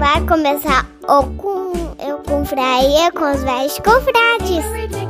Vai começar o com eu confraria com os velhos confrades.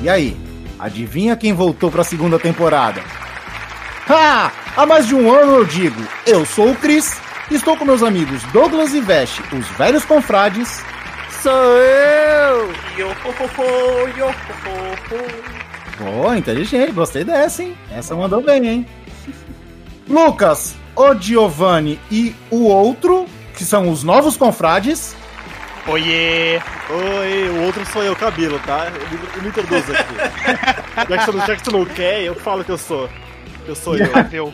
E aí, adivinha quem voltou pra segunda temporada? Ha! Há mais de um ano eu digo, eu sou o Cris, estou com meus amigos Douglas e Veste, os velhos confrades. Sou eu! Pô, inteligente, gostei dessa, hein? Essa mandou bem, hein? Lucas, o Giovanni e o outro, que são os novos confrades. Oiê! Oi, o outro sou eu, Cabelo, tá? Eu me, eu me introduzo aqui. já, que você, não- já que você não quer, eu falo que eu sou. Eu sou eu. Eu.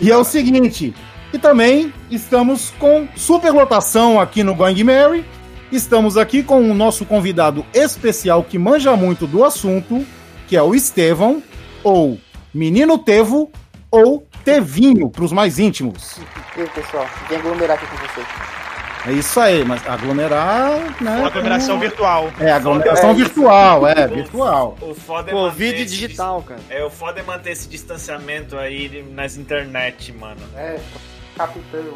E é o seguinte, e também estamos com superlotação aqui no Going Mary. Estamos aqui com o nosso convidado especial que manja muito do assunto, que é o Estevão, ou Menino Tevo, ou Tevinho, para os mais íntimos. E aí, pessoal, vim aglomerar aqui com vocês. É isso aí, mas aglomerar, né? Aglomeração como- virtual. É, aglomeração É virtual, é, virtual. O foda é Covid manter esse digital, cara. É, o foda é manter esse distanciamento aí nas internet, mano. É, capitão.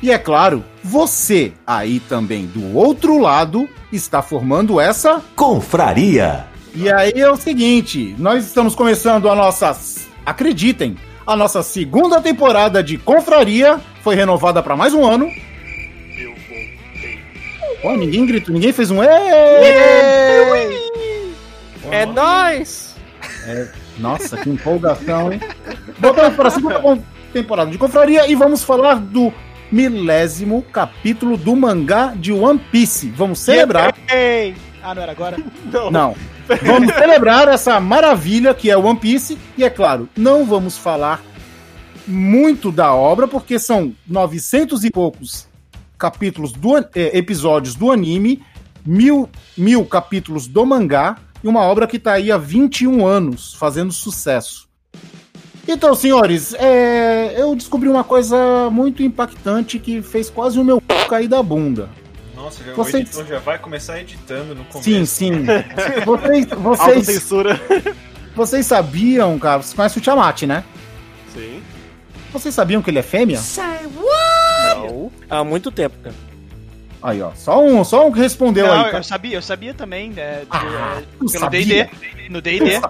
E é claro, você aí também do outro lado está formando essa Confraria. E aí é o seguinte, nós estamos começando a nossa, acreditem, a nossa segunda temporada de Confraria foi renovada para mais um ano. Pô, ninguém gritou, ninguém fez um "Ê!" É nóis! Nossa, que empolgação, hein? Voltamos para a segunda temporada de Confraria e vamos falar do milésimo capítulo do mangá de One Piece. Vamos celebrar Ei! Ah, não era agora? Não. Não. Vamos celebrar essa maravilha que é One Piece. E é claro, não vamos falar muito da obra, porque são 900 e poucos capítulos do eh, episódios do anime, mil, mil capítulos do mangá, e uma obra que está aí há 21 anos fazendo sucesso. Então, senhores, é, eu descobri uma coisa muito impactante que fez quase o meu c- cair da bunda. Nossa, já, Vocês- o editor já vai começar editando no começo. Sim, sim. Vocês, vocês, Autocensura. vocês sabiam, cara, vocês conhecem o Tiamat, né? Sim. Vocês sabiam que ele é fêmea? Não. Há muito tempo, cara. Aí, ó. Só um, só um que respondeu Não, aí. eu cara. sabia, eu sabia também, né? de- Ah, é, tu pelo sabia? D&D. No D&D.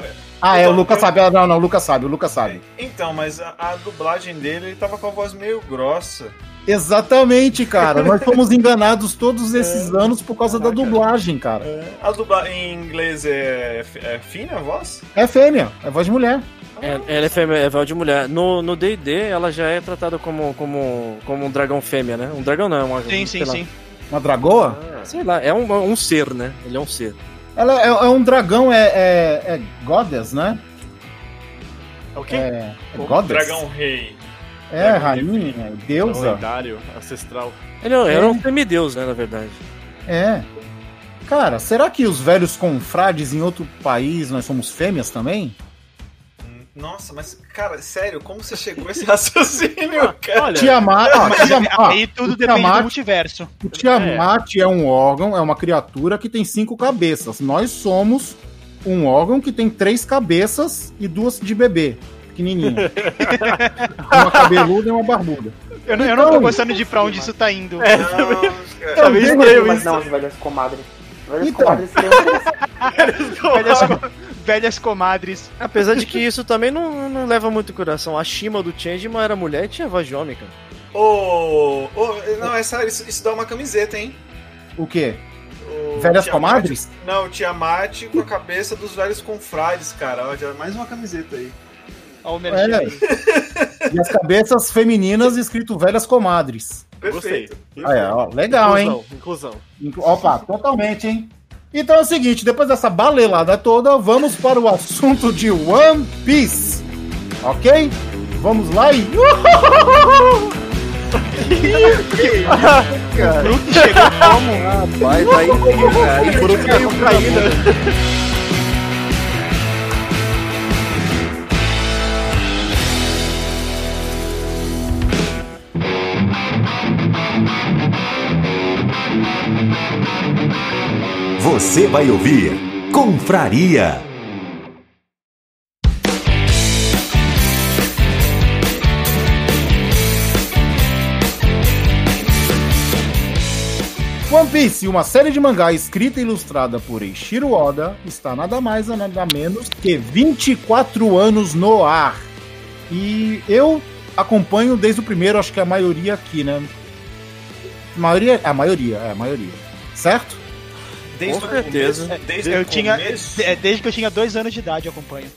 Ah, é, o Então, Lucas eu- sabe. Ah, Não, não, o Lucas sabe, o Lucas sabe. Então, mas a, a dublagem dele, ele tava com a voz meio grossa. Exatamente, cara. Nós fomos enganados todos esses anos por causa da Caraca. dublagem, cara. A dublagem em inglês é, é fina a voz? É fêmea, é voz de mulher. É, ela é fêmea, é véu de mulher. No no D&D, ela já é tratada como, como, como um dragão fêmea, né? Um dragão não, é uma... Sim, sim, lá. sim. Uma dragoa? Sei lá, é um, um ser, né? Ele é um ser. Ela é, é um dragão, é, é, é goddess, né? É o quê? É, é O goddess? Dragão Rei. É, rainha, deusa. lendário, ancestral. Ele é, ele é um semideus, né, na verdade. É. Cara, será que os velhos confrades em outro país nós somos fêmeas também? Nossa, mas, cara, sério, como você chegou a esse raciocínio, cara? Olha, Tiamat, ó, Mas Tiamat, aí tudo o depende do Tiamat- multiverso. O Tiamat é. um órgão, é uma criatura que tem cinco cabeças. Nós somos um órgão que tem três cabeças e duas de bebê, pequenininha. uma cabeluda e uma barbuda. Eu, não- eu não tô gostando de pra onde isso tá indo. Não, cara. Tá meio estranho Mas isso. não, as velhas comadres. Velhas Então. comadres Velhas, co- velhas comadres. Apesar de que isso também não, não leva muito coração. A Shima do Changeman era mulher e tinha voz de homem, cara. Ô, ô, não, é sério, isso, isso dá uma camiseta, hein? O quê? O Velhas Tiamat- comadres? Não, o Tiamat com a cabeça dos velhos confrades, cara. Olha, mais uma camiseta aí. Olha o É. E as cabeças femininas escrito velhas comadres. Perfeito. Aí, ó, legal, hein? Inclusão, inclusão. Inclu- Opa, totalmente, hein? Então é o seguinte, depois dessa balelada toda, vamos para o assunto de One Piece. Ok? Vamos lá e. Vai, vai. Aí, por último, caiu caída. Você vai ouvir Confraria. One Piece, uma série de mangá escrita e ilustrada por Eiichiro Oda, está nada mais nada menos que 24 anos no ar. E eu acompanho desde o primeiro, acho que a maioria aqui, né? Maioria, a maioria, é a maioria. Certo? Desde Com certeza. começo- desde Eu o tinha. começo, é, Desde que eu tinha dois anos de idade, eu acompanho.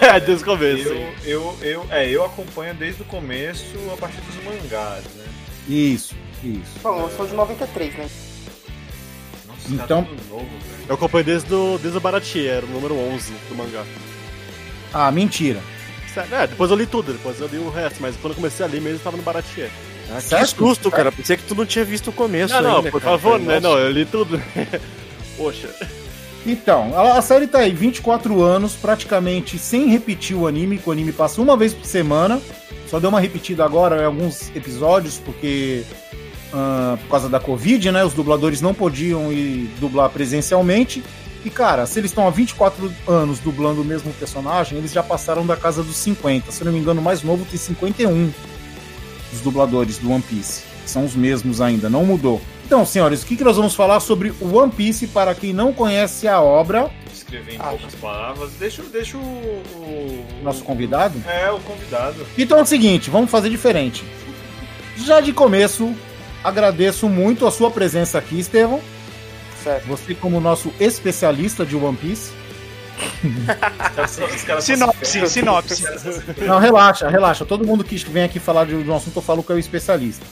É, desde o começo. eu, eu, eu, é, eu acompanho desde o começo a partir dos mangás, né? Isso, isso. Bom, eu sou de 93, né? Nossa, Então- tá tudo novo, velho. Eu acompanhei desde o, desde o Baratie, era o número 11 do mangá. Ah, mentira. É, depois eu li tudo, depois eu li o resto, mas quando eu comecei a ler mesmo tava no Baratie. Ah, Que certo? susto, cara. Pensei que tu não tinha visto o começo Não, não, ainda, por cara. favor, né? Não, eu li tudo. Poxa. Então, a, série tá aí 24 anos, praticamente sem repetir o anime, que o anime passa uma vez por semana. Só deu uma repetida agora em alguns episódios, porque ah, por causa da Covid, né? Os dubladores não podiam ir dublar presencialmente. E, cara, se eles estão há 24 anos dublando o mesmo personagem, eles já passaram da casa dos 50. Se eu não me engano, o mais novo tem 51 dos dubladores do One Piece. São os mesmos ainda, não mudou. Então, senhores, o que, que nós vamos falar sobre o One Piece para quem não conhece a obra? Escrever em Ah, poucas palavras. Deixa, deixa o, o. Nosso convidado? É, o convidado. Então é o seguinte, vamos fazer diferente. Já de começo, agradeço muito a sua presença aqui, Estevão. Certo. Você como nosso especialista de One Piece. Sinopse, sinopse. Não, relaxa, relaxa. Todo mundo que vem aqui falar de, um assunto, eu falo que é o especialista.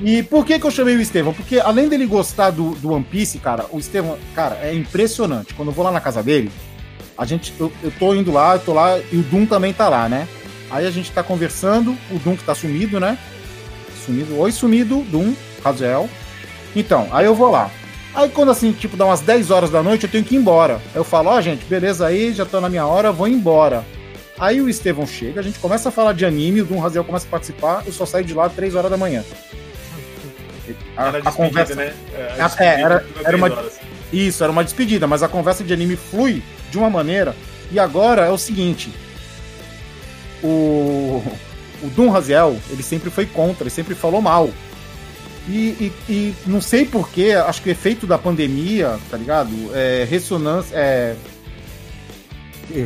E por que, que eu chamei o Estevão? Porque além dele gostar do, do One Piece, cara, o Estevão, cara, é impressionante. Quando eu vou lá na casa dele, a gente, eu, eu tô indo lá, eu tô lá, e o Doom também tá lá, né? Aí a gente tá conversando, o Doom que tá sumido, né? Sumido, oi sumido, Doom, Raziel. Então, aí eu vou lá. Aí quando assim, tipo, dá umas 10 horas da noite, eu tenho que ir embora. Eu falo, ó, gente, beleza aí, já tô na minha hora, vou embora. Aí o Estevão chega, a gente começa a falar de anime, o Doom Raziel começa a participar, eu só saio de lá às 3 horas da manhã. A, Era a despedida, conversa. né? É, É, despedida era- era uma- horas. Isso, era uma despedida, mas a conversa de anime flui de uma maneira. E agora é o seguinte: o, o Doom Raziel, ele sempre foi contra, ele sempre falou mal. E, e- e não sei porquê, acho que o efeito da pandemia, tá ligado? É, ressonância. É,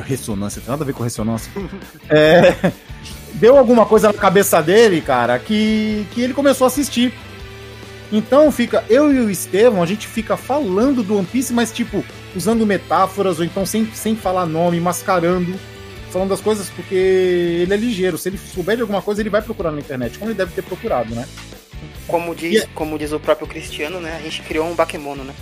ressonância, tem nada a ver com ressonância. É, deu alguma coisa na cabeça dele, cara, que, que ele começou a assistir. Então fica, eu e o Estevão, a gente fica falando do One Piece, mas tipo, usando metáforas, ou então sem, sem falar nome, mascarando, falando das coisas, porque ele é ligeiro. Se ele souber de alguma coisa, ele vai procurar na internet, como ele deve ter procurado, né? Como diz, como diz o próprio Cristiano, né? A gente criou um bakemono, né?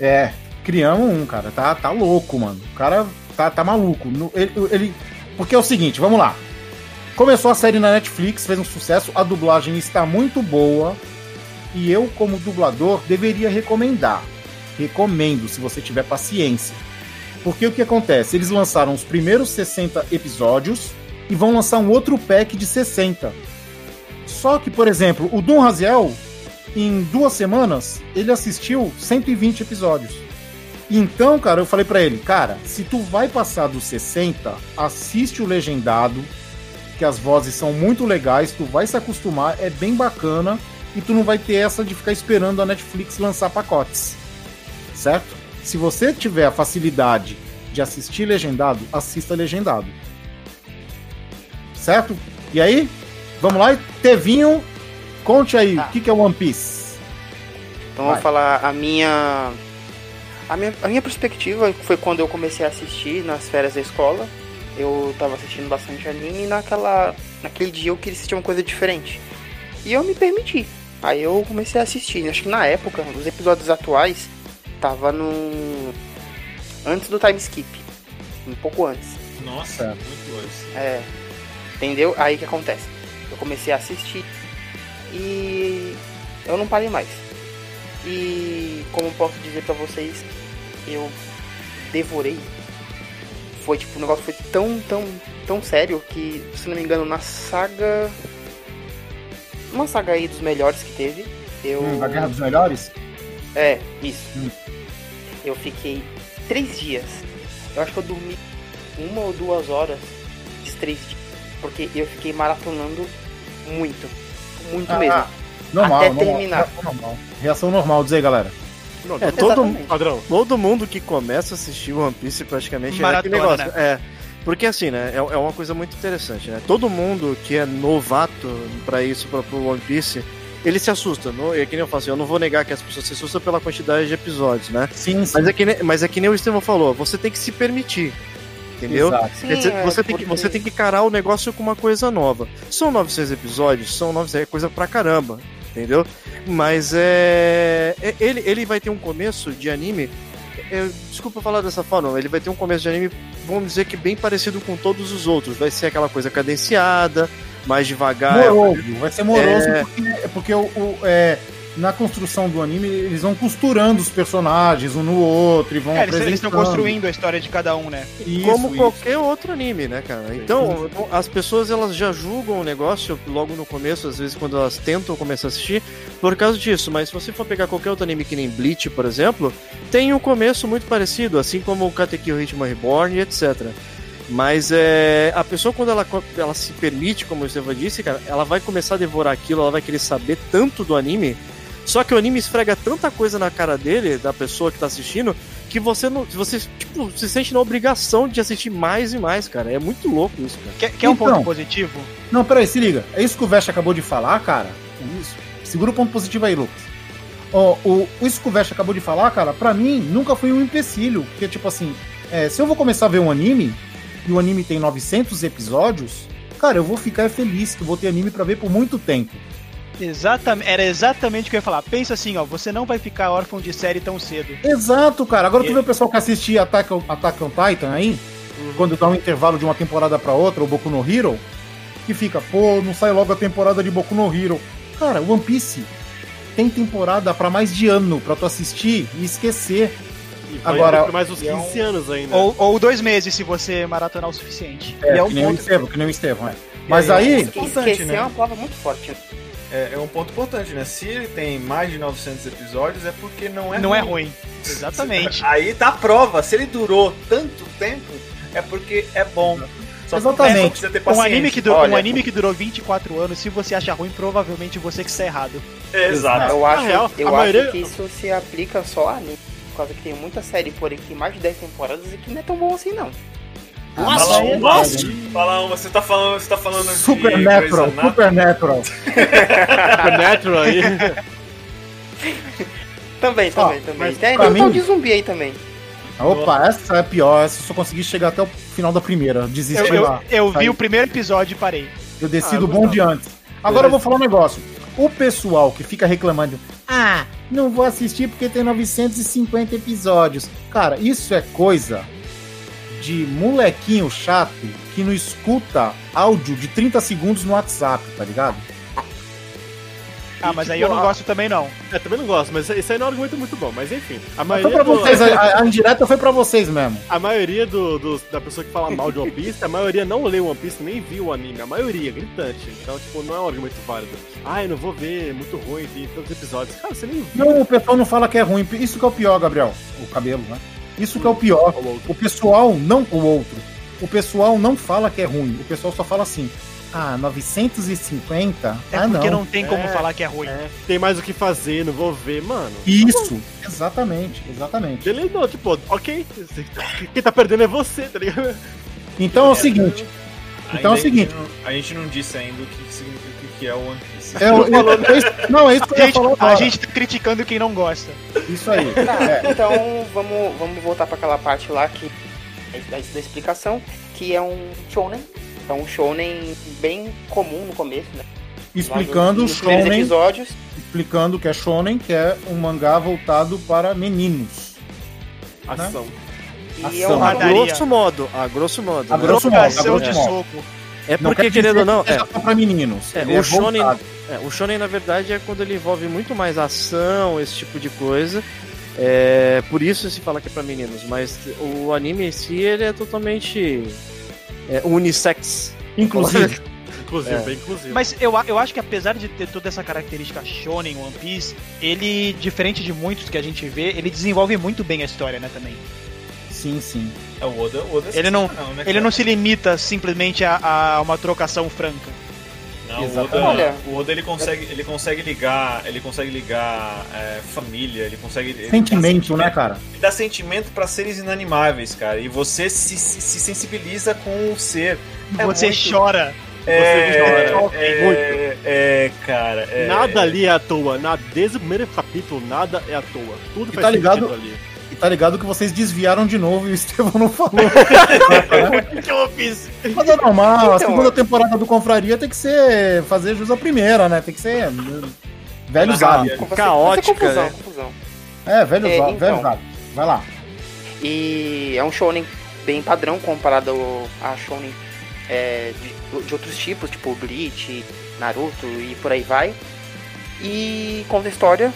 É, criamos um, cara. Tá, tá louco, mano. O cara tá, tá maluco. Ele, ele- Porque é o seguinte, vamos lá. Começou a série na Netflix, fez um sucesso, a dublagem está muito boa. E eu, como dublador, deveria recomendar. Recomendo, se você tiver paciência. Porque o que acontece? Eles lançaram os primeiros 60 episódios e vão lançar um outro pack de 60. Só que, por exemplo, o Dom Raziel, em duas semanas, ele assistiu 120 episódios. Então, cara, eu falei pra ele, cara, se tu vai passar dos 60, assiste o legendado, que as vozes são muito legais, tu vai se acostumar, é bem bacana, e tu não vai ter essa de ficar esperando a Netflix lançar pacotes. certo? Se você tiver a facilidade de assistir legendado, assista legendado. Certo? E aí, vamos lá, Tevinho, conte aí, Tá. o que, que é One Piece? Então eu vou falar a minha, a minha. A minha perspectiva foi quando eu comecei a assistir nas férias da escola. Eu tava assistindo bastante anime e naquela. Naquele dia eu queria assistir uma coisa diferente. E eu me permiti. Aí eu comecei a assistir. Acho que na época, os episódios atuais, tava no. Antes do time skip. Um pouco antes. Nossa, É. muito antes. É. Entendeu? Aí o que acontece? Eu comecei a assistir e eu não parei mais. E como posso dizer pra vocês, eu devorei. Foi tipo, o negócio foi tão, tão, tão sério que, se não me engano, na saga. Uma saga aí dos melhores que teve. Eu. Hum, da Guerra dos Melhores? É, isso. Hum. Eu fiquei três dias. Eu acho que eu dormi uma ou duas horas esses três dias. Porque eu fiquei maratonando muito. Muito Ah, mesmo. ah, Normal, Até normal, terminar. Reação normal. Reação normal, diz aí, galera. Não, É, todo, padrão, todo mundo que começa a assistir One Piece praticamente é aquele Maratona, negócio. É. Porque assim, né? É, é uma coisa muito interessante, né? Todo mundo que é novato pra isso, pra, pro One Piece, ele se assusta. Não, é que nem eu falo assim, eu não vou negar que as pessoas se assustam pela quantidade de episódios, né? Sim, sim. Mas é que nem, mas é que nem o Estevão falou, você tem que se permitir. Entendeu? Exato. Sim, é, você, tem que, você tem que encarar o negócio com uma coisa nova. São 900 episódios, são 900, é coisa pra caramba, entendeu? Mas é. é- Ele, ele vai ter um começo de anime. é, desculpa falar dessa forma, ele vai ter um começo de anime, vamos dizer que bem parecido com todos os outros. Vai ser aquela coisa cadenciada, mais devagar. Moroso, vai ser moroso É. porque, porque o, o- é, na construção do anime eles vão costurando os personagens um no outro e vão É, eles eles estão apresentando. construindo a história de cada um, né? Isso, como isso. qualquer outro anime, né, cara? Então, as pessoas elas já julgam o negócio logo no começo, às vezes quando elas tentam começar a assistir, por causa disso. Mas se você for pegar qualquer outro anime que nem Bleach, por exemplo, tem um começo muito parecido, assim como o Katekyo Hitman Reborn e etc. Mas é, a pessoa, quando ela, ela se permite, como o Estevam disse, cara, ela vai começar a devorar aquilo, ela vai querer saber tanto do anime. Só que o anime esfrega tanta coisa na cara dele, da pessoa que tá assistindo, que você não. Você, tipo, se sente na obrigação de assistir mais e mais, cara. É muito louco isso, cara. Quer, quer um Então. ponto positivo? Não, peraí, se liga. É isso que o Vest acabou de falar, cara. Isso. Segura o ponto positivo aí, Lucas. Ó, o, isso que o Vest acabou de falar, cara, pra mim nunca foi um empecilho. Porque, tipo assim, é, se eu vou começar a ver um anime, e o anime tem 900 episódios, cara, eu vou ficar feliz que eu vou ter anime pra ver por muito tempo. Exatamente, era exatamente o que eu ia falar. Pensa assim, ó, você não vai ficar órfão de série tão cedo. Exato, cara. Agora tu vê o pessoal que assistia Attack, on- Attack on Titan aí, quando dá um intervalo de uma temporada pra outra, ou Boku no Hero, que fica, pô, não sai logo a temporada de Boku no Hero. Cara, One Piece tem temporada pra mais de ano pra tu assistir e esquecer. E vai Agora- por mais uns 15 anos ainda. Ou, ou dois meses, se você maratonar o suficiente. É, E é um que nem o ponto- Estevão, que nem o Estevão, é. Mas E aí, Esquecer né? é uma palavra muito forte. É, é um ponto importante, né? Se ele tem mais de 900 episódios, é porque não é não é ruim. Exatamente. Aí tá a prova. Se ele durou tanto tempo, é porque é bom. Só Exatamente. só precisa ter Um anime, que durou, um Olha- anime que durou 24 anos, se você acha ruim, provavelmente você que está errado. Exato. Eu acho, real, eu acho maioria- que isso se aplica só a anime. Por causa que tem muita série por aí que tem mais de 10 temporadas e que não é tão bom assim, não. Fala é uma, verdade. fala uma. Você tá falando, você tá falando de Supernatural, Anatomy? Supernatural. Supernatural aí. Também, Ó, também, também. Tem, um tal mim- de zumbi aí também. Opa, essa é pior. Essa eu só consegui chegar até o final da primeira. Eu, Desisti eu, lá. eu vi Aí. o primeiro episódio e parei. Eu desci Ah, do eu bonde gostava. antes. Agora eu vou falar um negócio. O pessoal que fica reclamando, ah, não vou assistir porque tem 950 episódios. Cara, isso é coisa de molequinho chato que não escuta áudio de 30 segundos no WhatsApp, tá ligado? Ah, E, mas tipo, aí eu não a- gosto também não. É, também não gosto, mas esse aí não é um argumento muito bom. Mas enfim, a Mas maioria, foi pra do- vocês, a, a indireta foi pra vocês mesmo. a maioria do, do- da pessoa que fala mal de One Piece, a maioria não leu One Piece, nem viu o anime. A maioria, gritante. Então, tipo, não é um argumento válido. Ah, eu não vou ver, é muito ruim, tem tantos episódios. Cara, você nem viu Não, o pessoal não fala que é ruim. Isso que é o pior, Gabriel. O cabelo, né? Isso que é o pior. o pessoal não. O outro. O pessoal não fala que é ruim. O pessoal só fala assim. Ah, 950? É ah, porque não. não tem como É, falar que é ruim. É, tem mais o que fazer, não vou ver, mano. Isso, exatamente, exatamente. Ele não, tipo, ok, quem tá perdendo é você, tá ligado? Então é o seguinte, então é o seguinte. A gente, não, a gente não disse ainda o que significa o que é o One Piece. É, o- é isso- não, é isso que eu ia falar a gente tá criticando quem não gosta. Isso aí. Tá, É, então vamos, vamos voltar para aquela parte lá que é da, da explicação, que é um shonen. É um shonen bem comum no começo, né? explicando o Nos shonen, episódios. explicando que é shonen, que é um mangá voltado para meninos. Ação. E é Ação. um A grosso modo, a grosso modo. A né? grosso modo, a grosso modo. É porque, quer querendo ou não, é, para meninos. É, Ele o é shonen-. É, o shonen, na verdade, é quando ele envolve muito mais ação, esse tipo de coisa. É, por isso se fala que é pra meninos, mas o anime em si, ele é totalmente é, unissex. Inclusive, Inclusive, É. bem inclusive. Mas eu, eu acho que apesar de ter toda essa característica shonen One Piece, ele, diferente de muitos que a gente vê, ele desenvolve muito bem a história, né, também. Sim, sim. É o Oda, o Oda é Ele não- sensacional, né, Ele não se limita simplesmente a, a uma trocação franca. Não, o. Oda, Olha- o Oda ele consegue, ele consegue ligar, ele consegue ligar é, família, ele consegue ele Sentimento, dá né, cara? Ele dá sentimento pra seres inanimáveis, cara. E você se, se, se sensibiliza com o ser. É Você muito- chora. É, chora. é, Muito. é, cara. é- Nada ali é à toa. Nada, desde o primeiro capítulo, nada é à toa. Tudo E faz tá ligado? sentido ali. Tá ligado que vocês desviaram de novo e o Estevão não falou. O que eu fiz? Mas é normal, a Então, segunda ó. temporada do Confraria tem que ser. fazer jus à primeira, né? Tem que ser. Velhos Ah, hábitos. Você- Caótica, com confusão, confusão. É, velhos, É, então. velhos hábitos. Vai lá. E é um shonen bem padrão comparado ao- a shonen é, de, de outros tipos, tipo Bleach, Naruto e por aí vai. E conta a história,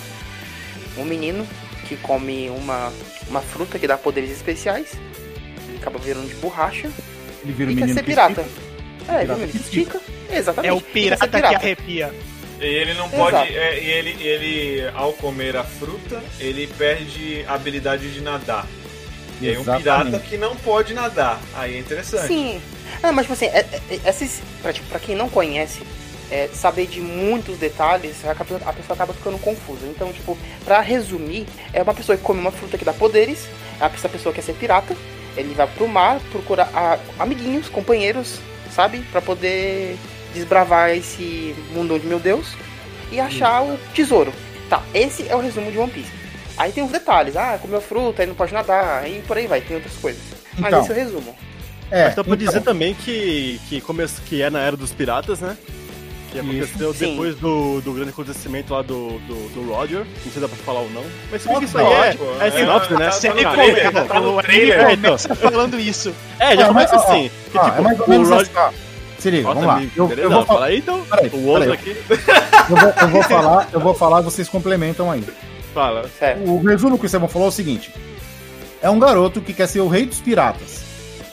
um menino que come uma, uma fruta que dá poderes especiais, ele acaba virando de borracha Ele vira e quer menino ser que pirata. estica. É, Pirata ele que estica. Exatamente. É o ser pirata que pirata. arrepia. E ele não pode. É, e ele, ele, ao comer a fruta, ele perde a habilidade de nadar. E aí um pirata que não pode nadar. Aí é interessante. Sim. Ah, mas tipo assim, é, é, é, esses- pra, tipo, pra quem não conhece, é, saber de muitos detalhes, a pessoa, a pessoa acaba ficando confusa. Então, tipo, pra resumir, é uma pessoa que come uma fruta que dá poderes, essa pessoa quer ser pirata, ele vai pro mar procurar a- amiguinhos, companheiros, sabe? Pra poder desbravar esse mundão de meu Deus e achar o tesouro. Tá, esse é o resumo de One Piece. Aí tem os detalhes, ah, comeu fruta, aí não pode nadar, aí por aí vai, tem outras coisas. Mas Então. esse é o resumo. É, Mas dá pra então, dizer também que, que, come, que é na era dos piratas, né? Que aconteceu Sim. depois do, do grande acontecimento lá do, do, do Roger. Não sei se dá pra falar ou não. Mas se bem que isso aí é, é É, sinopse, né? tá- Você tá trailer, é, tá no o trailer. Começa falando isso. É, já começa assim. Que, tipo, é mais ou o menos Roger... assim, ó. Se liga, Nossa, vamos lá. Eu, eu vou, falar, fala aí então. Peraí, o outro peraí. aqui. eu, vou, eu vou falar, eu vou falar, vocês complementam aí. Fala. Certo. O resumo que o Estevão falou é o seguinte: é um garoto que quer ser o rei dos piratas.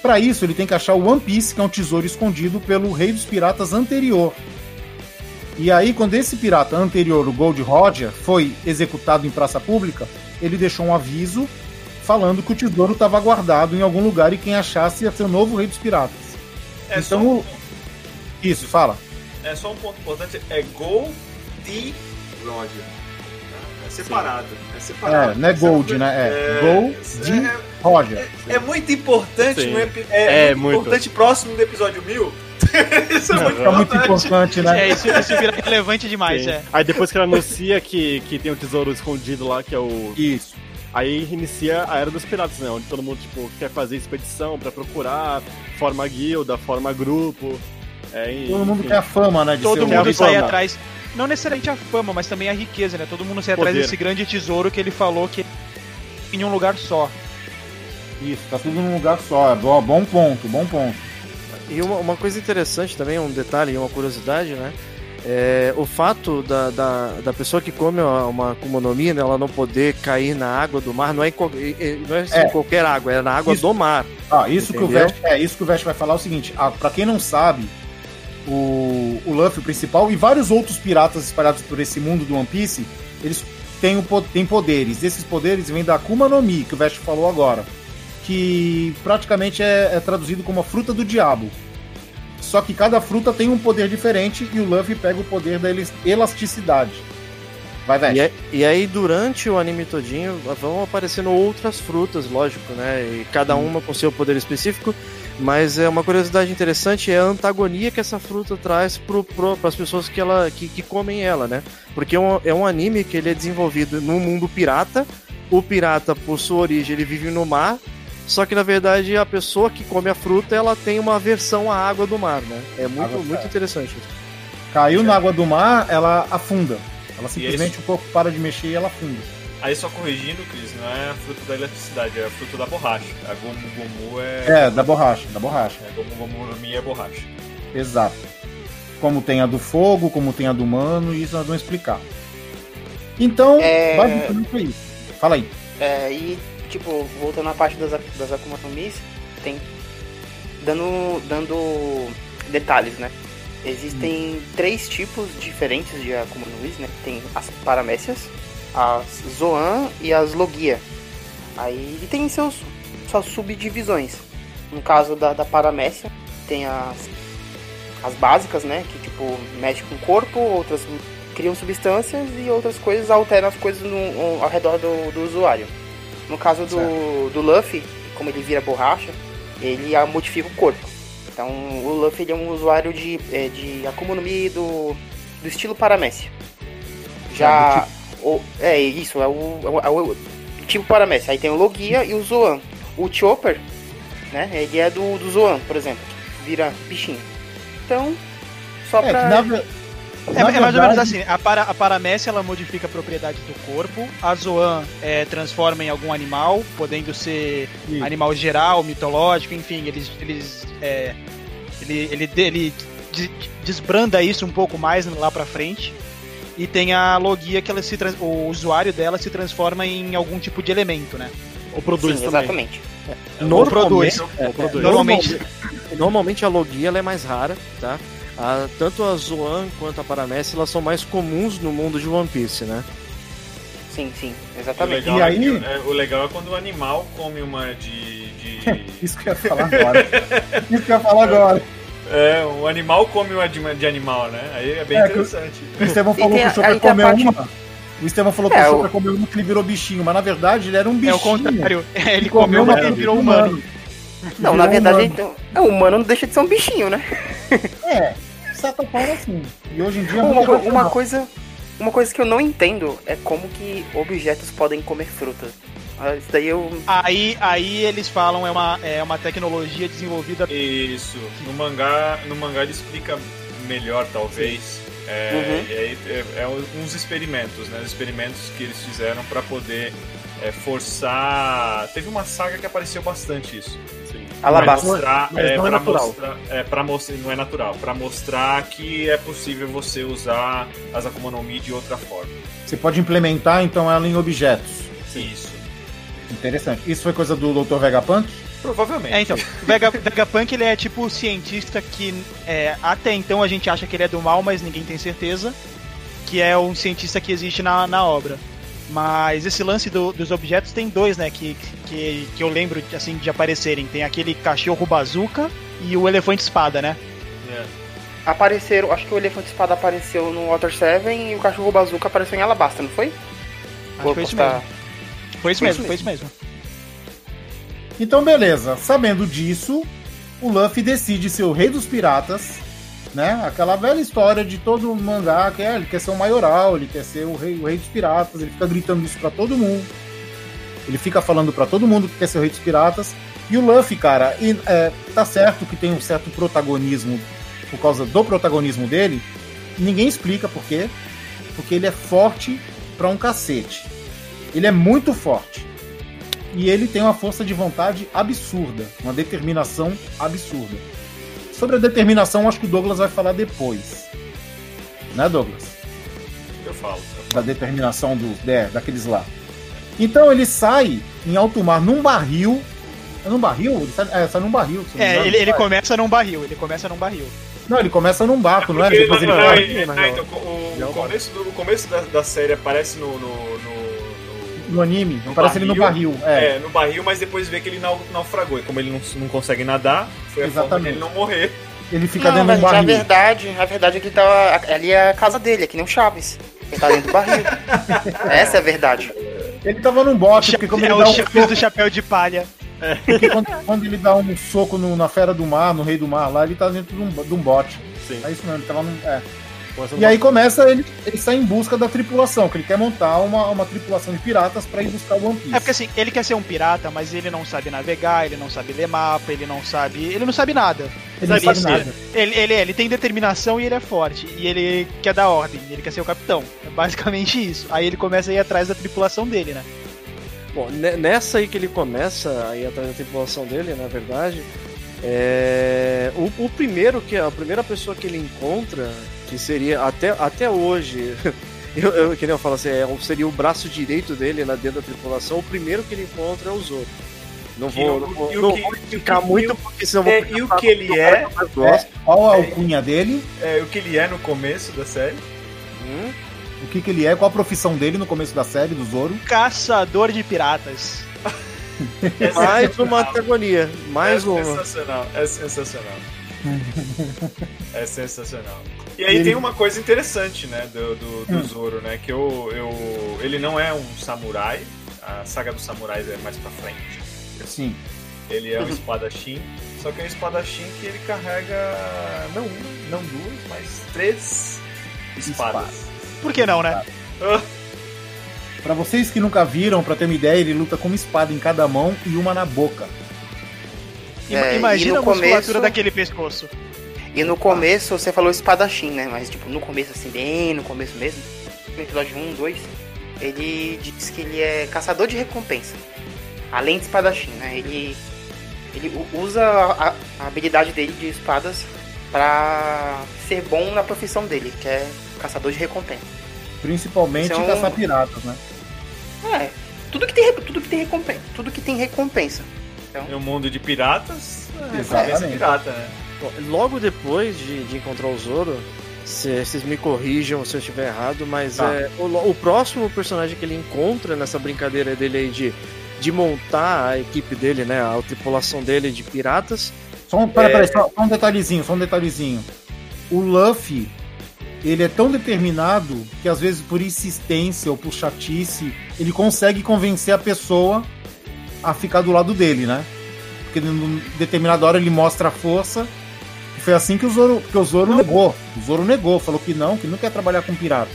Pra isso, ele tem que achar o One Piece, que é um tesouro escondido pelo rei dos piratas anterior. E aí, quando esse pirata anterior, o Gold Roger, foi executado em praça pública, ele deixou um aviso falando que o tesouro estava guardado em algum lugar e quem achasse ia ser o novo rei dos piratas. É, então, só, o- isso, fala. é só um ponto importante: é Gold de Roger. tá? É separado. É separado. É, não é Gold, né? É, Gold de é, Roger. é muito importante Sim. no epi- é, É, muito, muito. importante próximo do episódio 1000. Isso é muito É muito importante. né? É, isso, isso vira relevante demais, Sim. é. Aí depois que ela anuncia que, que tem um tesouro escondido lá, que é o. Isso. Aí inicia a era dos piratas, né? Onde todo mundo, tipo, quer fazer expedição pra procurar, forma guilda, forma grupo. É, e- Todo mundo enfim. quer a fama, né? De Todo mundo sai fama. atrás. Não necessariamente a fama, mas também a riqueza, né? Todo mundo sai atrás desse grande tesouro que ele falou que em um lugar só. Isso, tá tudo num lugar só. É bom ponto, bom ponto. E uma, uma coisa interessante também, um detalhe e uma curiosidade, né? É, o fato da, da, da pessoa que come uma, uma Akuma no Mi, né, ela não poder cair na água do mar, não é em, não é em É. qualquer água, é na água Isso. do mar. Ah, isso que o? Vest, é isso que o Vest vai falar é o seguinte, ah, para quem não sabe, o, o Luffy o principal e vários outros piratas espalhados por esse mundo do One Piece, eles têm, o, têm poderes. Esses poderes vêm da Akuma no Mi, que o Vest falou agora, que praticamente é, é traduzido como a fruta do diabo. Só que cada fruta tem um poder diferente e o Luffy pega o poder da elasticidade. Vai, velho. e aí, durante o anime todinho, vão aparecendo outras frutas, lógico, né? E cada uma com seu poder específico. Mas é uma curiosidade interessante é a antagonia que essa fruta traz para as pessoas que, ela, que, que comem ela, né? Porque é um, é um anime que ele é desenvolvido no mundo pirata. O pirata, por sua origem, ele vive no mar. Só que na verdade a pessoa que come a fruta, ela tem uma aversão à água do mar, né? É muito, Água muito interessante. isso. Caiu na água do mar, ela afunda. Ela simplesmente isso? o corpo para de mexer e ela afunda. Aí só corrigindo, Cris, não é a fruta da eletricidade, é a fruta da borracha. A Gomu Gomu é. É, da borracha, da borracha. A Gomu Gomu no Mi é borracha. Exato. Como tem a do fogo, como tem a do humano, e isso nós vamos explicar. Então, É. basicamente é isso. Fala aí. É, e, tipo, voltando à parte das, das Akuma no Mis, tem. Dando, dando detalhes, né? Existem três tipos diferentes de Akuma no Mis, né? Tem as Paramécias, as Zoan e as Logia. Aí e tem seus, suas subdivisões. No caso da, da Paramécia, tem as, as básicas, né? Que, tipo, mexe com o corpo, outras criam substâncias e outras coisas alteram as coisas no, ao redor do, do usuário. No caso do, do Luffy, como ele vira borracha, ele modifica o corpo. Então o Luffy ele é um usuário de, é, de Akuma no Mi do, do estilo Paramécia. Já. o, é isso, é o, é o, é o tipo Paramécia. Aí tem o Logia e o Zoan. O Chopper, né? Ele é do, do Zoan, por exemplo. Vira bichinho. Então, só É, pra. É, na é mais ou menos verdade- assim, a, para, a paramécia ela modifica propriedades do corpo, a Zoan é, transforma em algum animal, podendo ser Isso. animal geral, mitológico, enfim, eles, eles é, ele, ele, ele de- desbranda isso um pouco mais lá pra frente. E tem a Logia que ela se trans- o usuário dela se transforma em algum tipo de elemento, né? Ou produz Sim, também. exatamente. Ou produz. é, Ou produz. Normalmente, Normalmente a Logia ela é mais rara, tá? A- tanto a Zoan quanto a Paramécia elas são mais comuns no mundo de One Piece, né? Sim, sim, O exatamente. legal, E é aí- é, o legal é quando o animal come uma de. de- Isso que eu ia falar agora. isso que eu ia falar agora. é, o animal come uma de, de animal, né? Aí é bem É, interessante. O Estevão E falou tem que o Chopper comeu parte- uma. O Estevão falou que É, o o- Chopper comeu uma que ele virou bichinho, mas na verdade ele era um é bichinho. o contrário. É, ele comeu uma que que virou humano. Não, Virou na verdade, humano. então, é, o humano não deixa de ser um bichinho, né? É, certa forma assim. E hoje em dia é Uma, uma coisa, uma coisa que eu não entendo é como que objetos podem comer frutas. Ah, Isso daí eu. Aí, aí eles falam é uma, é uma tecnologia desenvolvida Isso. No mangá, no mangá ele explica melhor, talvez. É, Uhum. e aí é, é uns experimentos, né? Os experimentos que eles fizeram para poder é, forçar. Teve uma saga que apareceu bastante isso. Pra Alabasta. mostrar, Mas é, não é natural. mostrar, é, pra mostrar, não é natural, para mostrar que é possível você usar as Akuma no Mi de outra forma. Você pode implementar então ela em objetos. Isso. Interessante. Isso foi coisa do Dr. Vegapunk? Provavelmente. É, então, o Vega, Vegapunk ele é tipo o cientista que é, até então a gente acha que ele é do mal, mas ninguém tem certeza. Que é um cientista que existe na, na obra. Mas esse lance do- dos objetos tem dois, né? Que, que, que eu lembro assim, de aparecerem. Tem aquele cachorro bazuca e o elefante espada, né? É. Apareceram, acho que o elefante espada apareceu no Water 7 e o cachorro bazuca apareceu em Alabasta, não foi? Acho Vou foi isso mesmo. Foi isso Foi mesmo, isso foi isso mesmo. Então, beleza. Sabendo disso, o Luffy decide ser o rei dos piratas, né? Aquela velha história de todo mangá que é, ele quer ser o maioral, ele quer ser o rei, o rei dos piratas, ele fica gritando isso pra todo mundo. Ele fica falando pra todo mundo que quer ser o rei dos piratas. E o Luffy, cara, e, é, tá certo que tem um certo protagonismo por causa do protagonismo dele. Ninguém explica por quê. Porque ele é forte pra um cacete. Ele é muito forte. E ele tem uma força de vontade absurda, uma determinação absurda. Sobre a determinação, acho que o Douglas vai falar depois. Né, Douglas? Eu falo. Da determinação dos é, daqueles lá. Então ele sai em alto mar num barril. É num barril? Ele sai, é, sai num barril. É, ele, ele começa num barril, ele começa num barril. Não, ele começa num barco, não é? Depois ele não, vai. é, é, então, é o o começo, do, o começo da, da série aparece no. no, no, no- anime, no parece ele no barril. É, É, no barril, mas depois vê que ele nau- naufragou. E como ele não, não consegue nadar, foi a forma Exatamente. dele não morrer. Ele fica Não, dentro de um mas a barril. verdade, a verdade é que ele tá, ali é a casa dele, é que nem o Chaves. Ele tá dentro do barril. Essa é a verdade. Ele tava num bote, porque quando É ele o dá um Chaves soco, do chapéu de palha. porque quando, quando ele dá um soco no- na fera do mar, no rei do mar lá, ele tá dentro de um, de um bote. Sim. É isso mesmo, ele tava num. É. E aí começa ele, ele sai em busca da tripulação, que ele quer montar uma, uma tripulação de piratas pra ir buscar o One Piece. É porque assim, ele quer ser um pirata, mas ele não sabe navegar, ele não sabe ler mapa, ele não sabe. Ele não sabe nada. ele não sabe nada. Ele, ele, ele tem determinação e ele é forte. E ele quer dar ordem, ele quer ser o capitão. É basicamente isso. Aí ele começa a ir atrás da tripulação dele, né? Bom, ne- nessa aí que ele começa a ir atrás da tripulação dele, na verdade, é... o, o primeiro que a primeira pessoa que ele encontra, que seria até, até hoje, eu, eu, que nem eu falo assim, é, seria o braço direito dele lá dentro da tripulação, o primeiro que ele encontra é o Zoro. Não E vou, o- não vou, não que- vou explicar muito, o- porque senão eu É, vou e o que ele é, gosto. Qual a alcunha dele? é, o que ele é no começo da série. Hum? O que, que ele é? Qual a profissão dele no começo da série, do Zoro? Caçador de piratas. É Mais uma antagonia, mais é uma. sensacional, é sensacional. É sensacional. E aí Ele- tem uma coisa interessante, né, do, do, do Hum. Zoro, né, que eu, eu, ele não é um samurai, a saga dos samurais é mais pra frente. Sim. Ele é um espadachim, só que é um espadachim que ele carrega não uma, não duas, mas três espadas. Por que não, né? Ah, Pra vocês que nunca viram, pra ter uma ideia, ele luta com uma espada em cada mão e uma na boca. É, e Imagina no a musculatura começo- daquele pescoço. E no começo você falou espadachim, né? Mas tipo, no começo assim, bem no começo mesmo, no episódio 1, 2, ele diz que ele é caçador de recompensa. Além de espadachim, né? Ele, ele usa a, a habilidade dele de espadas pra ser bom na profissão dele, que é caçador de recompensa. Principalmente é um- caçar piratas, né? É, tudo que tem, tudo que tem recompensa. Tudo que tem recompensa. É um mundo de piratas, é, Exatamente. recompensa pirata, né? Bom, Logo depois de, de encontrar o Zoro, se- vocês me corrijam se eu estiver errado, mas Tá. é, o, o próximo personagem que ele encontra nessa brincadeira dele aí de, de montar a equipe dele, né, a tripulação dele de piratas, Só um, pera, É. pera, só, só um detalhezinho, só um detalhezinho. O Luffy, ele é tão determinado que às vezes por insistência ou por chatice, ele consegue convencer a pessoa a ficar do lado dele, né? Porque em determinada hora ele mostra a força. E foi assim que o Zoro, que o Zoro negou. O Zoro negou, falou que não, que não quer trabalhar com pirata.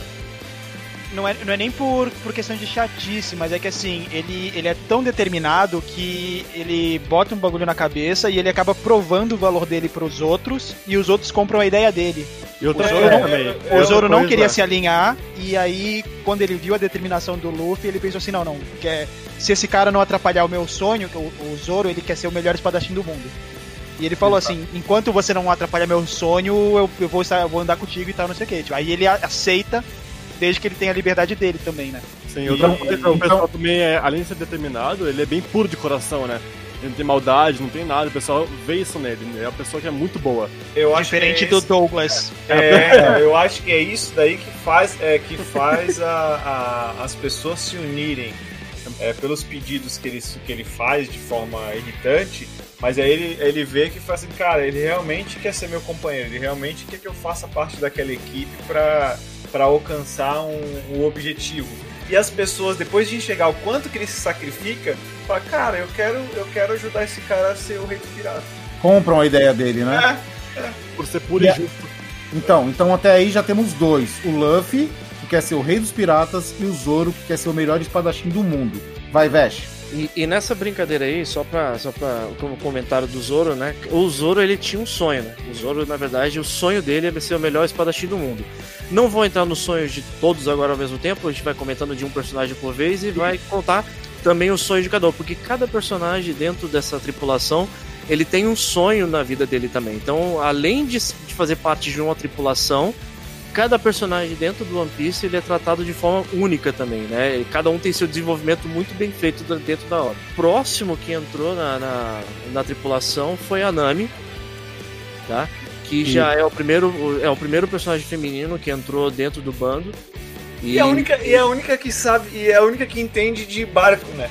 Não é, não é nem por, por questão de chatice, mas é que assim, ele, ele é tão determinado que ele bota um bagulho na cabeça e ele acaba provando o valor dele pros outros e os outros compram a ideia dele. E O Zoro- também. é O outra Zoro não queria se alinhar e aí, quando ele viu a determinação do Luffy, ele pensou assim, não, não, quer, se esse cara não atrapalhar o meu sonho, o, o Zoro, ele quer ser o melhor espadachim do mundo. E ele falou assim, enquanto você não atrapalhar meu sonho, eu, eu vou, estar- eu vou andar contigo e tal, não sei o que. Aí ele aceita, desde que ele tenha a liberdade dele também, né? Sim, outra Então- coisa, o pessoal então- também, é, além de ser determinado, ele é bem puro de coração, né? Ele não tem maldade, não tem nada, o pessoal vê isso nele, né? é uma pessoa que é muito boa. Eu acho Diferente que é do esse- Douglas. É, eu acho que é isso daí que faz, é, que faz a- a- as pessoas se unirem é, pelos pedidos que ele, que ele faz de forma irritante, mas aí ele, ele vê que faz assim, cara, ele realmente quer ser meu companheiro, ele realmente quer que eu faça parte daquela equipe para alcançar um, um objetivo. E as pessoas, depois de enxergar o quanto que ele se sacrifica, falam, cara, eu quero, eu quero ajudar esse cara a ser o rei dos piratas. Compram a ideia dele, né? Por ser puro E e justo. Então, então até aí já temos dois. O Luffy, que quer ser o rei dos piratas, e o Zoro, que quer ser o melhor espadachim do mundo. Vai, Vesh. E, e nessa brincadeira aí, só pra, só pra como comentário do Zoro, né? O Zoro ele tinha um sonho, né? O Zoro, na verdade, o sonho dele é ser o melhor espadachim do mundo. Não vou entrar nos sonhos de todos agora ao mesmo tempo, a gente vai comentando de um personagem por vez e vai contar também o sonho de cada um, porque cada personagem dentro dessa tripulação ele tem um sonho na vida dele também. Então, além de fazer parte de uma tripulação, cada personagem dentro do One Piece ele é tratado de forma única também, né? E cada um tem seu desenvolvimento muito bem feito dentro da obra. O próximo que entrou na, na, na tripulação foi a Nami, tá? Que já é o primeiro é o primeiro personagem feminino que entrou dentro do bando. E, é a única, e é a única que sabe, e é a única que entende de barco, né?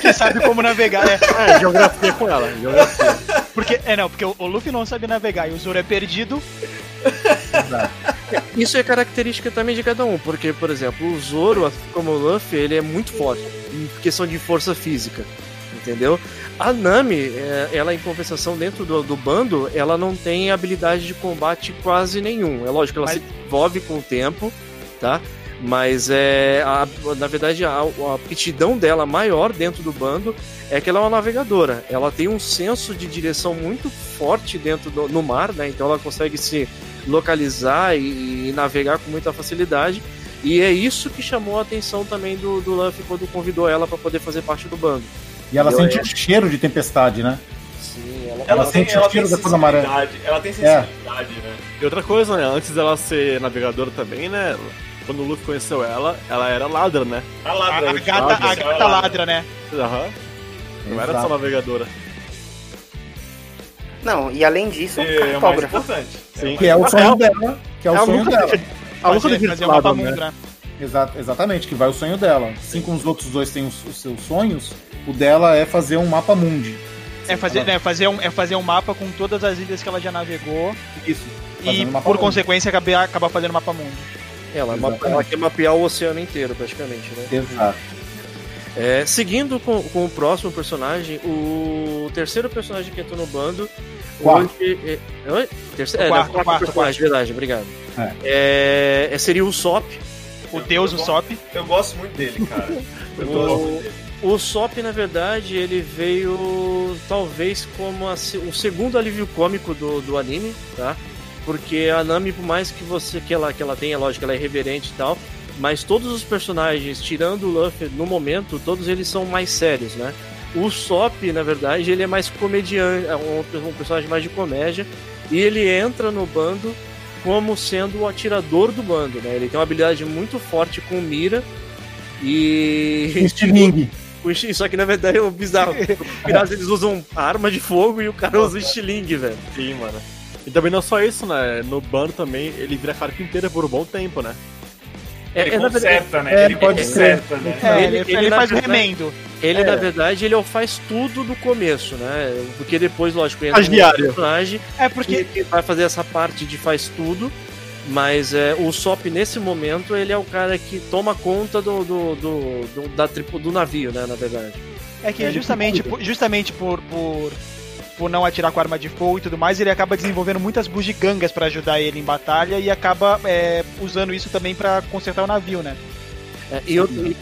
Que sabe como navegar, né? É, geografia com ela, geografia. Porque, é, não, porque o, o Luffy não sabe navegar e o Zoro é perdido. Isso é característica também de cada um, porque, por exemplo, o Zoro, assim como o Luffy, ele é muito forte em questão de força física, entendeu? A Nami, é, ela em compensação dentro do, do bando, ela não tem habilidade de combate quase nenhum. É lógico, ela Mas- se desenvolve com o tempo, tá? Mas é, a- na verdade a, a aptidão dela maior dentro do bando é que ela é uma navegadora. Ela tem um senso de direção muito forte dentro do no mar, né? Então ela consegue se localizar e, e navegar com muita facilidade. E é isso que chamou a atenção também do, do Luffy quando convidou ela para poder fazer parte do bando. E ela Eu sente é. o cheiro de tempestade, né? Sim, ela, Ela, Ela tem, sente ela o cheiro tem da cor amarela. Ela tem sensibilidade, né? E outra coisa, né? Antes dela ser navegadora também, né? Quando o Luffy conheceu ela, ela era ladra, né? A A, ladra, a eu gata, a gata ladra, né? Aham. Não era Exato. só navegadora. Não, e além disso, um É, é o mais cartógrafo. importante. Sim. Que é o sonho Ela- dela. Que é o ela sonho dela. nunca Fazer, devia fazer ser um ladra, mundo, né? né? Exa- exatamente, que vai o sonho dela. Assim como os outros dois têm os, os seus sonhos, o dela é fazer um mapa mundi. É fazer, ela- né, fazer, um, é fazer um mapa com todas as ilhas que ela já navegou Isso. e, um por mundi. consequência, acabar, acabar fazendo mapa mundo. Ela, mapa- ela quer mapear o oceano inteiro, praticamente, né? Exato. É, seguindo com, com o próximo personagem, o terceiro personagem que entrou no bando. Quarto. Hoje, é, oi? Terceiro, O é, quarto, não, o quarto, personagem, verdade, obrigado. É. É, é, seria o Sop. O deus, o Sop. Eu gosto muito dele, cara. Eu O, dele. o Sop, na verdade, ele veio talvez como a o segundo alívio cômico do, do anime, tá? Porque a Nami, por mais que você que ela, que ela tenha, lógico, ela é reverente e tal, mas todos os personagens, tirando o Luffy no momento, todos eles são mais sérios, né? O Sop, na verdade, ele é mais comediante, é um, um personagem mais de comédia, e ele entra no bando como sendo o atirador do bando, né? Ele tem uma habilidade muito forte com mira e Estilingue. Só que na verdade é o bizarro. Os piratas eles usam arma de fogo e o cara usa estilingue, velho. Sim, mano. E também não só isso, né? No bando também ele vira carpinteiro por um bom tempo, né? É, Ele é, conserta, né? é, ele pode ser. conserta, né? É, Ele- ele, ele, ele faz o verdade- remendo. ele É. na verdade ele faz tudo do começo, né? Porque depois, lógico, entra um Estagiário. personagem É porque que vai fazer essa parte de faz tudo. Mas é, o Sop, nesse momento, ele é o cara que toma conta do, do, do, do- da tripo, do navio, né? Na verdade. É que É, ele justamente, por, justamente por, por, por não atirar com arma de fogo e tudo mais, ele acaba desenvolvendo muitas bugigangas pra ajudar ele em batalha e acaba é, usando isso também pra consertar o navio, né? É, e outro,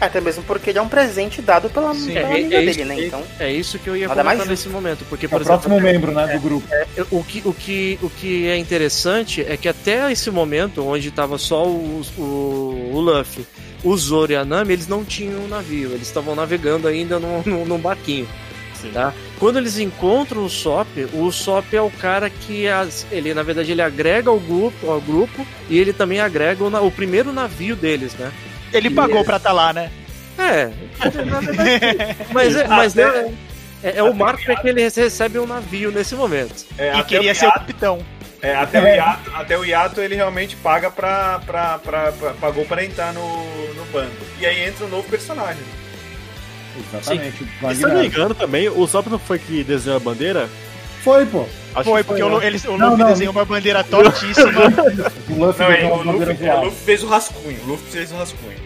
Até mesmo porque ele é um presente dado pela, Sim. pela É, amiga é dele, isso né? Então, é isso que eu ia comentar mais nesse momento. Porque, É por o exemplo, próximo membro, né, do grupo. O que, o, que, o que é interessante é que até esse momento, onde estava só o, o, o Luffy, o Zoro e a Nami, eles não tinham um navio, eles estavam navegando ainda num, num, num barquinho. Sim. Tá? Quando eles encontram o Sop, o Sop é o cara que as- ele na verdade ele agrega ao grupo, ao grupo e ele também agrega o, o primeiro navio deles, né? Ele pagou pra estar lá, né? É, na verdade, mas é, mas é, é, é o marco é que ele recebe um navio nesse momento. É, E até queria o ser o capitão. É, até, o Yato, até o Yato ele realmente paga pra, pra, pra, pra- pagou pra entrar no, no bando. E aí entra um novo personagem. Exatamente. E se eu não me engano também, o Sop não foi que desenhou a bandeira? Foi, pô. Acho Foi, que porque o, né? Eles, o Não, Luffy não. desenhou uma bandeira tortíssima. O Luffy Não, é, o Luffy, é, o. Luffy fez o rascunho. O Luffy fez o rascunho.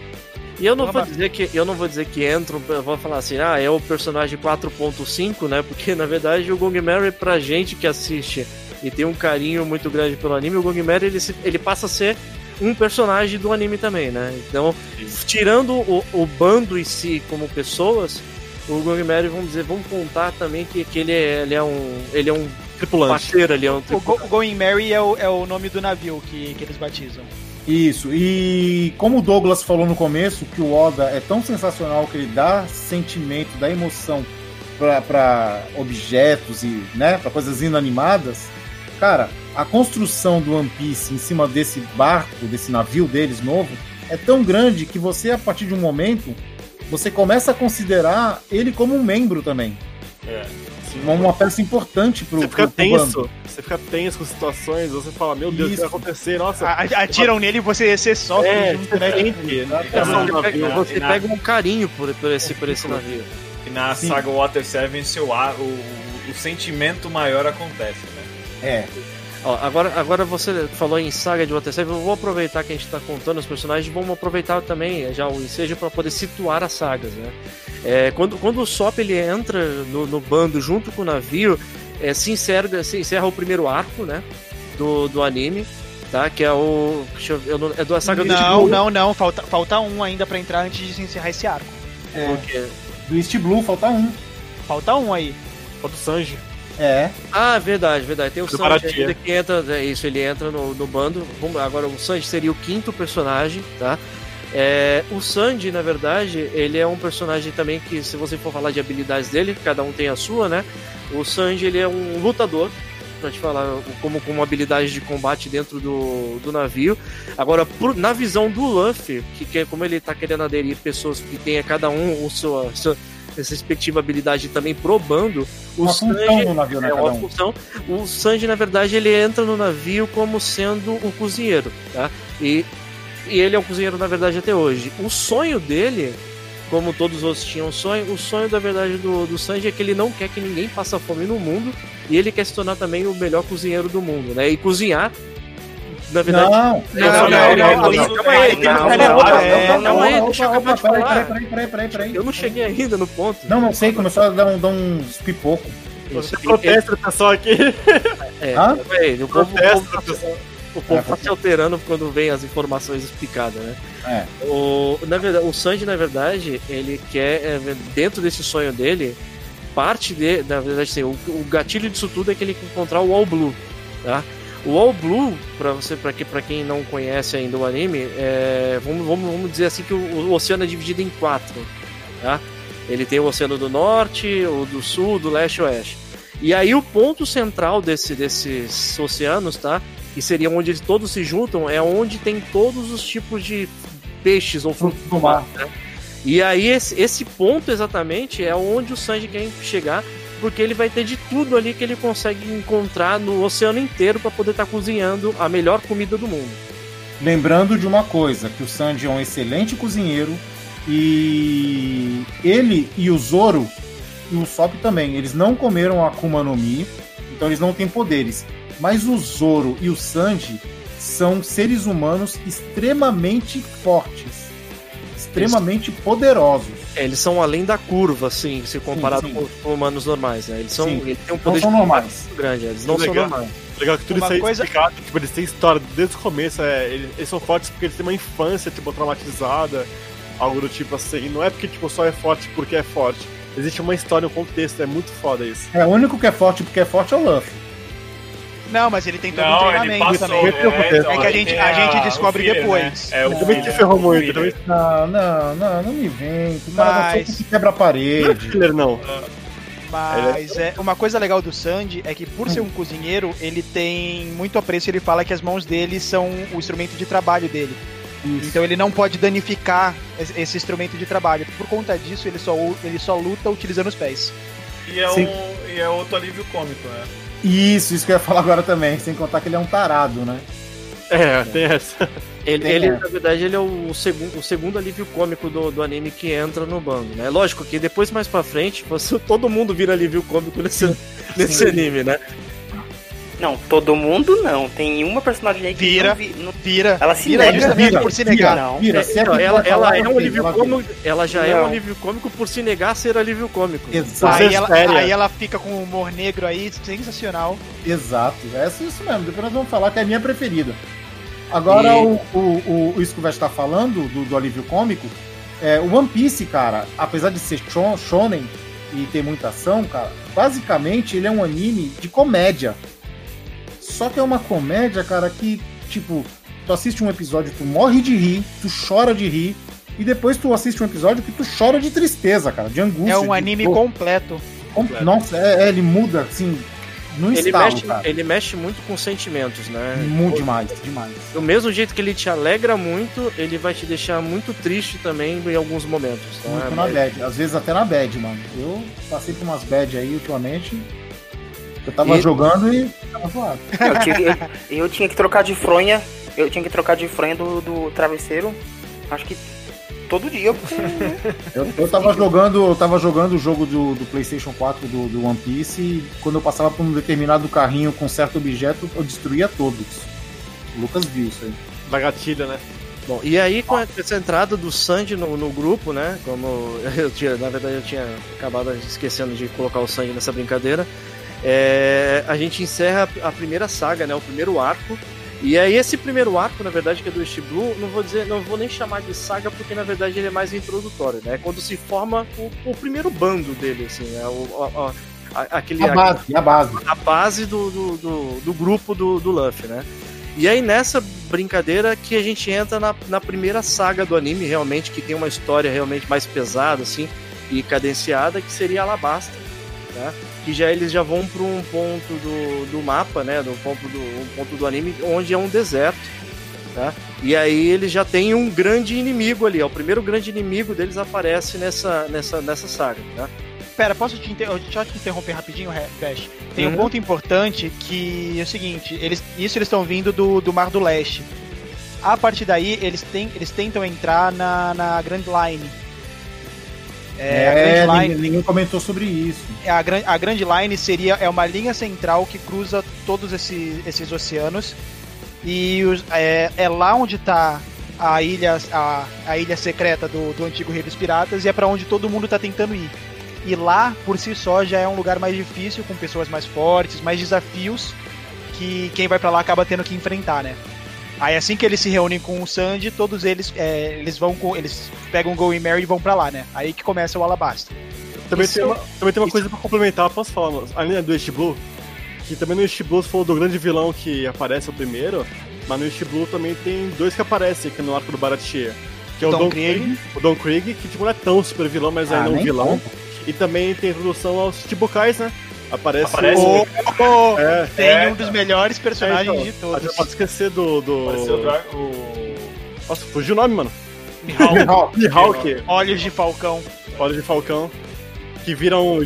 E eu não vou dizer que eu não vou dizer que entra, eu vou falar assim, ah, é o personagem 4.5, né? Porque na verdade o Gong Mary pra gente que assiste e tem um carinho muito grande pelo anime, o Gong Mary ele, se- ele passa a ser um personagem do anime também, né? Então, tirando o, o bando em si como pessoas, o Gong Mary, vamos dizer, vamos contar também que, que ele, é, ele é um ele é um tripulante. parceiro, ele é um o, tripulante. Go, o Going Mary é o, é o nome do navio que, que eles batizam. Isso, e como o Douglas falou no começo, que o Oda é tão sensacional que ele dá sentimento, dá emoção para objetos e né, para coisas inanimadas. Cara, a construção do One Piece em cima desse barco, desse navio deles novo, é tão grande que você, a partir de um momento, você começa a considerar ele como um membro também. É. Uma, uma peça importante pro, Você fica pro, pro bando. tenso, você fica tenso com situações, você fala, meu Deus, o que Isso. vai acontecer? Nossa, A- Atiram nele e você, você sofre é, junto, né? Você navio. pega, você na- pega um carinho por, por esse, por esse navio. E na Sim. saga Water 7 seu ar, o, o sentimento maior acontece, né? É. Ó, agora, agora você falou em saga de Water 7, eu vou aproveitar que a gente tá contando os personagens, vamos aproveitar também já o ensejo para poder situar as sagas, né? É, quando, quando o Sop ele entra no, no bando junto com o navio, é, se, encerra, se encerra o primeiro arco, né? Do, do anime, tá? Que é o. Deixa eu, eu não- é da saga do Não, Blue. não, não. Falta, falta um ainda pra entrar antes de se encerrar esse arco. é. Do East Blue falta um. Falta um aí. Falta o Sanji. É. Ah, verdade, verdade. Tem o Do Sanji ainda que entra, é isso, ele entra no, no bando. Agora o Sanji seria o quinto personagem, tá? É, o Sanji, na verdade, ele é um personagem também que, se você for falar de habilidades dele, cada um tem a sua, né? O Sanji, ele é um lutador, pra te falar, como com uma habilidade de combate dentro do, do navio. Agora, por- na visão do Luffy, que, que é como ele tá querendo aderir pessoas que tenha cada um o sua, sua essa respectiva habilidade também pro bando, o Uma Sanji no navio, né, é uma um. função. O Sanji, na verdade, ele entra no navio como sendo o cozinheiro, tá? E, e ele é um cozinheiro, na verdade, até hoje. O sonho dele, como todos os outros tinham sonho, o sonho, da verdade, do, do Sanji é que ele não quer que ninguém passe fome no mundo e ele quer se tornar também o melhor cozinheiro do mundo, né? E cozinhar, na verdade... Não. Não, não, Calma aí, calma aí, deixa eu acabar de falar. peraí, peraí, peraí, peraí. Eu não cheguei ainda no ponto. Não, não sei, começou a dar, um, dar uns pipoco. Isso. Protesta, pessoal, aqui. É, o povo, o povo tá- pessoal. o povo É, tá se alterando quando vem as informações explicadas, né? É. O, na verdade, o Sanji, na verdade, ele quer, é, dentro desse sonho dele, parte de, na verdade, assim, o, o gatilho disso tudo é que ele quer encontrar o All Blue, tá? O All Blue, pra você, para que, pra quem não conhece ainda o anime, é, vamos, vamos, vamos dizer assim que o, o oceano é dividido em quatro, tá? Ele tem o Oceano do Norte, o do Sul, do Leste e Oeste. E aí o ponto central desse, desses oceanos, tá? Que seria onde eles todos se juntam, é onde tem todos os tipos de peixes ou frutos do mar. né? E aí esse, esse ponto exatamente é onde o Sanji quer chegar, porque ele vai ter de tudo ali que ele consegue encontrar no oceano inteiro para poder estar cozinhando a melhor comida do mundo. Lembrando de uma coisa, que o Sanji é um excelente cozinheiro e ele e o Zoro e o Sop também, eles não comeram a Akuma no Mi, então eles não têm poderes. Mas o Zoro e o Sanji são seres humanos extremamente fortes, extremamente poderosos. É, eles são além da curva, assim, se comparado sim. com, com humanos normais, né? Eles são, Sim. eles têm um Não poder são de normais. muito grande, eles não são Legal. normais. Legal que tudo Uma isso aí coisa- explicado, tipo, eles têm história desde o começo, é, eles, eles são fortes porque eles têm uma infância, tipo, traumatizada, algo do tipo assim. Não é porque, tipo, só é forte porque é forte. Existe uma história, um contexto, é muito foda isso. É, o único que é forte porque é forte é o Luffy. Não, mas ele tem todo um Não, ele treinamento passou. também. É, então, É que a gente- tem a gente descobre o filler, depois. Né? É, o também se ferrou o muito, também Não, não, não, não me vem. O cara Mas- quebra a parede. filler não. Mas é, uma coisa legal do Sandy é que por ser um cozinheiro, ele tem muito apreço, ele fala que as mãos dele são o instrumento de trabalho dele. Então ele não pode danificar es- esse instrumento de trabalho. Por conta disso, ele só, ele só luta utilizando os pés. E é, Sim. um, e é outro alívio cômico, né? Isso, isso que eu ia falar agora também, sem contar que ele é um tarado, né? É, tem essa. Ele, Tem, ele, né? na verdade, ele é o segundo, o segundo alívio cômico do, do anime que entra no bando, né? Lógico que depois, mais pra frente, você, todo mundo vira alívio cômico nesse, nesse anime, né? Não, todo mundo não. Tem uma personagem aí que Vira. não vi- não- Vira. Ela se vira nega. justamente Vira, por se vira. negar. Não. Vira, É, é então, ela, vai ela é um alívio vira. cômico, ela já é um Não. alívio cômico por se negar a ser alívio cômico. Exato, Aí ela, aí ela fica com o humor negro aí, sensacional. exato. É isso mesmo. Depois nós vamos falar que é a minha preferida. Agora, E- o, o, o, isso que o Vest tá falando, do, do alívio cômico, é, o One Piece, cara, apesar de ser shon- shonen e ter muita ação, cara, basicamente ele é um anime de comédia. Só que é uma comédia, cara, que, tipo, tu assiste um episódio, tu morre de rir, tu chora de rir, e depois tu assiste um episódio que tu chora de tristeza, cara, de angústia. É um de anime completo. Com- Nossa, é, é, ele muda, assim, no Ele estalo, mexe, cara. ele mexe muito com sentimentos, né? Muito demais, demais. Do mesmo jeito que ele te alegra muito, ele vai te deixar muito triste também em alguns momentos. Tá? Muito na Mas- bad. Às vezes até na bad, mano. Eu passei por umas bad aí ultimamente. Eu tava E- jogando e tava zoado. Eu, tive- eu- eu tinha que trocar de fronha. Eu tinha que trocar de fronha do, do travesseiro. Acho que todo dia, porque. Eu, eu tava jogando, eu tava jogando o jogo do, do PlayStation 4 do, do One Piece e quando eu passava por um determinado carrinho com certo objeto, eu destruía todos. O Lucas viu isso aí. Da gatilha, né? Bom, e aí com essa entrada do Sanji no, no grupo, né? Como eu tinha, na verdade eu tinha acabado esquecendo de colocar o Sanji nessa brincadeira. É, a gente encerra a primeira saga, né? O primeiro arco. E aí esse primeiro arco, na verdade, que é do East Blue, não vou dizer, não vou nem chamar de saga porque na verdade ele é mais introdutório, né? É quando se forma o, o primeiro bando dele, assim, né? O, a- a- a- aquele, A base, a base. a base do, do, do, do grupo do, do Luffy, né? E aí nessa brincadeira que a gente entra na, na primeira saga do anime, realmente, que tem uma história realmente mais pesada, assim, e cadenciada, que seria Alabasta, tá? Que já eles já vão para um ponto do, do mapa, né? Do ponto do, um ponto do anime, onde é um deserto, tá? E aí eles já tem um grande inimigo ali, ó, o primeiro grande inimigo deles aparece nessa, nessa, nessa saga, tá? Pera, posso te, inter... só te interromper rapidinho, Bash? Tem um Uhum. ponto importante que é o seguinte, eles, isso eles estão vindo do, do Mar do Leste. A partir daí, eles, tem, eles tentam entrar na, na Grand Line. É, a É, Grand ninguém, Line, ninguém comentou sobre isso. a, Gran- a Grand Line seria é uma linha central que cruza todos esses, esses oceanos. E os- é, é lá onde está a ilha, a, a ilha secreta do, do antigo Rei dos Piratas e é para onde todo mundo tá tentando ir. E lá, por si só, já é um lugar mais difícil, com pessoas mais fortes, mais desafios que quem vai pra lá acaba tendo que enfrentar, né? Aí assim que eles se reúnem com o Sandy, todos eles é, eles vão com, eles pegam o Going Mary e vão pra lá, né? Aí que começa o Alabasta. Também, Isso- tem uma, também tem uma isso- coisa pra complementar, posso falar, mano? além do East Blue, que também no East Blue você falou do grande vilão que aparece o primeiro, mas no East Blue também tem dois que aparecem aqui no arco do Baratie. Que é o Don Don, Krieg. Krieg, o Don Krieg, que tipo, não é tão super vilão, mas Ah, ainda é um vilão. E também tem introdução aos Chibukais, né? Aparece, Aparece o... Oh, É, tem É, um dos melhores personagens então, de A gente todos. pode esquecer do. do... Apareceu o, Dra- o... Nossa, fugiu o nome, mano. Mihawk. Mihawk, Olhos de Falcão. Olho de Falcão, que viram.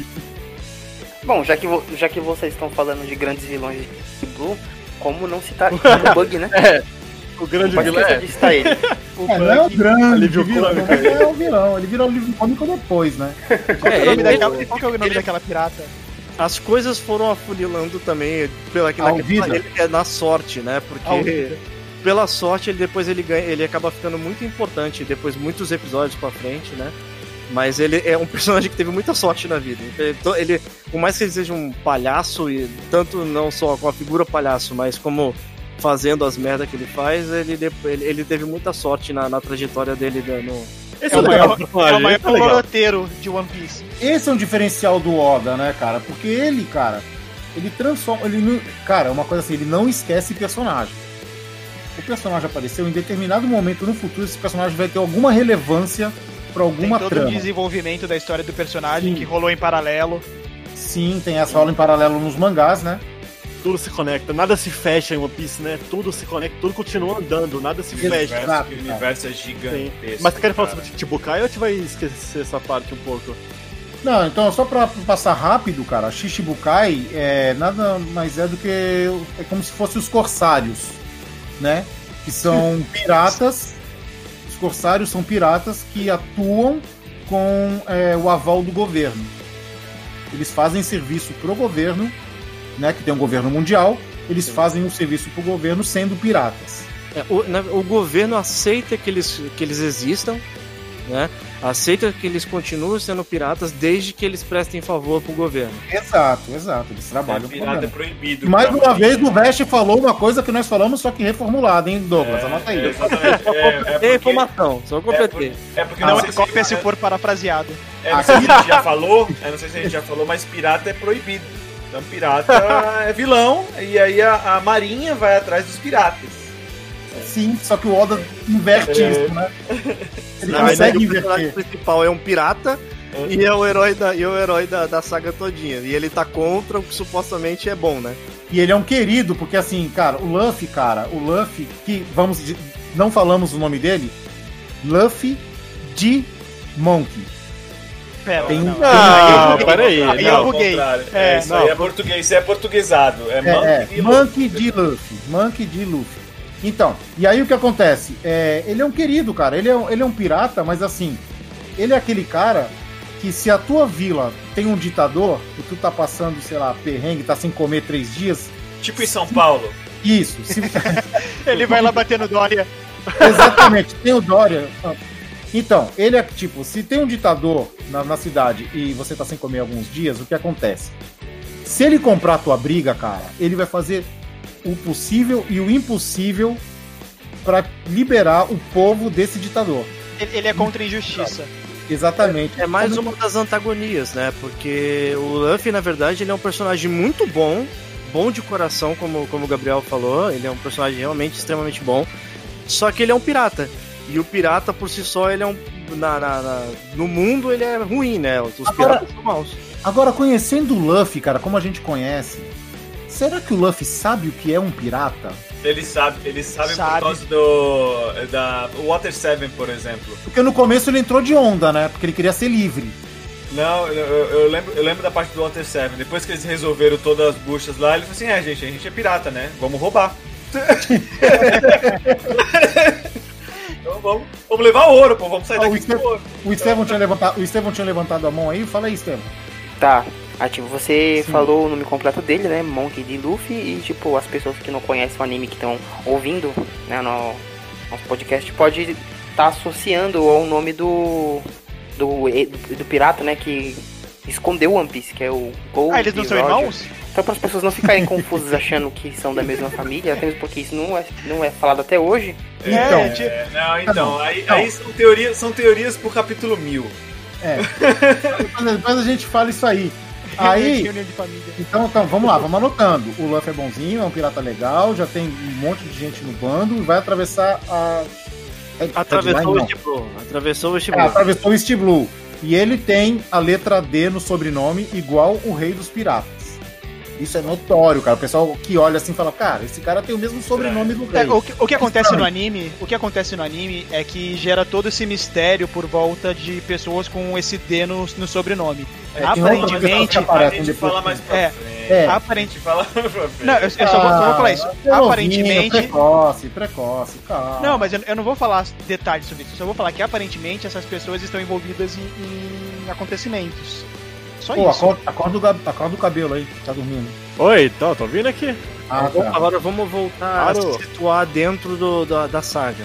Bom, já que, vo- já que vocês estão falando de grandes vilões de Blue, como não citar o Bug, né? O grande vilão. É, de citar ele. É, não é o grande vilão, mas é o vilão. Ele virou alívio cômico depois, né? Qual que é o nome ele- daquela, qual que é o nome ele- daquela pirata? As coisas foram afunilando também pela naquela, ele, é na sorte, né? Porque Alvida. pela sorte ele depois ele ganha, ele acaba ficando muito importante depois muitos episódios pra frente, né? Mas ele é um personagem que teve muita sorte na vida. Então, ele, por mais que ele seja um palhaço e tanto não só com a figura palhaço, mas como fazendo as merdas que ele faz, ele, ele, ele teve muita sorte na, na trajetória dele né, no, Esse É o legal, maior, é o maior é roteiro de One Piece. Esse é um diferencial do Oda, né, cara? Porque ele, cara, ele transforma. Ele não, cara, é uma coisa assim, ele não esquece personagem. O personagem apareceu em determinado momento no futuro, esse personagem vai ter alguma relevância pra Tem alguma todo trama. o desenvolvimento da história do personagem Sim. que rolou em paralelo. Sim, tem essa aula em paralelo nos mangás, né? Tudo se conecta, nada se fecha em One Piece, né? Tudo se conecta, tudo continua andando, nada se Exato. fecha. universo, Exato, o cara. universo é Sim. gigantesco. Mas você quer falar cara. sobre Chichibukai ou a gente vai esquecer essa parte um pouco? Não, então só pra passar rápido, cara, Shichibukai é nada mais é do que é como se fossem os corsários, né? Que são piratas. Os corsários são piratas que atuam com é, o aval do governo. Eles fazem serviço pro governo, né? Que tem um governo mundial. Eles fazem um serviço pro governo sendo piratas. É, o, na- o governo aceita que eles, que eles existam, né? Aceita que eles continuem sendo piratas desde que eles prestem favor pro governo. Exato, exato. Eles É, trabalham pro pirata é governo. proibido. Mais uma vez o Vest falou uma coisa que nós falamos, só que reformulada, hein, Douglas? Anota aí. É, exatamente. É, é informação, só é, completei. por- é porque Não não é sei cópia se é- for parafraseado. É, não sei se a gente já falou, é, não sei se a gente já falou, mas pirata é proibido. Então pirata é vilão, e aí a, a marinha vai atrás dos piratas. Sim, só que o Oda inverte É. isso, né? Ele verdade, consegue o personagem inverter. principal é um pirata É. e é o herói, da, e é o herói da, da saga todinha. E ele tá contra o que supostamente é bom, né? E ele é um querido, porque assim, cara, o Luffy, cara, o Luffy, que vamos. Não falamos o nome dele. Luffy de Monkey. Pera, Tem um- não. Ah, peraí. aí Não, eu buguei. contrário. É, É, isso não. aí é português, isso é portuguesado. É, É, é, Monkey D. Monkey de Luffy. Monkey de Luffy. Então, e aí o que acontece? É, ele é um querido, cara. Ele é, um- ele é um pirata, mas assim, ele é aquele cara que se a tua vila tem um ditador, e tu tá passando, sei lá, perrengue, tá sem comer três dias, Tipo em São Paulo. isso. se- Ele vai lá bater no Dória. Exatamente, tem o Dória. Então, ele é tipo, se tem um ditador na, na cidade e você tá sem comer alguns dias, o que acontece? Se ele comprar a tua briga, cara, ele vai fazer o possível e o impossível pra liberar o povo desse ditador. Ele, ele é contra a injustiça. Exatamente. É mais uma das antagonias, né? Porque o Luffy, na verdade, ele é um personagem muito bom, bom de coração, como, como o Gabriel falou. Ele é um personagem realmente extremamente bom. Só que ele é um pirata. E o pirata, por si só, ele é um. Na, na- na- no mundo, ele é ruim, né? Os Agora- piratas são maus. Agora, conhecendo o Luffy, cara, como a gente conhece, será que o Luffy sabe o que é um pirata? Ele sabe, ele sabe, Sabe. por causa do. Da o Water 7, por exemplo. Porque no começo ele entrou de onda, né? Porque ele queria ser livre. Não, eu, eu- eu lembro, eu lembro da parte do Water 7. Depois que eles resolveram todas as buchas lá, ele falou assim: é, gente, a gente é pirata, né? Vamos roubar. então vamos, vamos levar ouro, pô, vamos sair Ah, o daqui com Estevão- ouro. O Estevão tinha levantado, o Estevão tinha levantado a mão aí? Fala aí, Estevão. Tá. Ah, tipo, você Sim. falou o nome completo dele, né? Monkey D. Luffy. E, tipo, as pessoas que não conhecem o anime que estão ouvindo, né, no nosso podcast, pode estar associando ao nome do, do, do, do pirata, né? Que escondeu o One Piece, que é o Gold Ah, eles não são Roger. irmãos? Então, para as pessoas não ficarem confusas achando que são da mesma família, até mesmo porque isso não é, não é falado até hoje. Então, É, É, não, então, Tá bom. aí, aí são, teorias, são teorias pro capítulo 1000. É. depois, a gente fala isso aí. Aí, então, então, vamos lá, vamos anotando. O Luffy é bonzinho, é um pirata legal, já tem um monte de gente no bando e vai atravessar a. é- Atravessou é o. East Blue. Atravessou o East É, Blue. atravessou o East Blue. E ele tem a letra D no sobrenome, igual o rei dos piratas. Isso é notório, cara. O pessoal que olha assim fala, cara, esse cara tem o mesmo sobrenome do É, o, que, o que acontece Estranho. no anime, o que acontece no anime é que gera todo esse mistério por volta de pessoas com esse D no, no sobrenome. É, aparentemente, A gente fala mais pra É, frente. É. A Aparente, gente fala não, eu, eu só, vou, só vou falar isso. Ah, é novinho, Aparentemente, Precoce, precoce, calma. não, mas eu, eu não vou falar detalhes sobre isso. Eu só vou falar que aparentemente essas pessoas estão envolvidas em, em acontecimentos. Só Pô, isso. acorda, acorda, o acorda o cabelo aí, tá dormindo. Oi, então, tô vindo aqui. Ah, tá. Agora vamos voltar Claro. a se situar dentro do- da, da saga.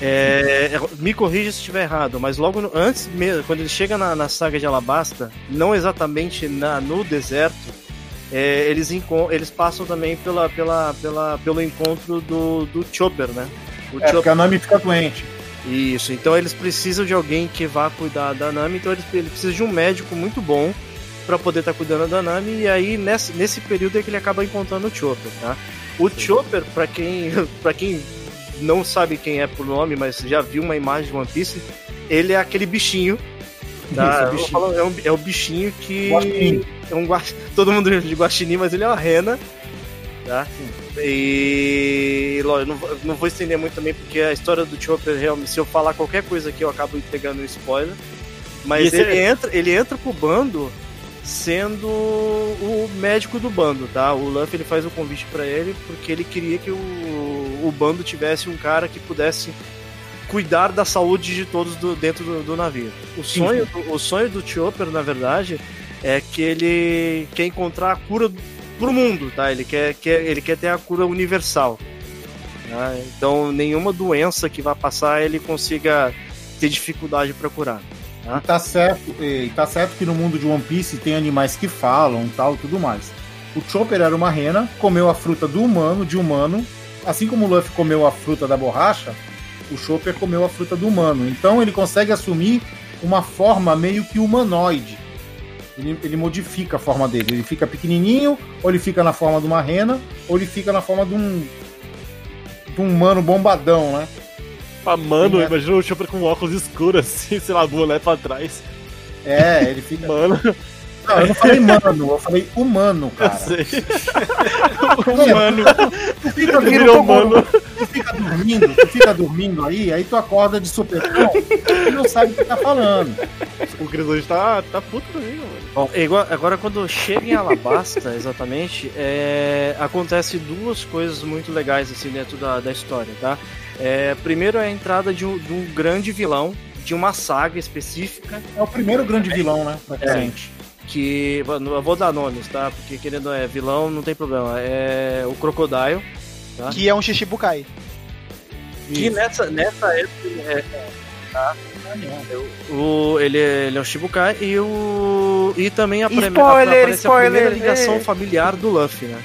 É, me corrija se estiver errado, mas logo no- antes mesmo, quando ele chega na, na saga de Alabasta, não exatamente na, no deserto, é, eles, eles passam também pela, pela, pela, pelo encontro do, do Chopper, né? O É, porque a Nami fica doente. Isso, então eles precisam de alguém que vá cuidar da Nami, então eles, eles precisam de um médico muito bom para poder estar cuidando da Nami, e aí nesse, nesse período é que ele acaba encontrando o Chopper, tá? O Chopper, para quem, pra quem não sabe quem é por nome, mas já viu uma imagem de One Piece, ele é aquele bichinho. Tá? Isso, vou bichinho. é, um, é um bichinho que. É um guax... Todo mundo de guaxinim, mas ele é uma rena. Tá? E lógico, não, vou- não vou estender muito também, porque a história do Chopper, realmente, se eu falar qualquer coisa aqui, eu acabo pegando um spoiler. Mas ele, é- entra, ele entra pro bando sendo o médico do bando, tá? O Luffy ele faz o convite pra ele porque ele queria que o, o bando tivesse um cara que pudesse cuidar da saúde de todos do- dentro do, do navio. O sonho, do- o sonho do Chopper, na verdade, é que ele quer encontrar a cura pro mundo, tá? Ele quer, quer, ele quer ter a cura universal. tá? Então, nenhuma doença que vai passar ele consiga ter dificuldade para curar. E tá certo, e tá certo que no mundo de One Piece tem animais que falam tal tudo mais. O Chopper era uma rena, comeu a fruta do humano, de humano, assim como o Luffy comeu a fruta da borracha, o Chopper comeu a fruta do humano. Então ele consegue assumir uma forma meio que humanoide. Ele, ele modifica a forma dele. Ele fica pequenininho, ou ele fica na forma de uma rena, ou ele fica na forma de um de um humano bombadão, né? Ah, mano, é. imagina o Chopper com óculos escuros assim, sei lá, boné pra trás. É, ele fica. Mano, Não, eu não falei mano, eu falei humano, eu cara. sei. Mano, Tu fica, Virou tu- mano. Tu fica dormindo, tu fica dormindo aí, aí tu acorda de supetão e não sabe o que tá falando. O Cris hoje tá, tá puto comigo, mano. Bom, igual- agora quando chega em Alabasta, exatamente, é, acontece duas coisas muito legais assim dentro da, da história, tá? É, primeiro é a entrada de um, de um grande vilão de uma saga específica É o primeiro grande vilão, né? Praticamente. que eu vou dar nomes, tá? Porque querendo é vilão não tem problema. É o Crocodile, tá? Que é um Shishibukai. que nessa nessa época é, tá? o, ele, é- ele é o Shibukai e o e também a Spoiler, aparece a primeira spoiler, ligação familiar do Luffy, né?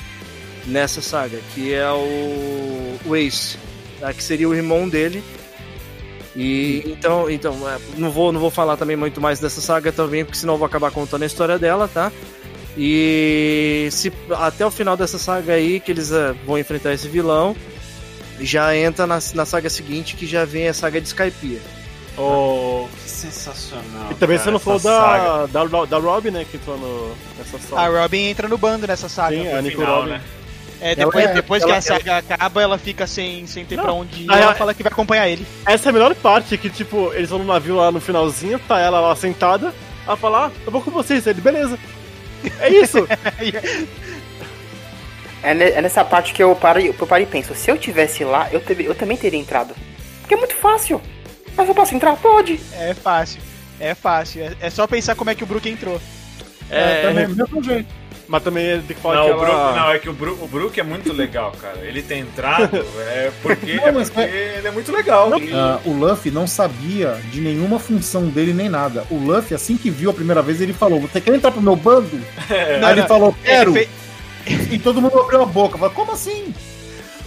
Nessa saga, que é o, o Ace, tá? que seria o irmão dele. E então, então é, não vou não vou falar também muito mais dessa saga também, porque senão eu vou acabar contando a história dela, tá? E se até o final dessa saga aí que eles eh, vão enfrentar esse vilão, já entra na, na saga seguinte que já vem a saga de Skypiea. Oh, Que sensacional. e também cara, você não falou da, da, da Robin, né? Que entrou no, nessa A saga. Robin entra no bando nessa saga. Sim, a No Nico final, Robin. né? É, depois, Ela é- depois ela- que a saga acaba, ela fica sem, sem ter Não, pra onde ir. na Ela real- fala que vai acompanhar ele. Essa é a melhor parte, que tipo, eles vão no navio lá no finalzinho, tá ela lá sentada, ela fala, ah, eu vou com vocês, ele, beleza. É isso! É, ne- é nessa parte que eu paro, e- eu paro e penso, se eu tivesse lá, eu, teve- eu também teria entrado. Porque é muito fácil. Mas eu posso entrar? Pode. É fácil. É fácil. É, é só pensar como é que o Brook entrou. É, É, também mesmo jeito. Mas também tem que falar Não, que o Brook, ela... não, é que o Brook, o Brook é muito legal, cara. Ele ter entrado é porque, Não, é mas porque ele é muito legal. Ele- Ah, o Luffy não sabia de nenhuma função dele nem nada. O Luffy, assim que viu a primeira vez, ele falou: Você quer entrar pro meu bando? Não, Aí ele não. falou: Quero. Ele E todo mundo abriu a boca. Falou, Como assim?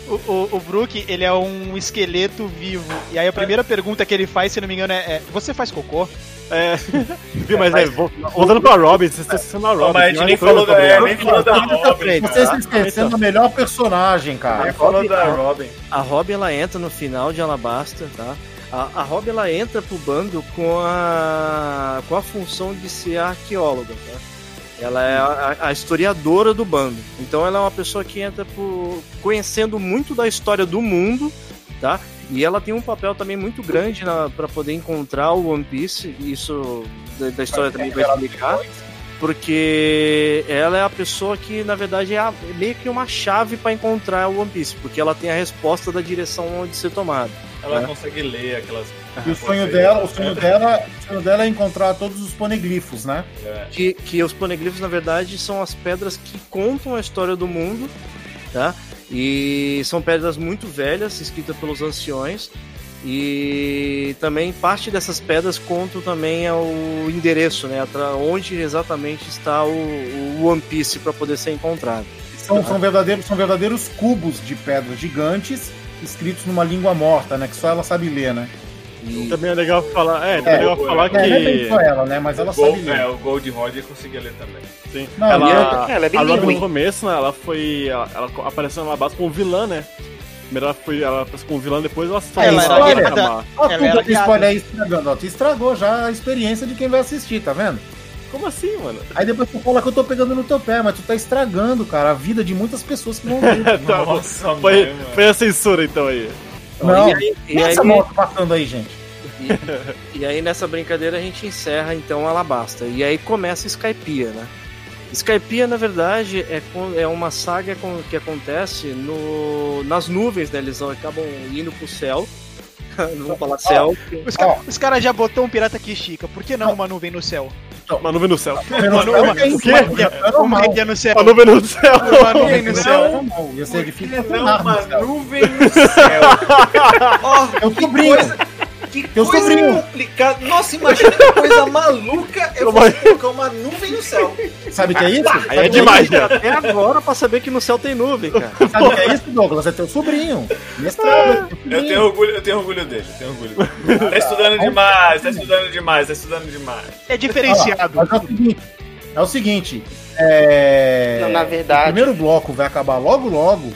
O, o, o Brook, ele é um esqueleto vivo. E aí a primeira pergunta que ele faz, se não me engano, é, é, Você faz cocô? É, viu, mas, é, vol- voltando pra Robin, vocês estão esquecendo a Robin. Não, mas a gente é nem falou da, é, nem falou da Robin. Você está cara. esquecendo a melhor personagem, cara. Nem falou da Robin. A Robin ela entra no final de Alabasta, tá? A, a Robin ela entra pro bando com a com a função de ser arqueóloga, tá? Ela é a, a historiadora do bando. Então ela é uma pessoa que entra por, conhecendo muito da história do mundo, tá? E ela tem um papel também muito grande para poder encontrar o One Piece. e Isso da, da história também vai explicar. Porque ela é a pessoa que, na verdade, é a- é meio que uma chave para encontrar o One Piece, porque ela tem a resposta da direção onde ser tomada. Ela É. consegue ler aquelas. E o sonho dela, o sonho dela, o sonho dela é encontrar todos os poneglifos, né? É. Que, que os poneglifos, na verdade, são as pedras que contam a história do mundo, tá? E são pedras muito velhas, escritas pelos anciões. E também parte dessas pedras contam também o endereço, né? Onde exatamente está o, o One Piece para poder ser encontrado. São, são verdadeiros, são verdadeiros cubos de pedras gigantes escritos numa língua morta, né? Que só ela sabe ler, né? Também é legal falar, é, é legal É, falar É, não é bem que... só ela, né? Mas ela o, sabe Gold, ler. é, o Gold Roger conseguia ler também. Sim. Não, ela, e ela é a Robin bilíngue. no começo, né, ela foi. Ela, ela apareceu na base como vilã, né? Primeiro ela foi. Ela apareceu como vilã, depois ela saiu. Ela era reclamar. Ó, Ela tudo era spoiler aí estragando, ó. Tu estragou já a experiência de quem vai assistir, tá vendo? Como assim, mano? Aí depois tu fala que eu tô pegando no teu pé, mas tu tá estragando, cara, a vida de muitas pessoas que vão ver. Tá, Nossa, foi, mãe, mano. foi a censura então aí. Não, e aí, e e essa aí- moto passando aí, gente? E aí nessa brincadeira a gente encerra então Alabasta. E aí começa Skypiea, né? Skypiea, na verdade, é, é uma saga com- que acontece no, nas nuvens, né? Eles acabam indo pro céu. Não vou falar céu. Os, os caras já botou um pirata que estica. Por que não uma nuvem no céu? Uma nuvem no céu. Uma nuvem- isso, o quê? mas é Uma ilha no céu. Uma nuvem no céu. Uma nuvem no Não, céu. Ia ser difícil não uma no céu. nuvem no céu? Eu que sobrinho. Coisa, que Eu coisa sobrinho. complicada. Nossa, imagina que coisa maluca eu vou colocar uma nuvem no céu. Sabe o que é isso? Aí é que demais, né? Até agora pra saber que no céu tem nuvem, cara. Sabe o que é isso, Douglas? É teu sobrinho. Mestrado, é Eu tenho orgulho, eu tenho orgulho dele, eu tenho orgulho dele. Tá estudando demais, tá estudando demais, tá estudando demais. É diferenciado. Mas é o seguinte, é o seguinte, é... Não, na verdade- o primeiro bloco vai acabar logo logo,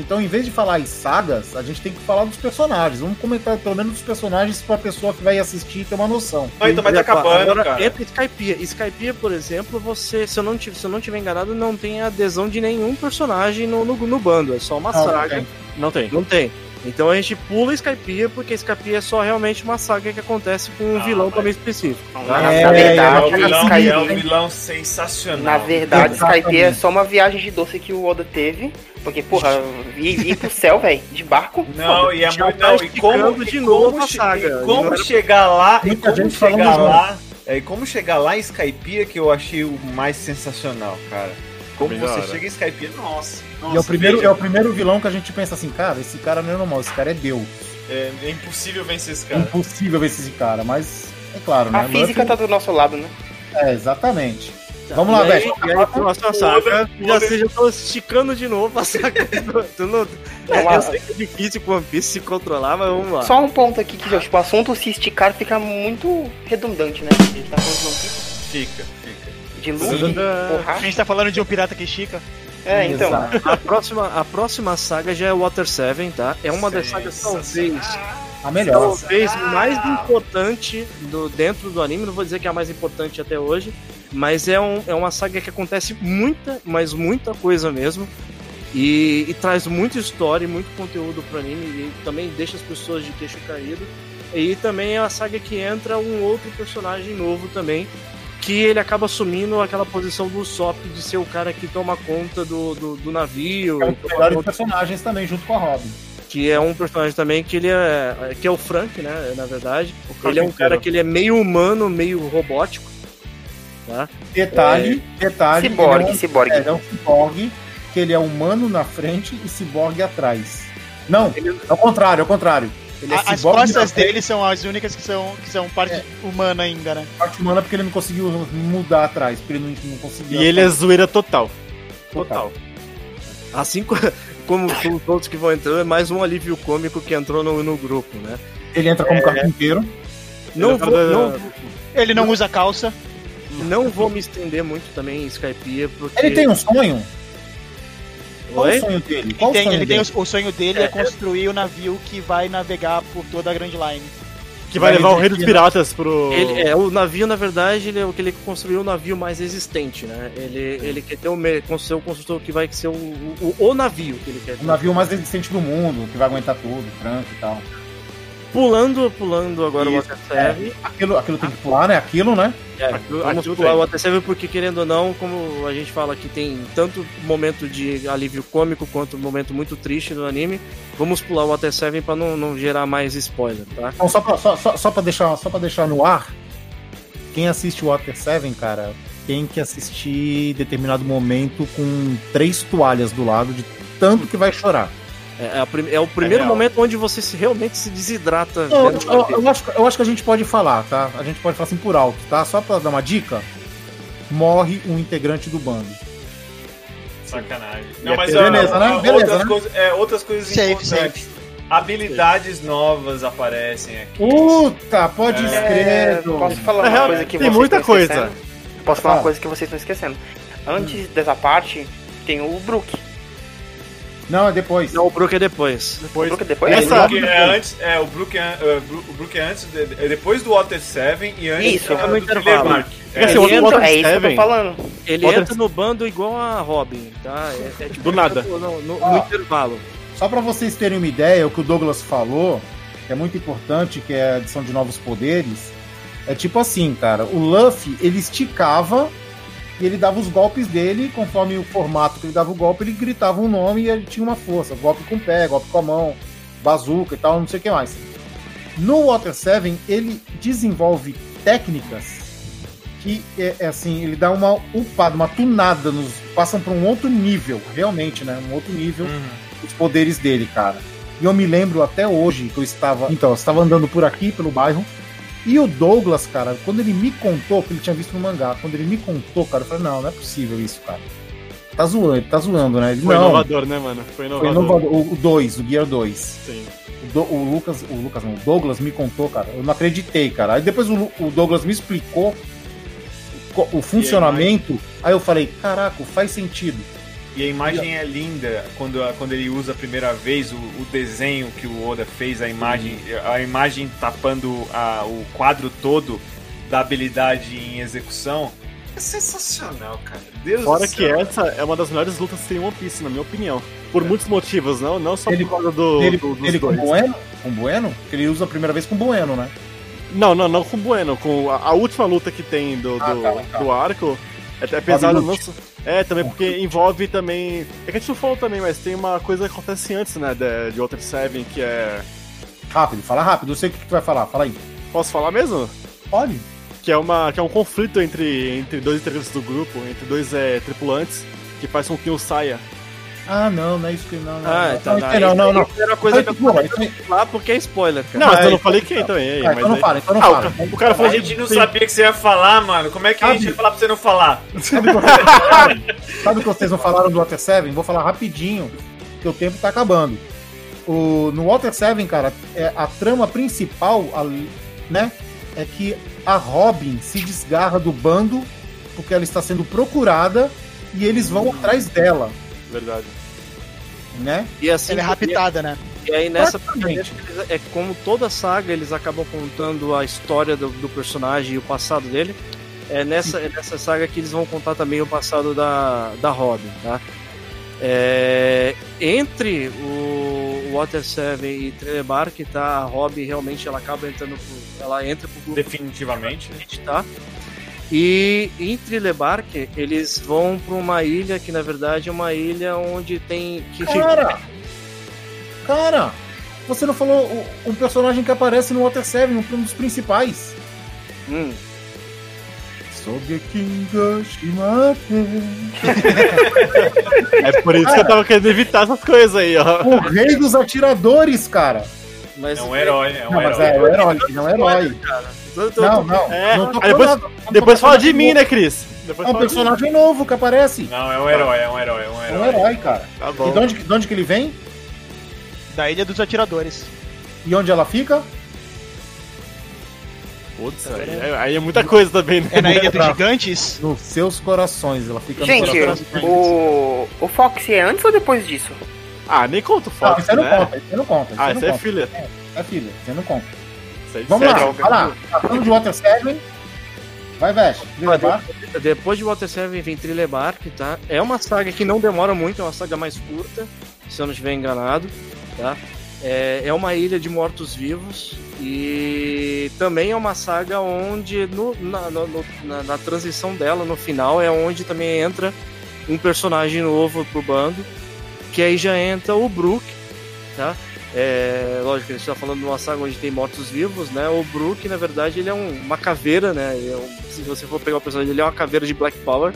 então em vez de falar em sagas, a gente tem que falar dos personagens. Vamos comentar pelo menos dos personagens pra pessoa que vai assistir ter uma noção. Não, então, mas tá acabando, Agora, cara. entra Skypiea. Skypiea, por exemplo, você, se eu não tiver, se eu não tiver enganado, não tem adesão de nenhum personagem no, no, no bando. É só uma Não, não saga. tem. Não tem. Não tem. Então a gente pula Skypiea porque Skypiea é só realmente uma saga que acontece com um Ah, vilão mas- também específico. Na, tá? na É, É verdade, um vilão, é um vilão sensacional. Na verdade. Skypiea é só uma viagem de doce que o Oda teve. Porque, porra, ir, ir pro céu, velho, de barco. Não, e é muito. tá Não, e como, de novo como a saga. e como chegar lá. E como chegar lá. É, e como chegar lá em Skypiea que eu achei o mais sensacional, cara. Como você chega em Skypiea, nossa. nossa E é o, primeiro, veja, é o primeiro vilão que a gente pensa assim, cara, esse cara não é normal, esse cara é Deus. é, é impossível vencer esse É cara. impossível ver esse cara, mas é claro, né? A física Luffy- tá do nosso lado, né? É, exatamente. Vamos lá, velho. E aí, a próxima saga, já, vocês já estão esticando de novo a saga. do- do- É, eu sei que é difícil com One Piece se controlar, mas vamos lá. Só um ponto aqui que, tipo, o assunto se esticar fica muito redundante, né? A gente tá falando de One Piece, fica. De Luffy, A gente tá falando de um pirata que estica. É, então. Exato. A próxima, a próxima saga já é Water 7, tá? É uma das sagas talvez A melhor. talvez mais importante do, dentro do anime. Não vou dizer que é a mais importante até hoje, mas é, um, é uma saga que acontece muita, mas muita coisa mesmo. E, e traz muita história e muito conteúdo pro anime e também deixa as pessoas de queixo caído. E também é a saga que entra um outro personagem novo também, que ele acaba assumindo aquela posição do Sop de ser o cara que toma conta do, do, do navio. É um e dos melhores conta- personagens também, junto com a Robin. que é um personagem também que ele é que é o Frank, né, na verdade. O Ele é um cara que ele é meio humano, meio robótico, tá? Detalhe, detalhe. Ciborgue, ele é um, ciborgue. é, ele é um ciborgue, que ele é humano na frente e ciborgue atrás. Não, é o contrário, é o contrário. Ele é A- as costas frente, dele são as únicas que são, que são parte humana ainda, né? parte humana porque ele não conseguiu mudar atrás, porque ele não, não conseguiu. E ele é zoeira total. Total. Assim co- como os outros que vão entrando, é mais um alívio cômico que entrou no, no grupo, né? Ele entra como carpinteiro. Não Ele é vou, da- não, Ele não usa calça. não vou me estender muito também em Skypiea, porque... Ele tem um sonho? Qual Oi? o sonho dele? Qual Tem- o sonho ele tem dele? o, o sonho dele é, É, construir o navio que vai navegar por toda a Grand Line. Que vai Vai levar o rei dos piratas pro. Ele, é, o navio, na verdade, ele é o que ele construiu o navio mais existente, né? Ele, ele quer ter o, me- construir o construtor que vai ser o, o, o navio que ele quer ter. O navio mais resistente do mundo, que vai aguentar tudo, tranco e tal. Pulando, pulando agora o Isso, Water 7. Aquilo, aquilo tem que pular, né? Aquilo, né? É, Aquilo- vamos aquilo pular tem. o Water 7 porque, querendo ou não, como a gente fala que tem tanto momento de alívio cômico quanto momento muito triste no anime, vamos pular o Water 7 pra não, não gerar mais spoiler, tá? Então, só pra, só, só, só pra deixar, só pra deixar no ar, quem assiste Water 7, cara, tem que assistir determinado momento com três toalhas do lado, de tanto que vai chorar. É, é a prim- é o primeiro real. momento onde você se- realmente se desidrata. Eu, eu- eu acho, eu acho que a gente pode falar, tá? A gente pode falar assim por alto, tá? Só pra dar uma dica, morre um integrante do bando. Sacanagem. Não, é mas beleza, ó, né? Beleza, outras, né? Coisas, é, outras coisas Safe, importantes. Habilidades novas aparecem aqui. Puta, pode É, escrever. Posso falar uma real, coisa que tem vocês muita estão coisa. esquecendo? Posso falar Ah. uma coisa que vocês estão esquecendo? Antes dessa parte, tem o Brook. Não, é depois. Não, o Brook é depois. O Depois. Brook é depois? Essa- O Brook é depois. antes, é, o Brook é, é, o Brook é antes, de- é depois do Water 7 e antes Isso, no do intervalo. Thriller Bark. Fica assim, Ele Water entra- É isso que eu tô Seven. falando. Ele Water- entra no bando igual a Robin, tá? É, é tipo, Do nada. No, no- no Ó. intervalo. Só pra vocês terem uma ideia, o que o Douglas falou, que é muito importante, que é a adição de novos poderes, é tipo assim, cara, o Luffy, ele esticava e ele dava os golpes dele, conforme o formato que ele dava o golpe, ele gritava um nome e ele tinha uma força, golpe com o pé, golpe com a mão, bazuca e tal, não sei o que mais. No Water 7, ele desenvolve técnicas que é, é assim, ele dá uma upada, uma tunada, nos, passam para um outro nível, realmente, né? Um outro nível os poderes dele, cara. E eu me lembro até hoje que eu estava. Então, eu estava andando por aqui, pelo bairro. E o Douglas, cara, quando ele me contou, que ele tinha visto no mangá, quando ele me contou, cara, eu falei, não, não é possível isso, cara. Tá zoando, ele tá zoando, né? Ele, Foi não, inovador, né, mano? Foi foi inovador. inovador. O 2, o Gear 2. Sim. O, Do- o Lucas, o Lucas não, o Douglas me contou, cara. Eu não acreditei, cara. Aí depois o, o Douglas me explicou o, co- o funcionamento. Aí eu falei, caraca, faz sentido. E a imagem é linda quando, quando ele usa a primeira vez o, o desenho que o Oda fez, a imagem, a imagem tapando a- o quadro todo da habilidade em execução. é sensacional, cara. Deus Fora do que céu. essa é uma das melhores lutas que tem em One Piece, na minha opinião. Por muitos motivos, não, não só Ele- por causa do, ele do- dos ele com dois. Bueno? Com Bueno? Porque ele usa a primeira vez com Bueno, né? Não, não, não com o Bueno, com a, a última luta que tem do, Ah, do, tá, tá. do arco. É, é pesado, Lute. só- É, também porque envolve também. É que a gente não falou também, mas tem uma coisa que acontece antes, né, de, de Water Seven, que é. Rápido, fala rápido. Eu sei o que que tu vai falar. Fala aí. Posso falar mesmo? Pode. Que é, uma, que é um conflito entre, entre dois integrantes do grupo, entre dois é, tripulantes, que faz com que um saia. Ah, não, não é isso que não. não Ah, não, então não, não, não, não. Era coisa que eu Porra, falei lá porque é spoiler, cara. Não, mas eu não é, falei então- quem também. Ah, mas então não aí- fala, então não Ah, o fala. o cara A falou gente não sabia que você ia falar, mano. Como é que a gente ia falar pra você não falar? Sabe o que vocês não falaram do Water 7? Vou falar rapidinho, que o tempo tá acabando. O, no Water 7, cara, é, a trama principal, ali, né, é que a Robin se desgarra do bando porque ela está sendo procurada e eles vão atrás dela, Verdade. Né? E assim, Ela é raptada, né? E aí nessa é como toda saga eles acabam contando a história do, do personagem e o passado dele. É nessa, é nessa saga que eles vão contar também o passado da, da Robin, tá? É, entre o Water 7 e Thriller Bark, tá? A Robin realmente ela acaba entrando pro, ela entra pro grupo Definitivamente. tá? E em Thriller Bark eles vão para uma ilha que na verdade é uma ilha onde tem que Cara! Cara! Você não falou o- um personagem que aparece no Water 7, um dos principais. Hum. É por isso que eu tava querendo evitar essas coisas aí, ó. O rei dos atiradores, cara. mas É um herói, é um Não, mas herói. é o herói, ele não é herói. Tô- Não, não. É, não depois- não tô Depois fala de mim, novo. né, Cris? Depois É um de personagem novo que aparece. Não, é um herói, é um herói, é um É herói. um herói, cara. Tá E bom. de onde, de onde que ele vem? Da Ilha dos Atiradores. E onde ela fica? Putz, aí, é- aí é muita coisa também, né? É na Ilha dos Gigantes? Nos seus corações. Ela fica Gente, no coração. o, o Fox é antes ou depois disso? Ah, nem conta o Não, Fox, isso aí não né? conta, isso não conta. Isso Ah, isso não é conta. filha. É filha, isso aí não conta. Vamos sério. lá, vai lá. Falando de Water 7. Vai, Veste. Levar. Depois de Water 7 vem Thriller Bark, tá? É uma saga que não demora muito, é uma saga mais curta, se eu não estiver enganado, tá? É, é uma ilha de mortos-vivos e também é uma saga onde no- na, no- na- na transição dela, no final, é onde também entra um personagem novo pro bando, que aí já entra o Brook, tá? É, lógico, a gente tá falando de uma saga onde tem mortos-vivos, né? O Brook, na verdade, ele é um- uma caveira, né? É um- se você for pegar o personagem, ele é uma caveira de Black Power.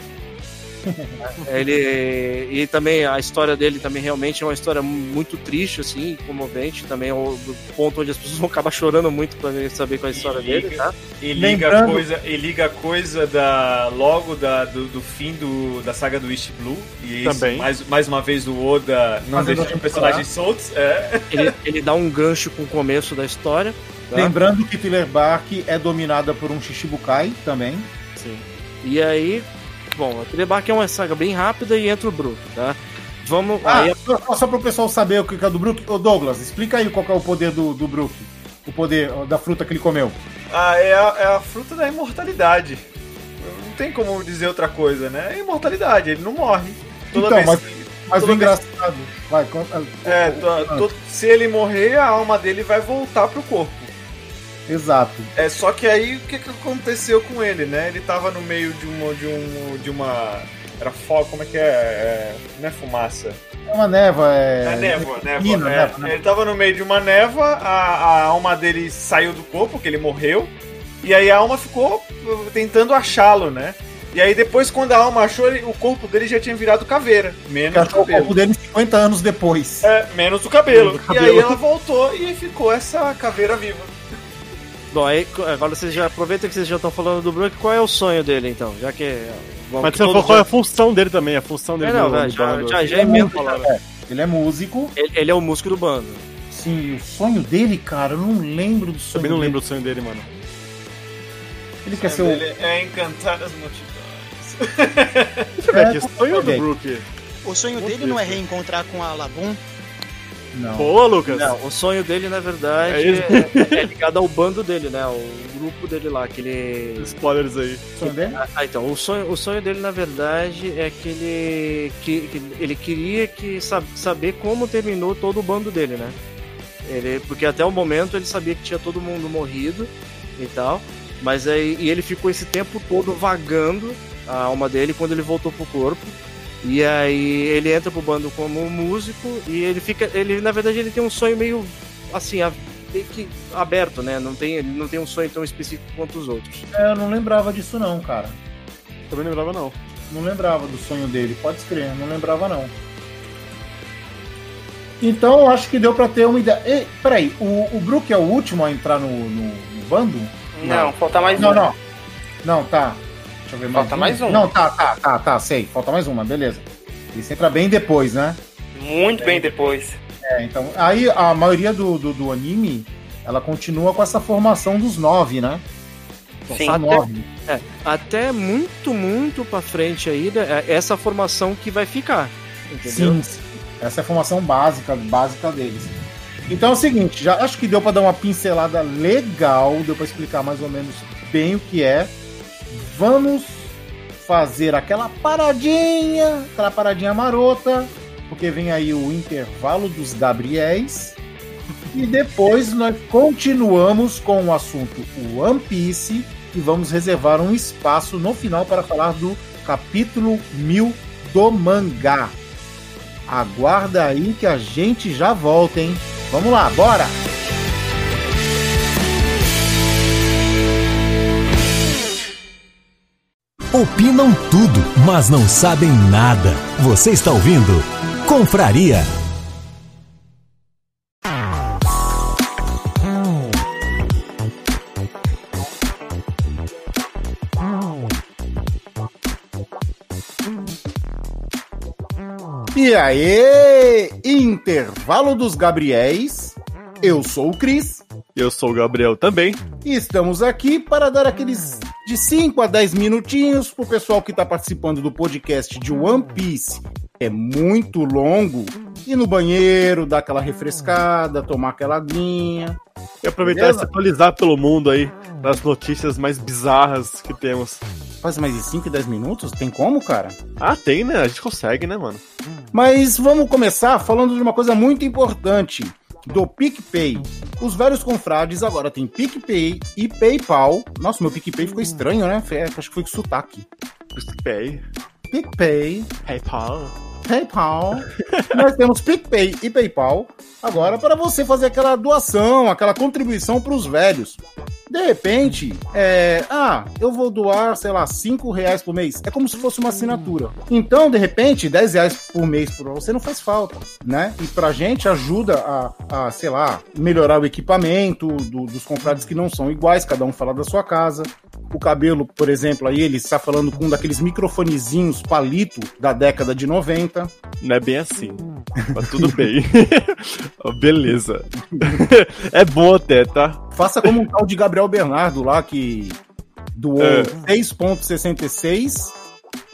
ele e também a história dele também realmente é uma história muito triste assim, comovente, também é o ponto onde as pessoas vão acabar chorando muito para saber qual é a história dele, tá? E liga a Lembrando- coisa, e liga a coisa da logo da, do, do fim do, da saga do East Blue. E isso, Também. mais, mais uma vez o Oda não deixa a personagens soltos. É. Ele, ele dá um gancho com o começo da história, tá? Lembrando que Thriller Bark é dominada por um Shishibukai também. Sim. E aí, bom, a Telebark é uma saga bem rápida e entra o Brook, tá? Vamos. Ah, aí, só, só para o pessoal saber o que é do Brook. Ô Douglas, explica aí qual é o poder do, do Brook. O poder da fruta que ele comeu. Ah, é a, é a fruta da imortalidade. Não tem como dizer outra coisa, né? É imortalidade, ele não morre. Toda Então, vez mas- Mas toda o vez- engraçado. Vai, conta. É, to- to- se ele morrer, a alma dele vai voltar pro corpo. Exato. É só que aí o que, que aconteceu com ele, né? Ele tava no meio de uma. de um. de uma. Era fogo, como é que é? é? Não é fumaça. É uma névoa. É, É névoa, névoa. neblina, é. névoa, né? Ele tava no meio de uma névoa, a, a alma dele saiu do corpo, porque ele morreu. E aí a alma ficou tentando achá-lo, né? E aí depois, quando a alma achou, o corpo dele já tinha virado caveira. Menos Que o achou o cabelo. corpo dele 50 anos depois. É, menos o cabelo. Menos o E aí cabelo. ela voltou e ficou essa caveira viva. Bom, aí agora vocês já aproveitam que vocês já estão falando do Brook, qual é o sonho dele então? Já que. Bom, Mas que você falou qual é a função dele também, a função dele É, não, velho, já, já, já Ele é músico, falando. é. Ele é músico. Ele, ele é o músico do bando. Sim, o sonho dele, cara, eu não lembro do sonho Também não dele. lembro o sonho dele, mano. Ele quer ser o. Ele é encantar as multidões. Deixa eu ver É, aqui, sonho do ok. Brook. O sonho dele não é reencontrar com a Labum? Não. Boa, Lucas. Não, o sonho dele, na verdade, É é, é ligado ao bando dele, né? O grupo dele lá, que ele. Spoilers aí. Dele? Ah, então, o sonho, o sonho dele, na verdade, é que ele, que, que ele queria que sab, saber como terminou todo o bando dele, né? Ele, porque até o momento ele sabia que tinha todo mundo morrido e tal, mas aí e ele ficou esse tempo todo vagando a alma dele quando ele voltou pro corpo. E aí ele entra pro bando como músico e ele fica, ele na verdade ele tem um sonho meio assim, a- meio que aberto, né? Não tem, ele não tem um sonho tão específico quanto os outros. É, eu não lembrava disso não, cara. Também não lembrava, não. Não lembrava do sonho dele, pode escrever, não lembrava não. Então eu acho que deu pra ter uma ideia. Ei, peraí, o, o Brook é o último a entrar no, no, no bando? Não, falta mais Não, um. não. Não, tá. Deixa eu ver Falta mais um. Não, tá, tá, tá, tá, sei. Falta mais uma, beleza. Isso entra bem depois, né? Muito bem depois. É, então. Aí a maioria do, do, do anime, ela continua com essa formação dos nove, né? Sim. São nove. É, até muito, muito pra frente aí, né, é essa formação que vai ficar. Entendeu? Sim, sim. Essa é a formação básica, básica deles. Então é o seguinte, já acho que deu pra dar uma pincelada legal, deu pra explicar mais ou menos bem o que é. Vamos fazer aquela paradinha, aquela paradinha marota, porque vem aí o intervalo dos Gabriéis. E depois nós continuamos com o assunto One Piece e vamos reservar um espaço no final para falar do capítulo 1000 do mangá. Aguarda aí que a gente já volta, hein? Vamos lá, bora! Opinam tudo, mas não sabem nada. Você está ouvindo Confraria. E aí, intervalo dos Gabriéis. Eu sou o Cris Eu sou o Gabriel também. e estamos aqui para dar aqueles de 5 a 10 minutinhos pro pessoal que está participando do podcast de One Piece. É muito longo. Ir no banheiro, dar aquela refrescada, tomar aquela aguinha. E aproveitar Beleza? e se atualizar pelo mundo aí, das notícias mais bizarras que temos. Faz mais de 5 e 10 minutos? Tem como, cara? Ah, tem, né? A gente consegue, né, mano? Mas vamos começar falando de uma coisa muito importante. Do PicPay. Os velhos confrades agora tem PicPay e PayPal. Nossa, meu PicPay ficou estranho, né? Acho que foi com sotaque. Pay, PicPay, PayPal. PayPal. Nós temos PicPay e PayPal agora para você fazer aquela doação, aquela contribuição para os velhos. De repente, é, ah, eu vou doar, sei lá, 5 reais por mês. É como se fosse uma assinatura. Então, de repente, 10 reais por mês para você não faz falta, né? E pra gente ajuda a, a sei lá, melhorar o equipamento do- dos confrades que não são iguais, cada um fala da sua casa. O cabelo, por exemplo, aí ele está falando com um daqueles microfonezinhos palito da década de 90. Não é bem assim. Mas tudo bem. Beleza. é bom até, tá? Faça como um tal de Gabriel Bernardo lá, que doou É. 6,66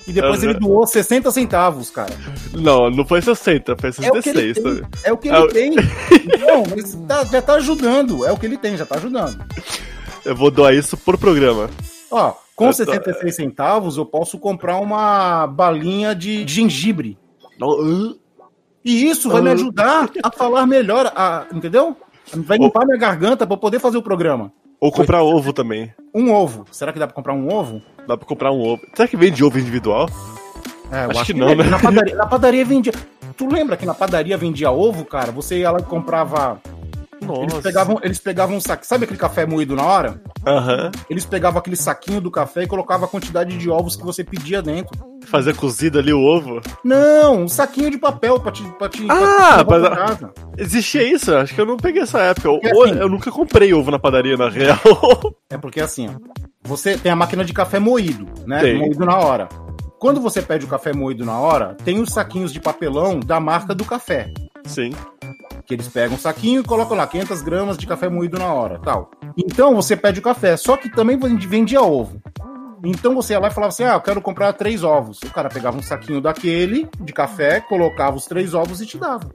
e depois ele doou 60 centavos, cara. Não, não foi 60, foi É o que ele 66. tem. sabe? É o que ele o- tem. Não, mas tá- já tá ajudando. É o que ele tem, já tá ajudando. Eu vou doar isso por programa. Ó, com Eu tô- 66 centavos eu posso comprar uma balinha de gengibre. E isso vai me ajudar a falar melhor, a- entendeu? Vai limpar minha garganta pra eu poder fazer o programa. Ou comprar ovo também. Um ovo. Será que dá pra comprar um ovo? Dá pra comprar um ovo. Será que vende ovo individual? É, eu Acho acho, que não, né? Na padaria, na padaria vendia. Tu lembra que na padaria vendia ovo, cara? Você ia lá e comprava. Eles Nossa. pegavam, eles pegavam um saco. Sabe aquele café moído na hora? Aham. Eles pegavam aquele saquinho do café e colocavam a quantidade de ovos que você pedia dentro. Fazer cozido ali o ovo. Não, um saquinho de papel pra te. Pra te Ah, pra te mas- casa. Existia isso? Acho que eu não peguei essa época. Ou assim- eu nunca comprei ovo na padaria, na real. É porque assim, ó, você tem a máquina de café moído, né? Tem. Moído na hora. Quando você pede o café moído na hora, tem os saquinhos de papelão da marca do café. Sim. Que eles pegam um saquinho e colocam lá 500 gramas de café moído na hora, tal. Então você pede o café, só que também vendia ovo. Então você ia lá e falava assim: ah, eu quero comprar três ovos. O cara pegava um saquinho daquele, de café, colocava os três ovos e te dava.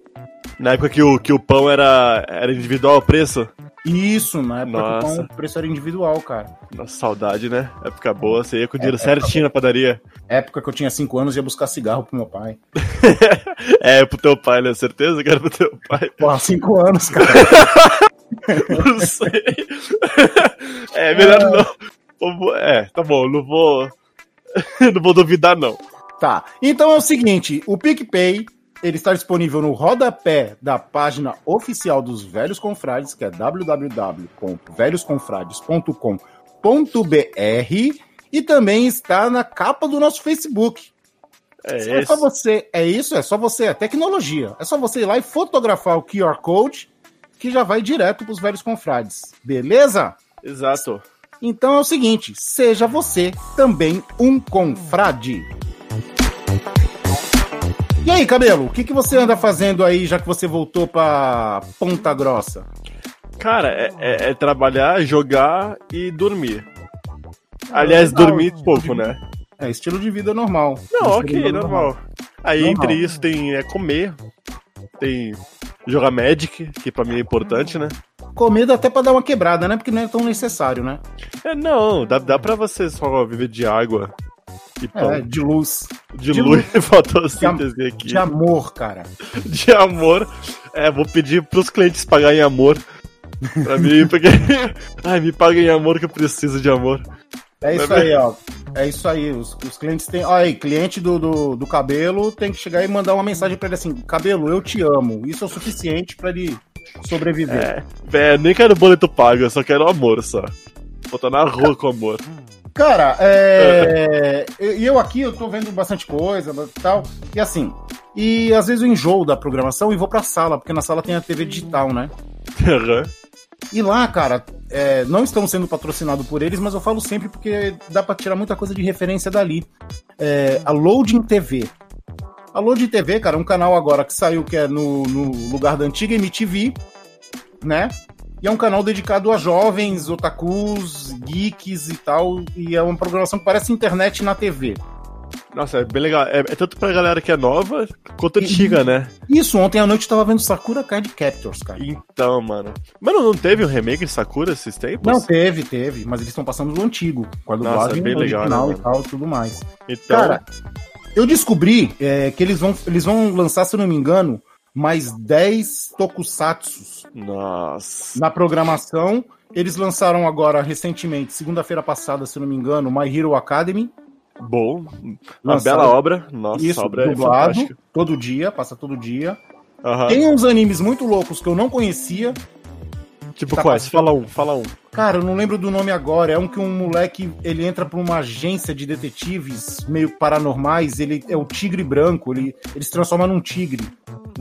Na época que o, que o pão era, era individual o preço? Isso, na época que o Nossa. pão, o preço era individual, cara. Nossa, saudade, né? Época boa, você ia com o dinheiro certinho na padaria. Época que eu tinha cinco anos, ia buscar cigarro pro meu pai. É, pro teu pai, né? Certeza que era pro teu pai. Porra, cinco anos, cara. Não sei. É, melhor não. Eu vou- É, tá bom, não vou. Não vou duvidar, não. Tá. Então é o seguinte: o PicPay ele está disponível no rodapé da página oficial dos Velhos Confrades, que é www.velhosconfrades.com.br e também está na capa do nosso Facebook. É, É só você, é isso, é só você, é tecnologia. É só você ir lá e fotografar o QR Code que já vai direto para os Velhos Confrades. Beleza? Exato. Então é o seguinte, seja você também um confrade. E aí, Cabelo, o que, que você anda fazendo aí, já que você voltou pra Ponta Grossa? Cara, é, é- é trabalhar, jogar e dormir. Aliás, legal, dormir pouco, né? É estilo de vida normal. Não, ok, vida normal. Aí Normal. entre isso tem é, comer, tem jogar Magic, que pra mim é importante, né? Comida até pra dar uma quebrada, né? Porque não é tão necessário, né? É, não, dá, dá pra você só viver de água É, de luz. de, de luz e fotossíntese aqui. De amor, cara. de amor. É, vou pedir pros clientes pagarem amor. Pra mim, porque. Ai, me paguem amor que eu preciso de amor. É isso aí, ó. É isso aí. Os, os clientes têm. Olha aí, cliente do, do, do cabelo tem que chegar e mandar uma mensagem pra ele assim: Cabelo, eu te amo. Isso é o suficiente pra ele sobreviver. É, é, nem quero boleto pago, eu só quero amor só. Vou estar na rua com amor. Cara, é. E eu aqui, eu tô vendo bastante coisa e tal. E assim. E às vezes eu enjoo da programação e vou pra sala, porque na sala tem a TV digital, né? E lá, cara, é, não estamos sendo patrocinados por eles, mas eu falo sempre porque dá pra tirar muita coisa de referência dali. É, a Loading TV. A Loading TV, cara, é um canal agora que saiu que é no, no lugar da antiga MTV, né? E é um canal dedicado a jovens, otakus, geeks e tal. E é uma programação que parece internet na TV. Nossa, é bem legal. É, é tanto pra galera que é nova quanto antiga, né? Isso, ontem à noite eu tava vendo Sakura Card Captors, cara. Então, mano. Mano, não teve um remake de Sakura esses tempos? Não, teve, teve, mas eles estão passando do antigo, com a dublagem bem legal, original né, e tal, tudo mais. Então, Cara, eu descobri é, que eles vão, eles vão lançar, se eu não me engano, mais 10 tokusatsus nossa. na programação. Eles lançaram agora, recentemente, segunda-feira passada, se não me engano, My Hero Academy. Bom. Uma Lançaram bela obra. Nossa, Isso, obra é dublado, fantástica. todo dia, passa todo dia. Tem uns animes muito loucos que eu não conhecia. Tipo tá quais? Fala um, fala um. Cara, eu não lembro do nome agora. É um que um moleque ele entra pra uma agência de detetives meio paranormais. Ele é o tigre branco. Ele, ele se transforma num tigre.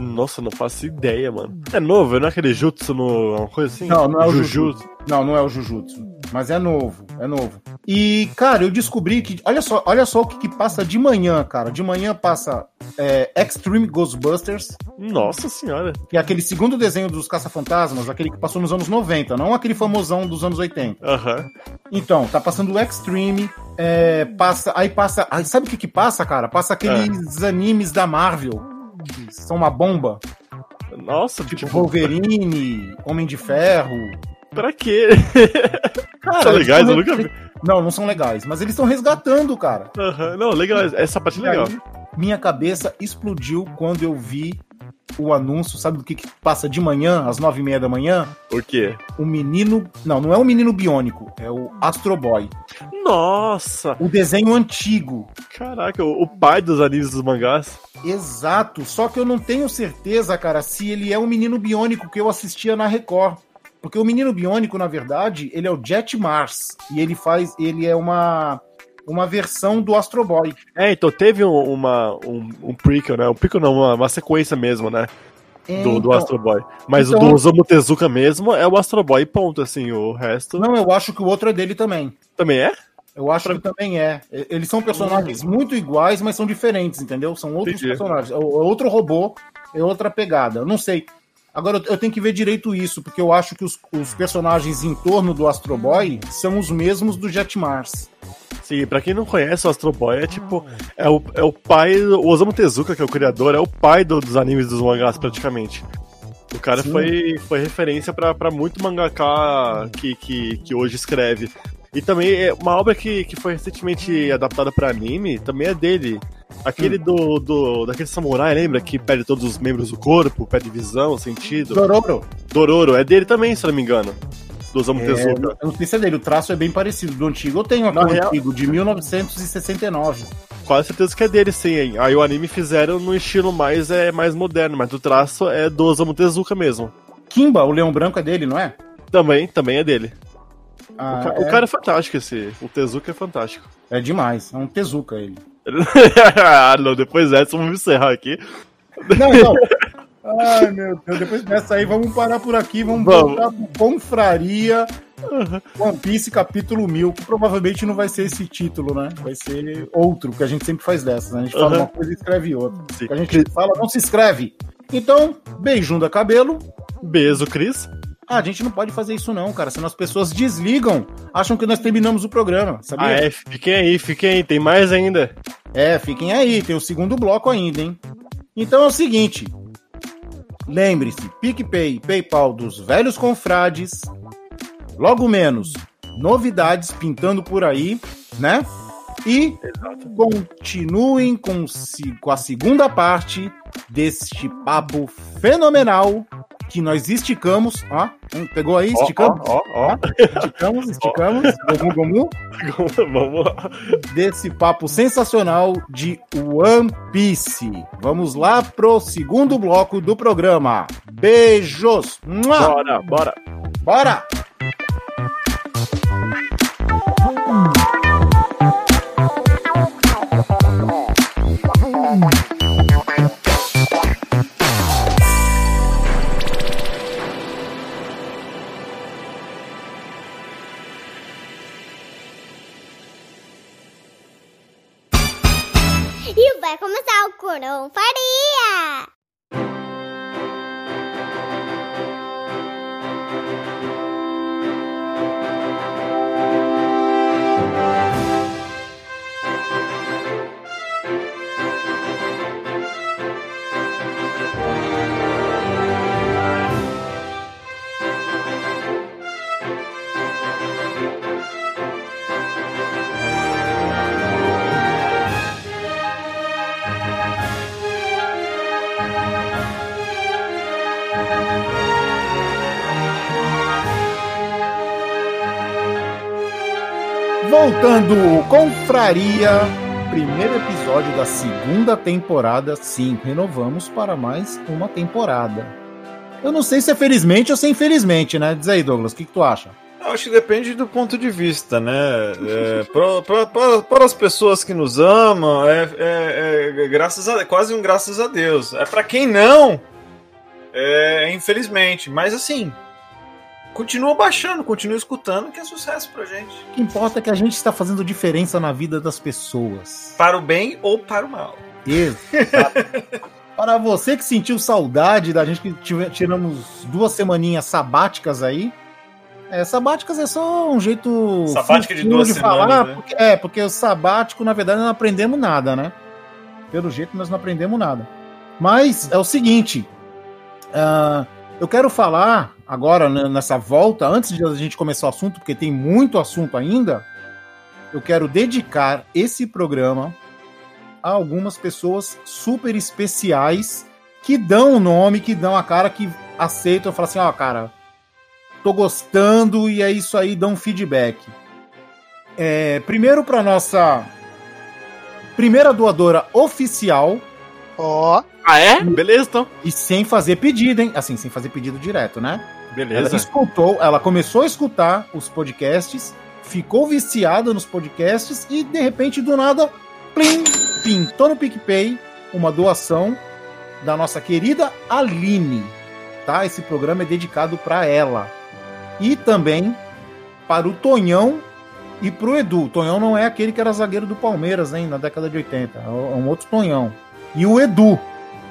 Nossa, não faço ideia, mano. É novo, não é aquele jutsu no. uma coisa assim? Não, não é o Jujutsu. Não, não é o Jujutsu. Mas é novo, é novo. E, cara, eu descobri que. Olha só, olha só o que, que passa de manhã, cara. De manhã passa é, Extreme Ghostbusters, Nossa senhora. que é aquele segundo desenho dos Caça-Fantasmas, aquele que passou nos anos 90, não aquele famosão dos anos 80. Aham. Então, tá passando o Extreme, é, passa, aí passa, aí sabe o que que passa, cara? Passa aqueles animes da Marvel, são uma bomba, Nossa, tipo tipo, Wolverine, Homem de Ferro. pra quê? Cara, São legais, eu nunca vi. Não, não são legais, mas eles estão resgatando, cara. Aham. Não, legal, essa parte é legal. Aí, minha cabeça explodiu quando eu vi o anúncio, sabe do que, que passa de manhã, às nove e meia da manhã? O quê? O menino. Não, não é o menino biônico, é o Astro Boy. Nossa! O desenho antigo. Caraca, o, o pai dos animes dos mangás. Exato, só que eu não tenho certeza, cara, se ele é o menino biônico que eu assistia na Record. Porque o menino biônico, na verdade, ele é o Jet Mars. E ele faz. Ele é uma. Uma versão do Astro Boy. É, então teve um, uma, um, um prequel, né? Um prequel não, uma, uma sequência mesmo, né? Do, do Então, Astro Boy. Mas então- o do Osamu Tezuka mesmo é o Astro Boy, ponto, assim. O resto Não, eu acho que o outro é dele também. também é? Eu acho que também é. Eles são personagens muito iguais, mas são diferentes, entendeu? São outros Entendi. personagens. É é outro robô, é outra pegada. Eu não sei. Agora eu- tenho que ver direito isso, porque eu acho que os, os personagens em torno do Astro Boy são os mesmos do Jet Mars. Sim, pra quem não conhece, o Astro Boy é tipo. É o, é o pai. O Osamu Tezuka, que é o criador, é o pai do- dos animes dos mangás, praticamente. O cara Sim. foi, foi referência pra, pra muito mangaka que, que, que hoje escreve. E também é uma obra que, que foi recentemente adaptada pra anime, também é dele. Aquele do, do. daquele samurai, lembra? Que perde todos os membros do corpo, perde visão, sentido. Dororo. Dororo, é dele também, se eu não me engano. Do Osamu É, Tezuka. eu não sei se é dele, o traço é bem parecido do antigo. Eu tenho aqui o antigo, de 1969. Quase certeza que é dele, sim, hein? Aí o anime fizeram no estilo mais, é, mais moderno, mas o traço é do Osamu Tezuka mesmo. Kimba, o leão branco é dele, não é? Também, também é dele. Ah, o, ca- é, o cara é fantástico, esse. O Tezuka é fantástico. é demais, é um Tezuka ele. Ah, não, depois dessa, vamos encerrar aqui. Não, não. Ai, meu Deus, depois dessa aí, vamos parar por aqui, vamos, Vamos. voltar pro Confraria One Piece capítulo 1000, que provavelmente não vai ser esse título, né? Vai ser outro, que a gente sempre faz dessas, né? A gente fala Aham. uma coisa e escreve outra. Sim. A gente fala não se escreve. Então, beijão da cabelo. Beijo, Cris. Ah, a gente não pode fazer isso não, cara, senão as pessoas desligam, acham que nós terminamos o programa, sabia? Ah, é, fiquem aí, fiquem aí, tem mais ainda. É, fiquem aí, tem o segundo bloco ainda, hein? Então é o seguinte. Lembre-se, PicPay, PayPal dos velhos confrades. Logo menos, novidades pintando por aí, né? E continuem com, com a segunda parte deste papo fenomenal que nós esticamos. Ó, pegou aí? Esticamos? ó, ó, ó. Esticamos, esticamos. Gomu, gomu Vamos lá. desse papo sensacional de One Piece. Vamos lá pro segundo bloco do programa. Beijos! Mua! Bora, bora. Bora! Começar o Voltando com Fraria, primeiro episódio da segunda temporada. Sim, renovamos para mais uma temporada. Eu não sei se é felizmente ou se é infelizmente, né? Diz aí, Douglas, o que, que tu acha? Eu acho que depende do ponto de vista, né? É, para as pessoas que nos amam, é, é- é graças a, quase um graças a Deus. É para quem não, é, infelizmente. Mas assim, continua baixando, continua escutando, que é sucesso pra gente. O que importa é que a gente está fazendo diferença na vida das pessoas. Para o bem ou para o mal. Exato. Para você que sentiu saudade da gente que tive- tiramos duas semaninhas sabáticas aí. É, sabáticas é só um jeito Sabática de duas semanas, né? porque- é, porque o sabático, na verdade, não aprendemos nada, né? Pelo jeito, nós não aprendemos nada. Mas é o seguinte, ah, eu quero falar agora né, nessa volta, antes de a gente começar o assunto, porque tem muito assunto ainda, eu quero dedicar esse programa a algumas pessoas super especiais que dão o nome, que dão a cara, que aceitam falam assim, ó, cara, tô gostando e é isso aí, dão feedback. É, primeiro para nossa primeira doadora oficial Ó, Ah, é? Beleza, então. e sem fazer pedido, hein? Assim, sem fazer pedido direto, né? Ela Beleza. escutou, ela começou a escutar os podcasts, ficou viciada nos podcasts e de repente do nada, plim, pintou no PicPay uma doação da nossa querida Aline, tá? Esse programa é dedicado para ela. E também para o Tonhão e pro Edu. O Tonhão não é aquele que era zagueiro do Palmeiras, hein, na década de 80. É um outro Tonhão. E o Edu,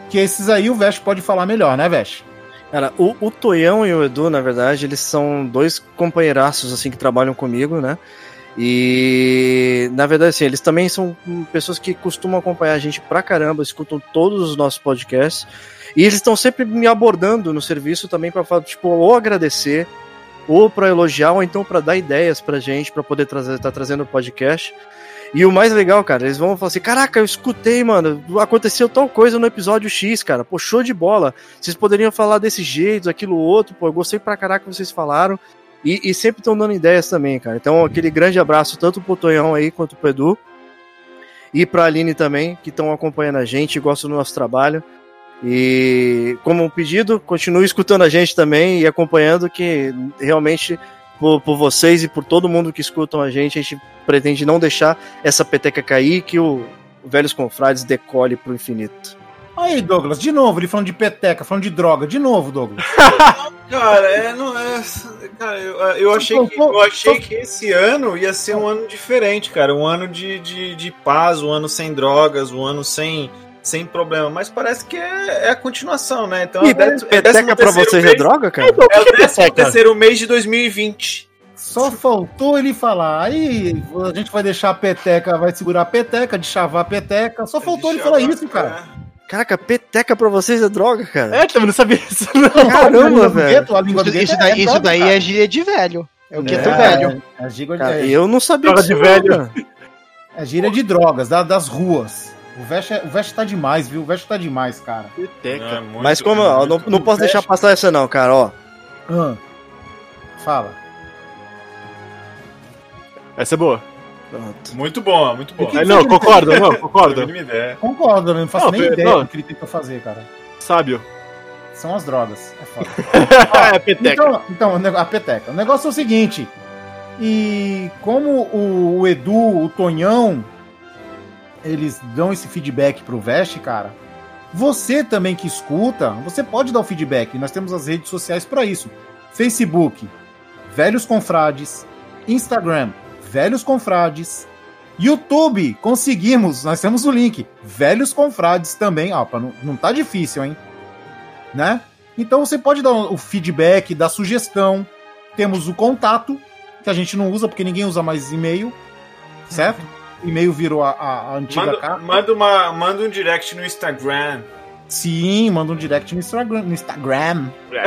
que esses aí o Veste pode falar melhor, né, Veste? Cara, o, o Toyão e o Edu, na verdade, eles são dois companheiraços, assim, que trabalham comigo, né? E na verdade, assim, eles também são pessoas que costumam acompanhar a gente pra caramba, escutam todos os nossos podcasts. E eles estão sempre me abordando no serviço também para falar, tipo, ou agradecer, ou para elogiar, ou então para dar ideias pra gente, para poder trazer, tá trazendo o podcast. E o mais legal, cara, eles vão falar assim: caraca, eu escutei, mano, aconteceu tal coisa no episódio X, cara, pô, show de bola. Vocês poderiam falar desse jeito, aquilo outro, pô, eu gostei pra caraca que vocês falaram. E, e sempre estão dando ideias também, cara. Então, aquele grande abraço tanto pro Tonhão aí quanto pro Edu. E pra Aline também, que estão acompanhando a gente, gostam do nosso trabalho. E como um pedido, continue escutando a gente também e acompanhando, que realmente por, por, vocês e por todo mundo que escutam a gente, a gente pretende não deixar essa peteca cair, que o, Velhos Confrades decole pro infinito. Aí, Douglas, de novo, ele falando de peteca, falando de droga, de novo, Douglas. cara, é, não é. Cara, eu, eu achei, que, eu achei que esse ano ia ser um ano diferente, cara. Um ano de, de, de paz, um ano sem drogas, um ano sem, sem problema. Mas parece que é, é a continuação, né? Então, e é, peteca pra vocês mês, é droga, cara? É, é o décimo terceiro mês de 2020. Só faltou ele falar. Aí a gente vai deixar a peteca, vai segurar a peteca, de chavar a peteca. Só faltou ele falar isso, cara. Caraca, peteca pra vocês é droga, cara. É, também não sabia isso. Não. Caramba, velho. Isso, isso daí, isso daí é gíria de velho. É o gueto É, velho. É, é Cara, de, eu não sabia Droga disso, de velho. é gíria de drogas, da- das ruas. O Vest, é- o Vest tá demais, viu? O Vest tá demais, cara. Peteca. É muito- Mas como, é ó, não, não posso deixar passar essa não, cara, ó. Ah. Fala. Essa é boa. Pronto. Muito bom, muito bom. que não, concordo, não, concordo. Concordo, não faço Não, nem ideia não. do que ele tenta fazer, cara. Sábio. São as drogas. É foda. é, peteca. Então, então, a peteca. O negócio é o seguinte. E como o, o Edu, o Tonhão, eles dão esse feedback pro Vest, cara. Você também que escuta, você pode dar o feedback. Nós temos as redes sociais para isso. Facebook, Velhos Confrades, Instagram, Velhos Confrades, YouTube, conseguimos, nós temos o link. Velhos Confrades também, ó, não, não tá difícil, hein? Né? Então você pode dar o feedback, dar sugestão. Temos o contato, que a gente não usa porque ninguém usa mais e-mail, certo? E-mail virou a, a- a antiga Manda, carta. manda, uma, manda um direct no Instagram. Sim, manda um direct no Instagram. No Instagram.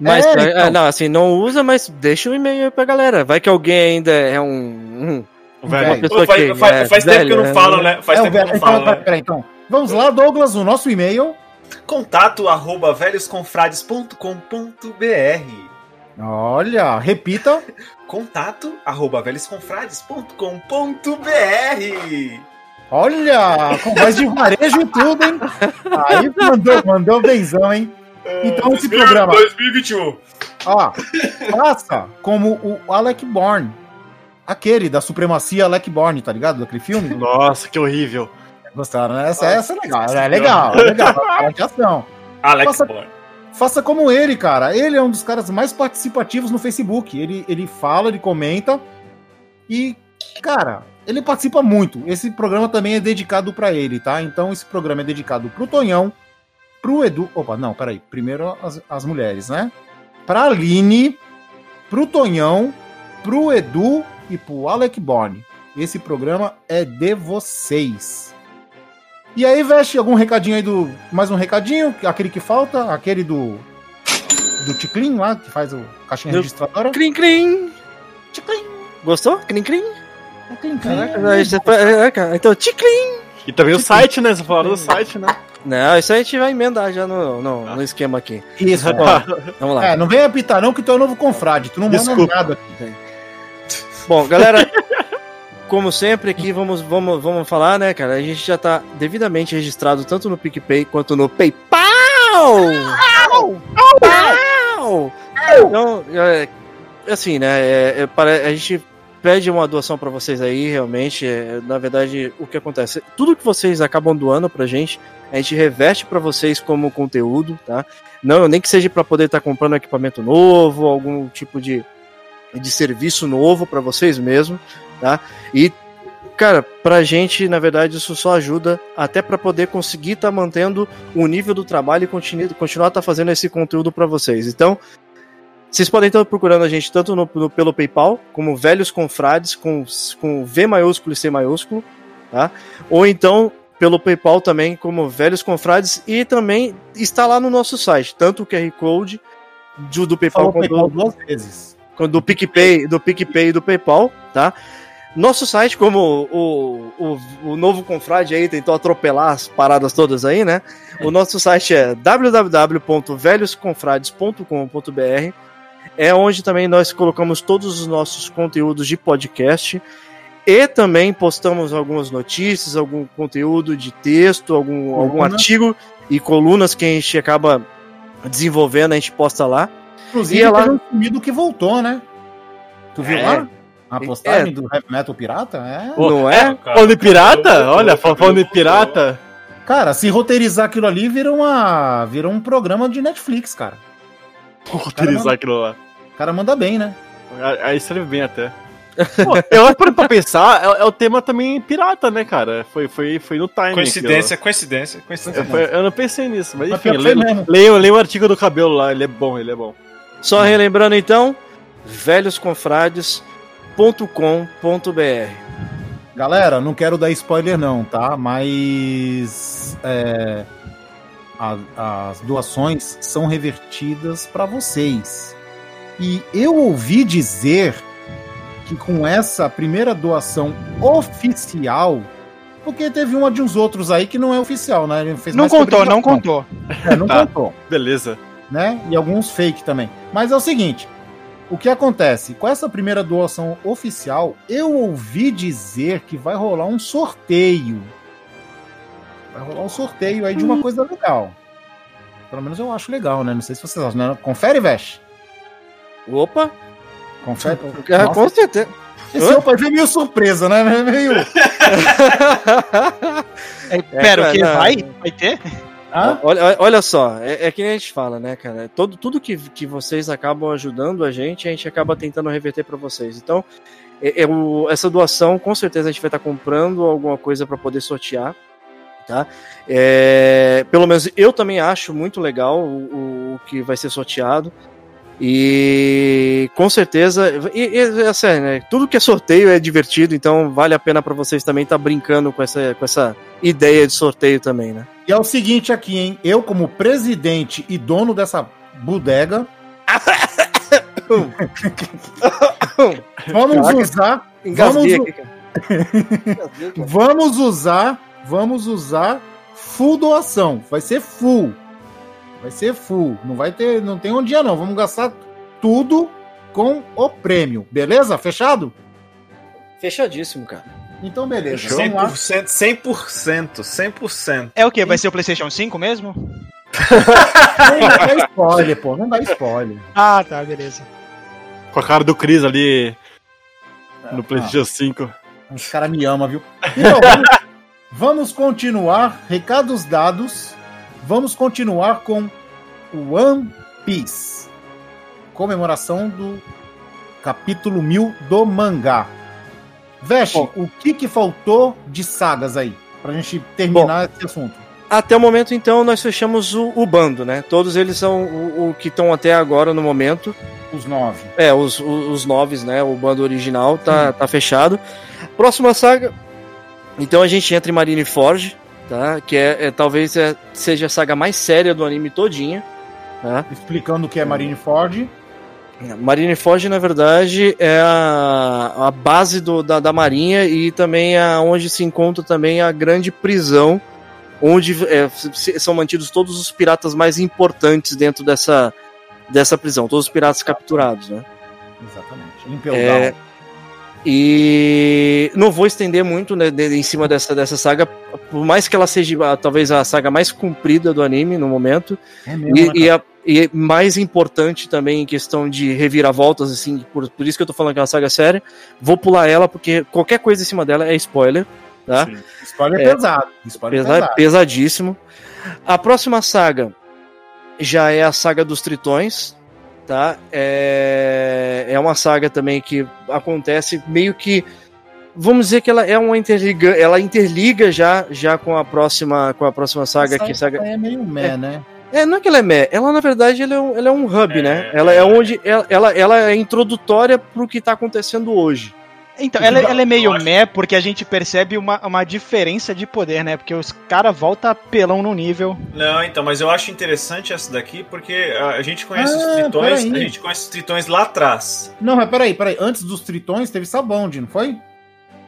Mas, É, é, então. não, assim, não usa, mas deixa um e-mail aí pra galera. Vai que alguém ainda é um. um Velho. uma pessoa Pô, faz, que, faz- é, faz tempo que eu não falo, né? Faz É, o tempo que eu velho- não então, falo, né? peraí, então. Vamos lá, Douglas, o nosso e-mail. Contato arroba velhosconfrades.com.br Olha, repita. Contato arroba velhosconfrades.com.br Olha, com voz de varejo e tudo, hein? Aí mandou, mandou benzão, hein? Então esse programa, 2021. ó, faça como o Alec Bourne. Aquele da supremacia Alec Bourne, tá ligado? Daquele filme? Nossa, que horrível. Gostaram, né? Essa, essa é legal, é legal, é legal. Fala de ação. Alex Nossa. Bourne. Faça como ele, cara. Ele é um dos caras mais participativos no Facebook. Ele, ele fala, ele comenta. E, cara, ele participa muito. Esse programa também é dedicado pra ele, tá? Então, esse programa é dedicado pro Tonhão, pro Edu. Opa, não, peraí. Primeiro as, as mulheres, né? Pra Aline, pro Tonhão, pro Edu e pro Alec Borne. Esse programa é de vocês. E aí, Veste, algum recadinho aí do. Mais um recadinho? Aquele que falta? Aquele do. Do Ticlin lá, que faz o caixinha Do- registradora? Crim, crim. Ticlin. Costou? Crim, crim. Ticlin, Caraca, aí você- é, cara, então, ticlin. E também o site, né? Você falaram do site, né? Não, isso aí a gente vai emendar já no, no, no esquema aqui. Isso, ó. Vamos lá. É, não vem apitar não, que tu é o novo confrade. Tu não manda Desculpa. nada aqui. Bom, galera, como sempre aqui, vamos, vamos, vamos falar, né, cara? A gente já tá devidamente registrado tanto no PicPay quanto no PayPal! Pau! Então, é, assim, né, é, é, para- a gente pede uma doação pra vocês aí, realmente, é, na verdade, o que acontece? Tudo que vocês acabam doando pra gente, a gente reveste pra vocês como conteúdo, tá? Não, nem que seja pra poder estar comprando equipamento novo, algum tipo de, de serviço novo pra vocês mesmo, tá? E cara, pra gente, na verdade, isso só ajuda até pra poder conseguir estar mantendo o nível do trabalho e continu- continuar tá fazendo esse conteúdo pra vocês. Então, Vocês podem estar procurando a gente tanto no, no- pelo PayPal, como Velhos Confrades, com, com V maiúsculo e C maiúsculo, tá? Ou então pelo PayPal também, como Velhos Confrades, e também está lá no nosso site, tanto o QR Code do, do PayPal Falou quanto PayPal duas vezes. Do PicPay, do PicPay e do PayPal, tá? Nosso site, como o, o, o novo confrade aí tentou atropelar as paradas todas aí, né? O nosso site é www.velhosconfrades.com.br É onde também nós colocamos todos os nossos conteúdos de podcast e também postamos algumas notícias, algum conteúdo de texto, algum, algum artigo e colunas que a gente acaba desenvolvendo, a gente posta lá. Inclusive, E ela- teve um sumido que voltou, né? Tu viu É. lá? A postagem É. do Heavy Metal Pirata? É. Não é? Falando de pirata? Olha, falando de pirata. Cara, se roteirizar aquilo ali, vira, uma, vira um programa de Netflix, cara. Roteirizar aquilo lá. O cara manda bem, né? Aí serve bem até. Pô, eu acho pra, pra pensar, é, é o tema também pirata, né, cara? Foi, foi, foi no timing. Coincidência, coincidência, coincidência. Eu, eu não pensei nisso, mas Mas enfim, leia, leia o artigo do cabelo lá, ele é bom, ele é bom. Só relembrando então, velhosconfrades.com.br. Galera, não quero dar spoiler não, tá? Mas é, a- as doações são revertidas para vocês. E eu ouvi dizer que com essa primeira doação oficial, porque teve uma de uns outros aí que não é oficial, né? Não contou, não contou. É, não Tá. contou. Beleza. Né? E alguns fake também. Mas é o seguinte: o que acontece? Com essa primeira doação oficial, eu ouvi dizer que vai rolar um sorteio. Vai rolar um sorteio aí de uma coisa legal. Pelo menos eu acho legal, né? Não sei se vocês acham. Né? Confere, Vesh. Opa! Confere. Nossa, com certeza. esse opa veio meio surpresa, né? Meio. É, pera, o cara, que? Vai? Vai ter? Olha, olha só, é, é que nem a gente fala, né, cara? Todo, tudo que, que vocês acabam ajudando a gente, a gente acaba tentando reverter para vocês. Então, é- é essa doação, com certeza a gente vai estar comprando alguma coisa para poder sortear, tá? É, pelo menos eu também acho muito legal o, o que vai ser sorteado. E com certeza, e, e, sério, né? Tudo que é sorteio é divertido, então vale a pena para vocês também estar brincando com essa, com essa ideia de sorteio também, né? E é o seguinte aqui, hein? Eu, como presidente e dono dessa bodega, vamos Caraca. usar. Vamos- aqui. Vamos usar, vamos usar full doação. Vai ser full. Vai ser full. Não vai ter, não tem um dia não. Vamos gastar tudo com o prêmio. Beleza? Fechado? Fechadíssimo, cara. Então beleza. Vamos lá. 100%, 100%, 100%. É o quê? Vai ser o PlayStation 5 mesmo? Não dá spoiler, pô. Não dá spoiler. Ah, tá, beleza. Com a cara do Chris ali no Ah, PlayStation 5. Os caras me amam, viu? Então, vamos, vamos continuar. Recados dados. Vamos continuar com One Piece. Comemoração do capítulo 1000 do mangá. Veste, o que, que faltou de sagas aí? Pra gente terminar esse assunto. Até o momento, então, nós fechamos o, o bando, né? Todos eles são o, o que estão até agora no momento. Os nove. É, os, os, os noves, né? O bando original tá, tá fechado. Próxima saga. Então a gente entra em Marineford, tá? Que é, é- talvez é- seja a saga mais séria do anime todinha. Tá? Explicando o que é Marineford. Marineford, na verdade, é a, a base do- da, da marinha e também é onde se encontra também a grande prisão, onde é, são mantidos todos os piratas mais importantes dentro dessa, dessa prisão, todos os piratas capturados, né? Exatamente. Impel É, Down. E não vou estender muito né, de- em cima dessa, dessa saga, por mais que ela seja ah, talvez a saga mais comprida do anime no momento, É mesmo, né, e, e, cara? a- e mais importante também em questão de reviravoltas, assim, por, por isso que eu tô falando que é uma saga séria. Vou pular ela, porque qualquer coisa em cima dela é spoiler, tá? Sim. Spoiler é- pesado. Spoiler Pesa- pesado. pesadíssimo. A próxima saga já é a saga dos Tritões, tá? É, é uma saga também que acontece meio que vamos dizer que ela é uma interliga, ela interliga já já com a próxima com a próxima saga Essa que saga é meio meh, né? É, não é que ela é meh, ela na verdade ela é um, ela é um hub, né? Ela é onde. Ela, ela, ela é introdutória pro que tá acontecendo hoje. Então, ela, ela é meio meh porque a gente percebe uma, uma diferença de poder, né? Porque os caras voltam pelão no nível. Não, então, mas eu acho interessante essa daqui porque a, a gente conhece os Ah, tritões, peraí. a gente conhece os tritões lá atrás. Não, mas peraí, peraí. Antes dos tritões teve Sabonde, não foi?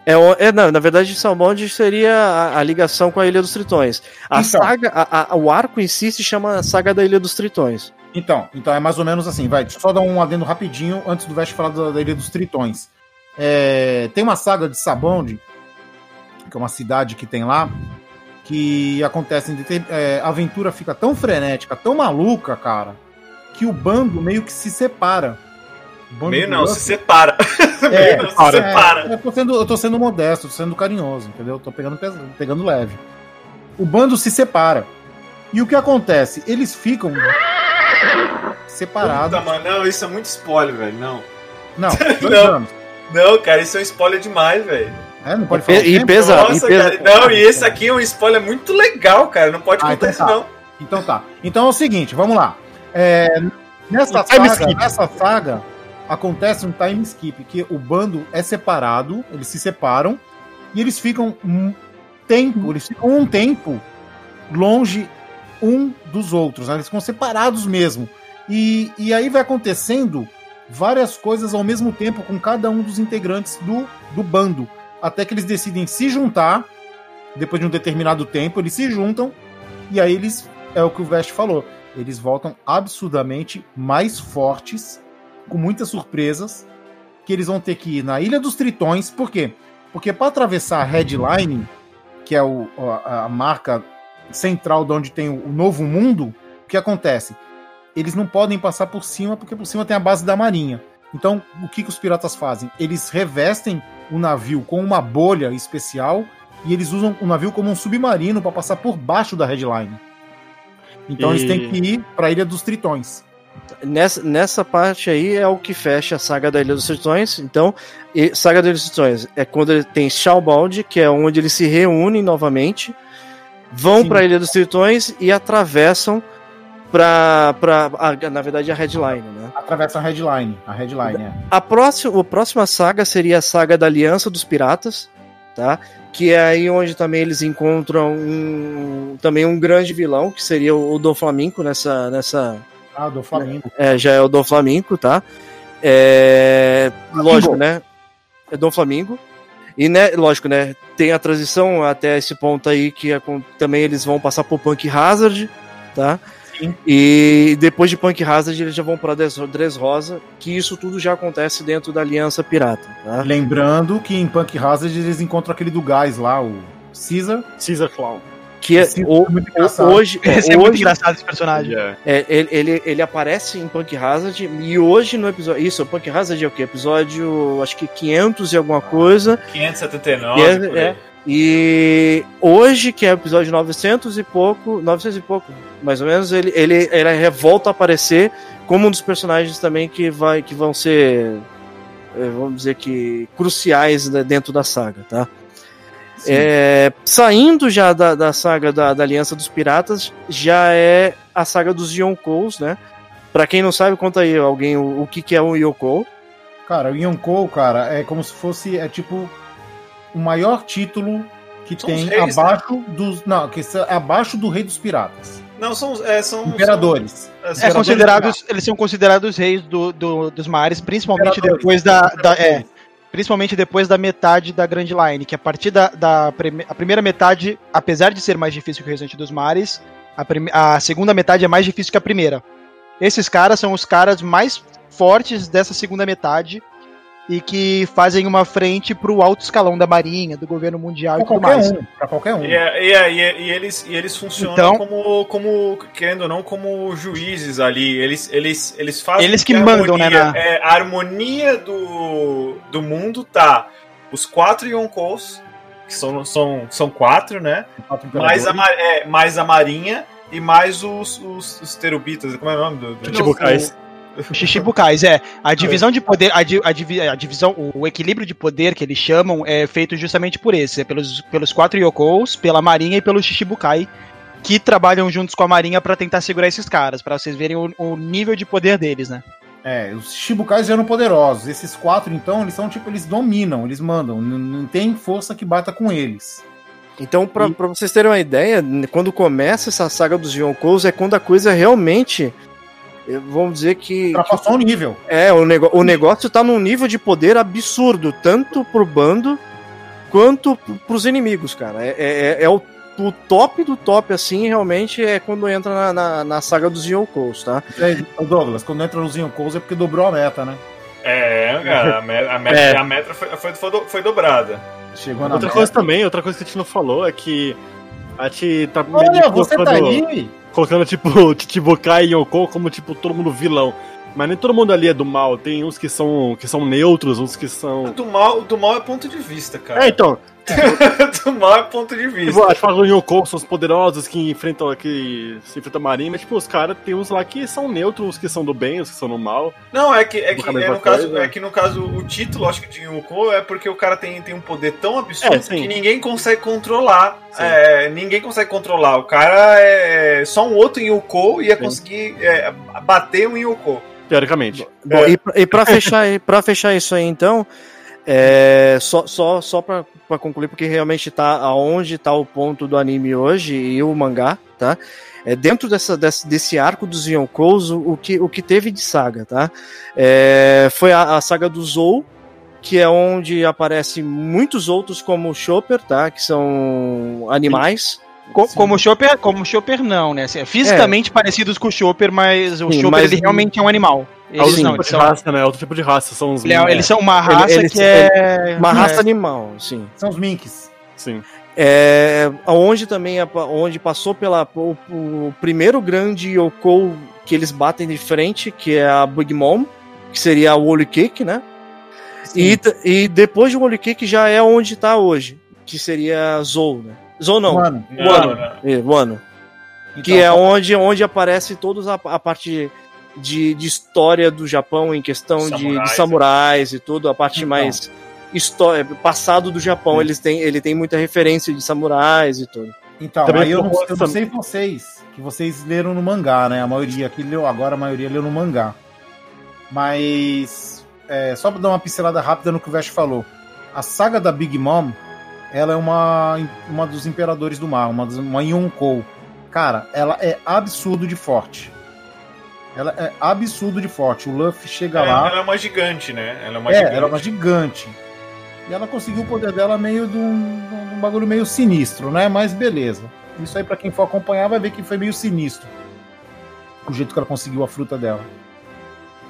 É, é não, na verdade, Salmond seria a, a ligação com a Ilha dos Tritões. A Então. saga, a- a- o arco em si se chama Saga da Ilha dos Tritões. Então, então é mais ou menos assim, vai. Deixa eu só dar um adendo rapidinho antes do Vest falar da, da Ilha dos Tritões. É, tem uma saga de Sabonde, que é uma cidade que tem lá, que acontece é, a aventura fica tão frenética, tão maluca, cara, que o bando meio que se separa. Meio não, se separa. É, Meio não, se separa. é, eu, tô sendo, eu tô sendo modesto, tô sendo carinhoso, entendeu? Tô pegando, pegando leve. O bando se separa. E o que acontece? Eles ficam separados. Puta, mano, não, isso é muito spoiler, velho. Não. Não, dois Não. anos. Não, cara, isso é um spoiler demais, velho. É, não pode E falar. e tempo? pesa- Nossa, pesa- cara. Não, e esse aqui é um spoiler muito legal, cara. Não pode Ah, contar então isso, tá. não. Então tá. Então é o seguinte, vamos lá. É, nessa, Time saga, skip. nessa saga acontece um time skip, que o bando é separado, eles se separam e eles ficam um tempo, eles ficam um tempo longe um dos outros, né? eles ficam separados mesmo. E, e aí vai acontecendo várias coisas ao mesmo tempo com cada um dos integrantes do, do bando, até que eles decidem se juntar. Depois de um determinado tempo, eles se juntam e aí eles, é o que o Vest falou, eles voltam absurdamente mais fortes, com muitas surpresas, que eles vão ter que ir na Ilha dos Tritões, por quê? Porque para atravessar a Headline, que é o, a, a marca central de onde tem o, o novo mundo, o que acontece? Eles não podem passar por cima, porque por cima tem a base da marinha. Então, o que, que os piratas fazem? Eles revestem o navio com uma bolha especial e eles usam o navio como um submarino para passar por baixo da headline. Então E- eles têm que ir para a Ilha dos Tritões. Nessa, nessa parte aí é o que fecha a saga da Ilha dos Tritões. Então, e- saga da Ilha dos Tritões é quando ele tem Shawbound, que é onde eles se reúnem novamente, vão para a Ilha dos Tritões e atravessam para, na verdade, a Headline, né? Atravessam a headline. A headline, é. A próxima, a próxima saga seria a saga da Aliança dos Piratas, tá? Que é aí onde também eles encontram um, também um grande vilão, que seria o Dom Flamenco nessa, nessa, Ah, do Flamengo. é, já é o Dom Flamenco, tá? É, lógico, né? É Dom Flamingo. E, né, lógico, né? Tem a transição até esse ponto aí que é com- também eles vão passar por Punk Hazard, tá? Sim. E depois de Punk Hazard eles já vão pra Dres- Dressrosa, que isso tudo já acontece dentro da Aliança Pirata, tá? Lembrando que em Punk Hazard eles encontram aquele do gás lá, o Caesar. Caesar Clown. Que é, Esse o- é muito o- engraçado. hoje, é, Esse é muito hoje engraçado esse personagem. É, ele, ele, ele aparece em Punk Hazard e hoje no episódio. Isso, o Punk Hazard é o quê? Episódio, acho que 500 e alguma coisa. 579. É, por aí. é. E hoje, que é o episódio 900 e pouco, 900 e pouco, mais ou menos, ele, ele, ele volta a aparecer como um dos personagens também que, vai, que vão ser, eh, vamos dizer que, cruciais dentro da saga, tá? É, saindo já da, da saga da, da Aliança dos Piratas, já é a saga dos Yonkous, né? Pra quem não sabe, conta aí alguém o, o que, que é um Yonkou. Cara, o Yonkou, cara, é como se fosse, é tipo, o maior título que São tem reis, né? abaixo dos. Não, que é abaixo do rei dos piratas. Não, são. É, são Imperadores. são- É são- considerados, eles são considerados reis do, do- dos mares, principalmente depois da, da- é, principalmente depois da metade da Grand Line, que a partir da, da a primeira metade, apesar de ser mais difícil que o restante dos mares, a, a segunda metade é mais difícil que a primeira. Esses caras são os caras mais fortes dessa segunda metade e que fazem uma frente pro alto escalão da marinha, do governo mundial Pra e tudo qualquer mais. um. Pra qualquer um. E, é- e, é- e, é- e eles, e eles funcionam Então- como, como, querendo ou não, como juízes ali. Eles, eles, eles fazem. Eles que mandam, né, harmonia- na- é, a harmonia do, do mundo tá os quatro Yonkous, que são, são, são quatro, né? Quatro Mais a, é, mais a marinha e mais os, os, os terubitas. Como é o nome do. do Chichibukais. Shichibukais, é. A divisão de poder, a, di- a divi- a divisão, o equilíbrio de poder que eles chamam é feito justamente por esse, é pelos, pelos quatro Yokous, pela Marinha e pelo Shichibukai, que trabalham juntos com a Marinha pra tentar segurar esses caras, pra vocês verem o, o nível de poder deles, né? É, os Shibukais eram poderosos. Esses quatro, então, eles são tipo, eles dominam, eles mandam. Não tem força que bata com eles. Então, pra, E- pra vocês terem uma ideia, quando começa essa saga dos Yonkous é quando a coisa realmente. Vamos dizer que. Ultrapassou o nível. É, o, nego o negócio tá num nível de poder absurdo, tanto pro bando quanto pros inimigos, cara. É, é, é o, o top do top, assim, realmente é quando entra na, na, na saga dos Yonkous, tá? É, Douglas, quando entra nos Yonkous é porque dobrou a meta, né? É, cara, a, me- a meta, É. a meta foi, foi, foi, do- foi dobrada. Chegou na Outra meta. coisa também, outra coisa que a gente não falou é que a gente tá meio Olha, que você tá colocando- aí? colocando, tipo, Chichibukai e Yonkou como, tipo, todo mundo vilão. Mas nem todo mundo ali é do mal. Tem uns que são, que são neutros, uns que são. Do mal, do mal é ponto de vista, cara. É, então. do mal é ponto de vista. Tipo, a gente fala do Yonkou, são os poderosos que enfrentam que se enfrentam a marinha, mas, tipo, os caras tem uns lá que são neutros, uns que são do bem, os que são do mal. Não, é que, é que, é no caso, coisa. é que no caso o título, acho que de Yoko é porque o cara tem, tem um poder tão absurdo É, que ninguém consegue controlar. É, ninguém consegue controlar. O cara é só um outro Yoko ia Sim. conseguir é, bater um Yoko. Teoricamente. Bom, e, pra- e pra fechar, para fechar isso aí, então, é, só, só, só pra concluir, porque realmente tá aonde tá o ponto do anime hoje e o mangá, tá? É, dentro dessa, desse, desse arco dos Yonkous, o, o que, o que teve de saga, tá? É, foi a, a saga do Zou, que é onde aparecem muitos outros como o Chopper, tá? Que são animais. Co- como o Chopper, como o Chopper não, né? Assim, fisicamente parecidos com o Chopper, mas o Sim, Chopper mas- ele realmente é um animal. É outro Eles não, tipo eles de são, raça, né? Outro tipo de raça. São os. é- eles são uma raça eles- que é Uma é, raça animal, sim. São os Minks. Sim. É, onde também onde passou pela o, o primeiro grande Yoko que eles batem de frente, que é a Big Mom, que seria o Holy Cake, né? E, t- e depois do Holy Cake já é onde tá hoje, que seria Zou, né? Zou não, Wano. não. é, Wano. que então, é onde, onde aparece toda a, a parte de, de história do Japão em questão de- de, Samurais. samurais e tudo, a parte Então. mais história, passado do Japão, eles têm, ele tem muita referência de samurais e tudo. Então, Também aí eu não, eu não sei vocês, que vocês leram no mangá, né? A maioria aqui leu, agora a maioria leu no mangá. Mas, é, só pra dar uma pincelada rápida no que o Vesh falou. A saga da Big Mom, ela é uma, uma dos imperadores do mar, uma, uma Yonkou. Cara, ela é absurdo de forte. Ela é absurdo de forte. O Luffy chega Ela, lá. ela é uma gigante, né? Ela é uma É, gigante. ela é uma gigante. E ela conseguiu o poder dela meio de um, de um bagulho meio sinistro, né? Mas beleza. Isso aí, pra quem for acompanhar, vai ver que foi meio sinistro. O jeito que ela conseguiu a fruta dela.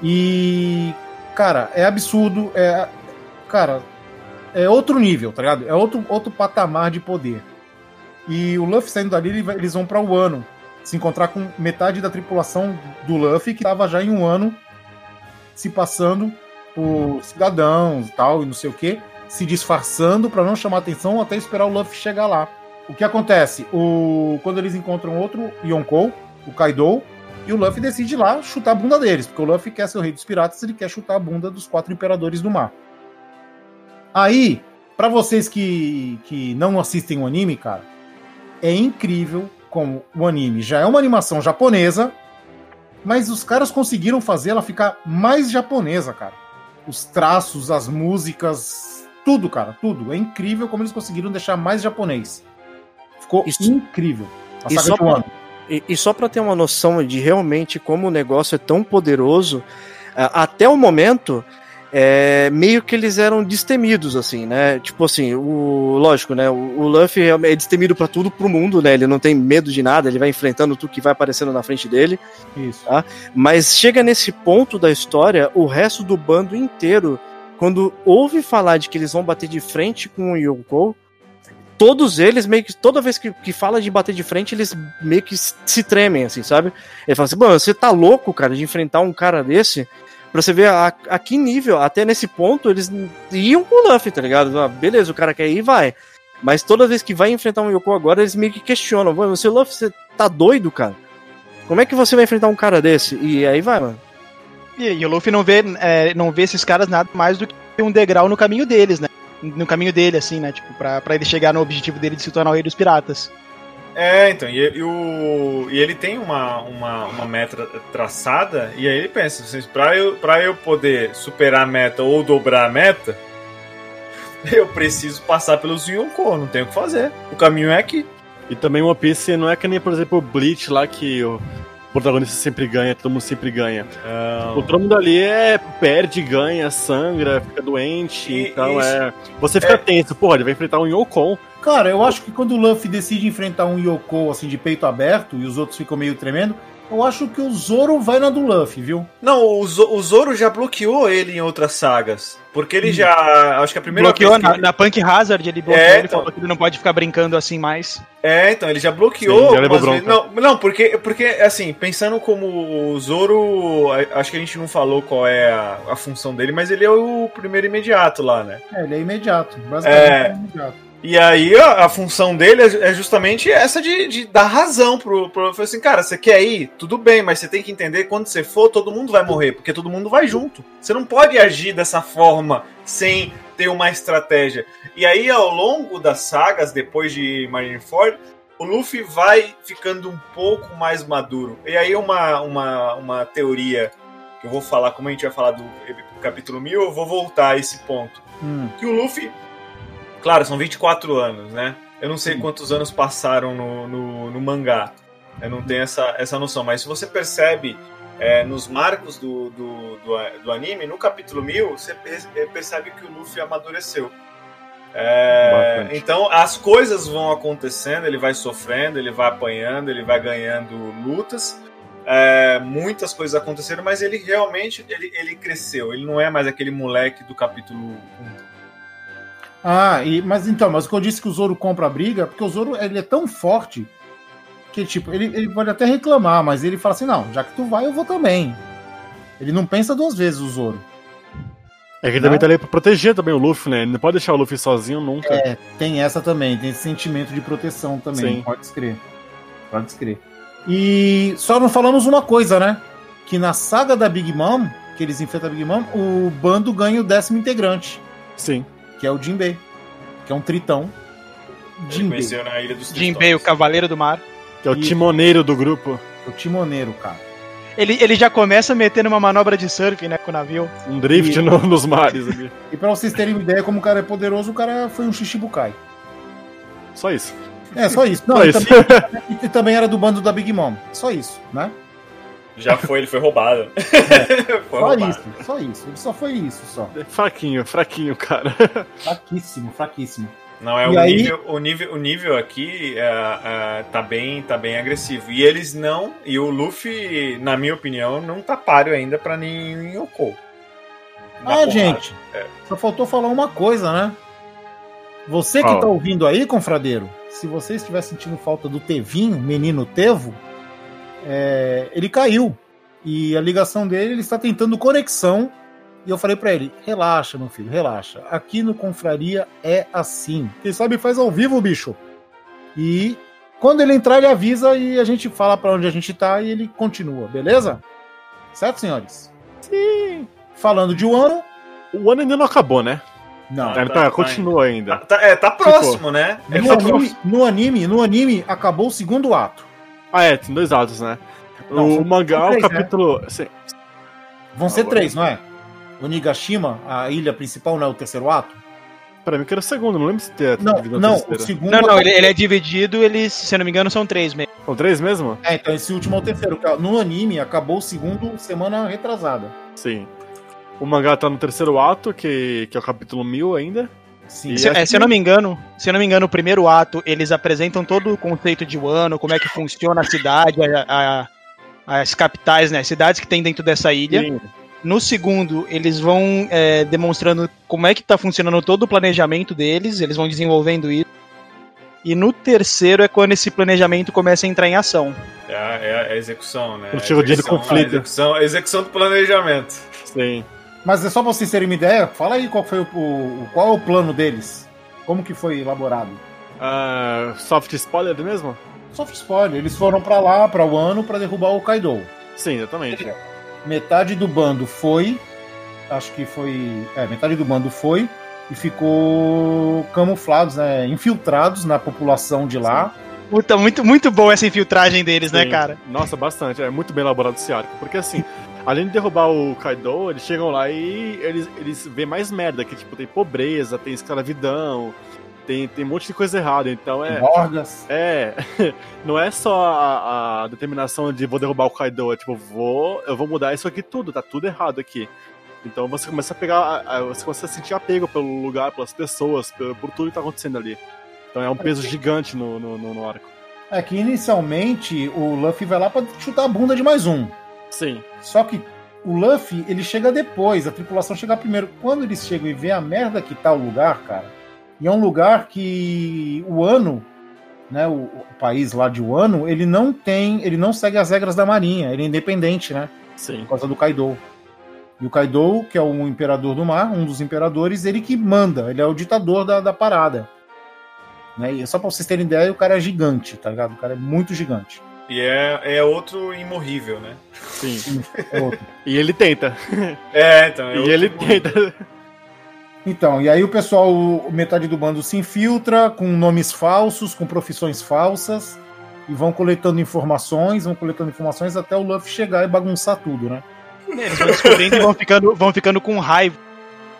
E. Cara, é absurdo. É. Cara, é outro nível, tá ligado? É outro, outro patamar de poder. E o Luffy saindo dali, eles vão pra Wano. Se encontrar com metade da tripulação do Luffy, que tava já em um ano se passando por cidadãos e tal, e não sei o que, se disfarçando pra não chamar atenção até esperar o Luffy chegar lá. O que acontece? O... Quando eles encontram outro Yonkou, o Kaido, e o Luffy decide lá chutar a bunda deles, porque o Luffy quer ser o rei dos piratas, ele quer chutar a bunda dos quatro imperadores do mar. Aí, pra vocês que, que não assistem o anime, cara, é incrível como o anime já é uma animação japonesa, mas os caras conseguiram fazer ela ficar mais japonesa, cara. Os traços, as músicas, tudo, cara, tudo. É incrível como eles conseguiram deixar mais japonês. Ficou Isso- incrível. A e saga só de Wano. E, e só pra ter uma noção de realmente como o negócio é tão poderoso, até o momento, é, meio que eles eram destemidos, assim, né? Tipo assim, o lógico, né? O, o Luffy é destemido pra tudo pro mundo, né? Ele não tem medo de nada, ele vai enfrentando tudo que vai aparecendo na frente dele. Isso. Mas chega nesse ponto da história, o resto do bando inteiro, quando ouve falar de que eles vão bater de frente com o Yonkou, todos eles meio que, toda vez que, que fala de bater de frente, eles meio que se tremem, assim, sabe? Ele fala assim, mano, você tá louco, cara, de enfrentar um cara desse? Pra você ver a, a que nível, até nesse ponto, eles iam com o Luffy, tá ligado? Ah, beleza, o cara quer ir, vai. Mas toda vez que vai enfrentar um Yoko agora, eles meio que questionam, você, Luffy, você tá doido, cara? Como é que você vai enfrentar um cara desse? E aí vai, mano. E, e o Luffy não vê, é, não vê esses caras nada mais do que um degrau no caminho deles, né? No caminho dele, assim, né? Tipo, pra, pra ele chegar no objetivo dele de se tornar o rei dos piratas. É, então, e, e o, e ele tem uma, uma, uma meta traçada, e aí ele pensa, assim, pra, eu, pra eu poder superar a meta ou dobrar a meta, eu preciso passar pelos Yonkou, não tenho o que fazer. O caminho é aqui. E também One Piece não é que nem, por exemplo, o Bleach lá que o protagonista sempre ganha, todo mundo sempre ganha. Não. O todo mundo ali é perde, ganha, sangra, fica doente, E- então isso- é. Você fica é- tenso, porra, ele vai enfrentar um Yokon. Cara, eu acho que quando o Luffy decide enfrentar um Yoko assim de peito aberto e os outros ficam meio tremendo, eu acho que o Zoro vai na do Luffy, viu? Não, o, o Zoro já bloqueou ele em outras sagas. Porque ele já. Acho que a primeira Bloqueou vez. que na, na Punk Hazard, ele bloqueou, É, ele então. falou que ele não pode ficar brincando assim mais. É, então, ele já bloqueou. Sim, já levou vezes. Não, não porque, porque, assim, pensando como o Zoro. Acho que a gente não falou qual é a, a função dele, mas ele é o primeiro imediato lá, né? É, ele é imediato. Basicamente É. é imediato. E aí a, a função dele é, é justamente essa de, de dar razão pro, pro. Assim, cara, você quer ir? Tudo bem, mas você tem que entender que quando você for, todo mundo vai morrer, porque todo mundo vai junto. Você não pode agir dessa forma sem ter uma estratégia. E aí, ao longo das sagas, depois de Marineford, o Luffy vai ficando um pouco mais maduro. E aí, uma, uma, uma teoria que eu vou falar, como a gente vai falar do capítulo 1000, eu vou voltar a esse ponto Hum. que o Luffy. Claro, são 24 anos, né? Eu não sei Sim. quantos anos passaram no, no, no mangá. Eu não tenho essa, essa noção. Mas se você percebe é, nos marcos do, do, do, do anime, no capítulo 1000, você é, percebe que o Luffy amadureceu. É, então as coisas vão acontecendo, ele vai sofrendo, ele vai apanhando, ele vai ganhando lutas. É, muitas coisas aconteceram, mas ele realmente ele, ele cresceu. Ele não é mais aquele moleque do capítulo 1. Ah, e, mas então, mas o que eu disse que o Zoro compra a briga, porque o Zoro ele é tão forte que, tipo, ele, ele pode até reclamar, mas ele fala assim: não, já que tu vai, eu vou também. Ele não pensa duas vezes, o Zoro. É que ele Não. também tá ali pra proteger também o Luffy, né? Ele não pode deixar o Luffy sozinho nunca. É, tem essa também, tem esse sentimento de proteção também, Sim. pode escrever. Pode escrever. E só não falamos uma coisa, né? Que na saga da Big Mom, que eles enfrentam a Big Mom, o bando ganha o décimo integrante, Sim. Que é o Jinbei, que é um tritão. Jinbei, conheceu na Ilha dos Jinbei, o. Cavaleiro do Mar. Que é o E- timoneiro do grupo. o timoneiro, cara. Ele, ele já começa metendo uma manobra de surf, né, com o navio. Um drift E- no- nos mares ali. E pra vocês terem uma ideia como o cara é poderoso, o cara foi um Shichibukai. Só isso. É, só isso. Não, Só e, isso. Também, e também era do bando da Big Mom. Só isso, né? Já foi, ele foi roubado. foi Só roubado. isso, só isso. Ele só foi isso, só. É fraquinho, fraquinho, cara. Fraquíssimo, fraquíssimo. Não, é E o, aí- nível, o, nível, o nível aqui é, é, tá, bem, tá bem agressivo. E eles não. E o Luffy, na minha opinião, não tá páreo ainda pra nenhum Yoko. Na Ah, porrada. gente, só faltou falar uma coisa, né? Você que Fala. tá ouvindo aí, confradeiro, se você estiver sentindo falta do Tevinho, menino Tevo, é, ele caiu. E a ligação dele, ele está tentando conexão. E eu falei pra ele: relaxa, meu filho, relaxa. Aqui no Confraria é assim. Quem sabe faz ao vivo, bicho. E quando ele entrar, ele avisa e a gente fala pra onde a gente tá e ele continua, beleza? Certo, senhores? Sim. Falando de Wano, O ano ainda não acabou, né? não. Tá, tá, tá continua Tá, ainda. tá- é, tá próximo, né? É, No tá anime, próximo. no anime, no anime, acabou o segundo ato. Ah, é, tem dois atos, né? Não, o mangá, três, o capítulo. sim, Vão ser Agora- três, não é? O Nigashima, a ilha principal, não é o terceiro ato? Pra mim que era o segundo, não lembro se tem Não, não, o segundo. Não, não, acabou. ele, ele é dividido, ele, se eu não me engano, são três mesmo. São três mesmo? É, então esse último é o terceiro. No anime, acabou o segundo semana retrasada. Sim. O mangá tá no terceiro ato, que, que é o capítulo 1000 ainda. Sim. Se, é, se eu não me engano, se eu não me engano, o primeiro ato, eles apresentam todo o conceito de Wano, como é que funciona a cidade, a- a- as capitais, né? As cidades que tem dentro dessa ilha. Sim. No segundo, eles vão é, demonstrando como é que tá funcionando todo o planejamento deles, eles vão desenvolvendo isso. E no terceiro é quando esse planejamento começa a entrar em ação. É, a, é a execução, né? O dia do Execução, conflito. A execução, a execução do planejamento. Sim. Mas é só pra vocês terem uma ideia, fala aí qual foi o, o- qual é o plano deles. Como que foi elaborado. Ah, soft spoiler mesmo? Soft spoiler, eles foram pra lá, pra Wano, pra derrubar o Kaido. Sim, exatamente. Metade do bando foi, acho que foi, é, metade do bando foi e ficou camuflados, né, infiltrados na população de lá Puta, muito, muito boa essa infiltragem deles, né, Sim. cara? Nossa, bastante. É muito bem elaborado esse arco. Porque assim, além de derrubar o Kaido, eles chegam lá e eles, eles veem mais merda. Que tipo, tem pobreza, tem escravidão, tem, tem um monte de coisa errada. Então é. Borgas. É. Não é só a, a determinação de vou derrubar o Kaido. É tipo, vou. Eu vou mudar isso aqui tudo, tá tudo errado aqui. Então você começa a pegar. Você começa a sentir apego pelo lugar, pelas pessoas, por, por tudo que tá acontecendo ali. Então é um peso gigante no, no, no- no arco. É que inicialmente o Luffy vai lá pra chutar a bunda de mais um. Sim. Só que o Luffy, ele chega depois, a tripulação chega primeiro. Quando eles chegam e vê a merda que tá o lugar, cara, e é um lugar que o ano, né, o, o país lá de Wano, ele não tem, ele não segue as regras da marinha, ele é independente, né, Sim. por causa do Kaido. E o Kaido, que é o imperador do mar, um dos imperadores, ele que manda, ele é o ditador da, da parada. Né? E só pra vocês terem ideia, o cara é gigante, tá ligado? O cara é muito gigante. E é, é outro imorrível, né? Sim. É outro. E ele tenta. É, então. É E outro ele imorrível. tenta. Então, e aí o pessoal, metade do bando se infiltra com nomes falsos, com profissões falsas, e vão coletando informações, vão coletando informações até o Luffy chegar e bagunçar tudo, né? Eles vão descobrindo e vão ficando, vão ficando com raiva.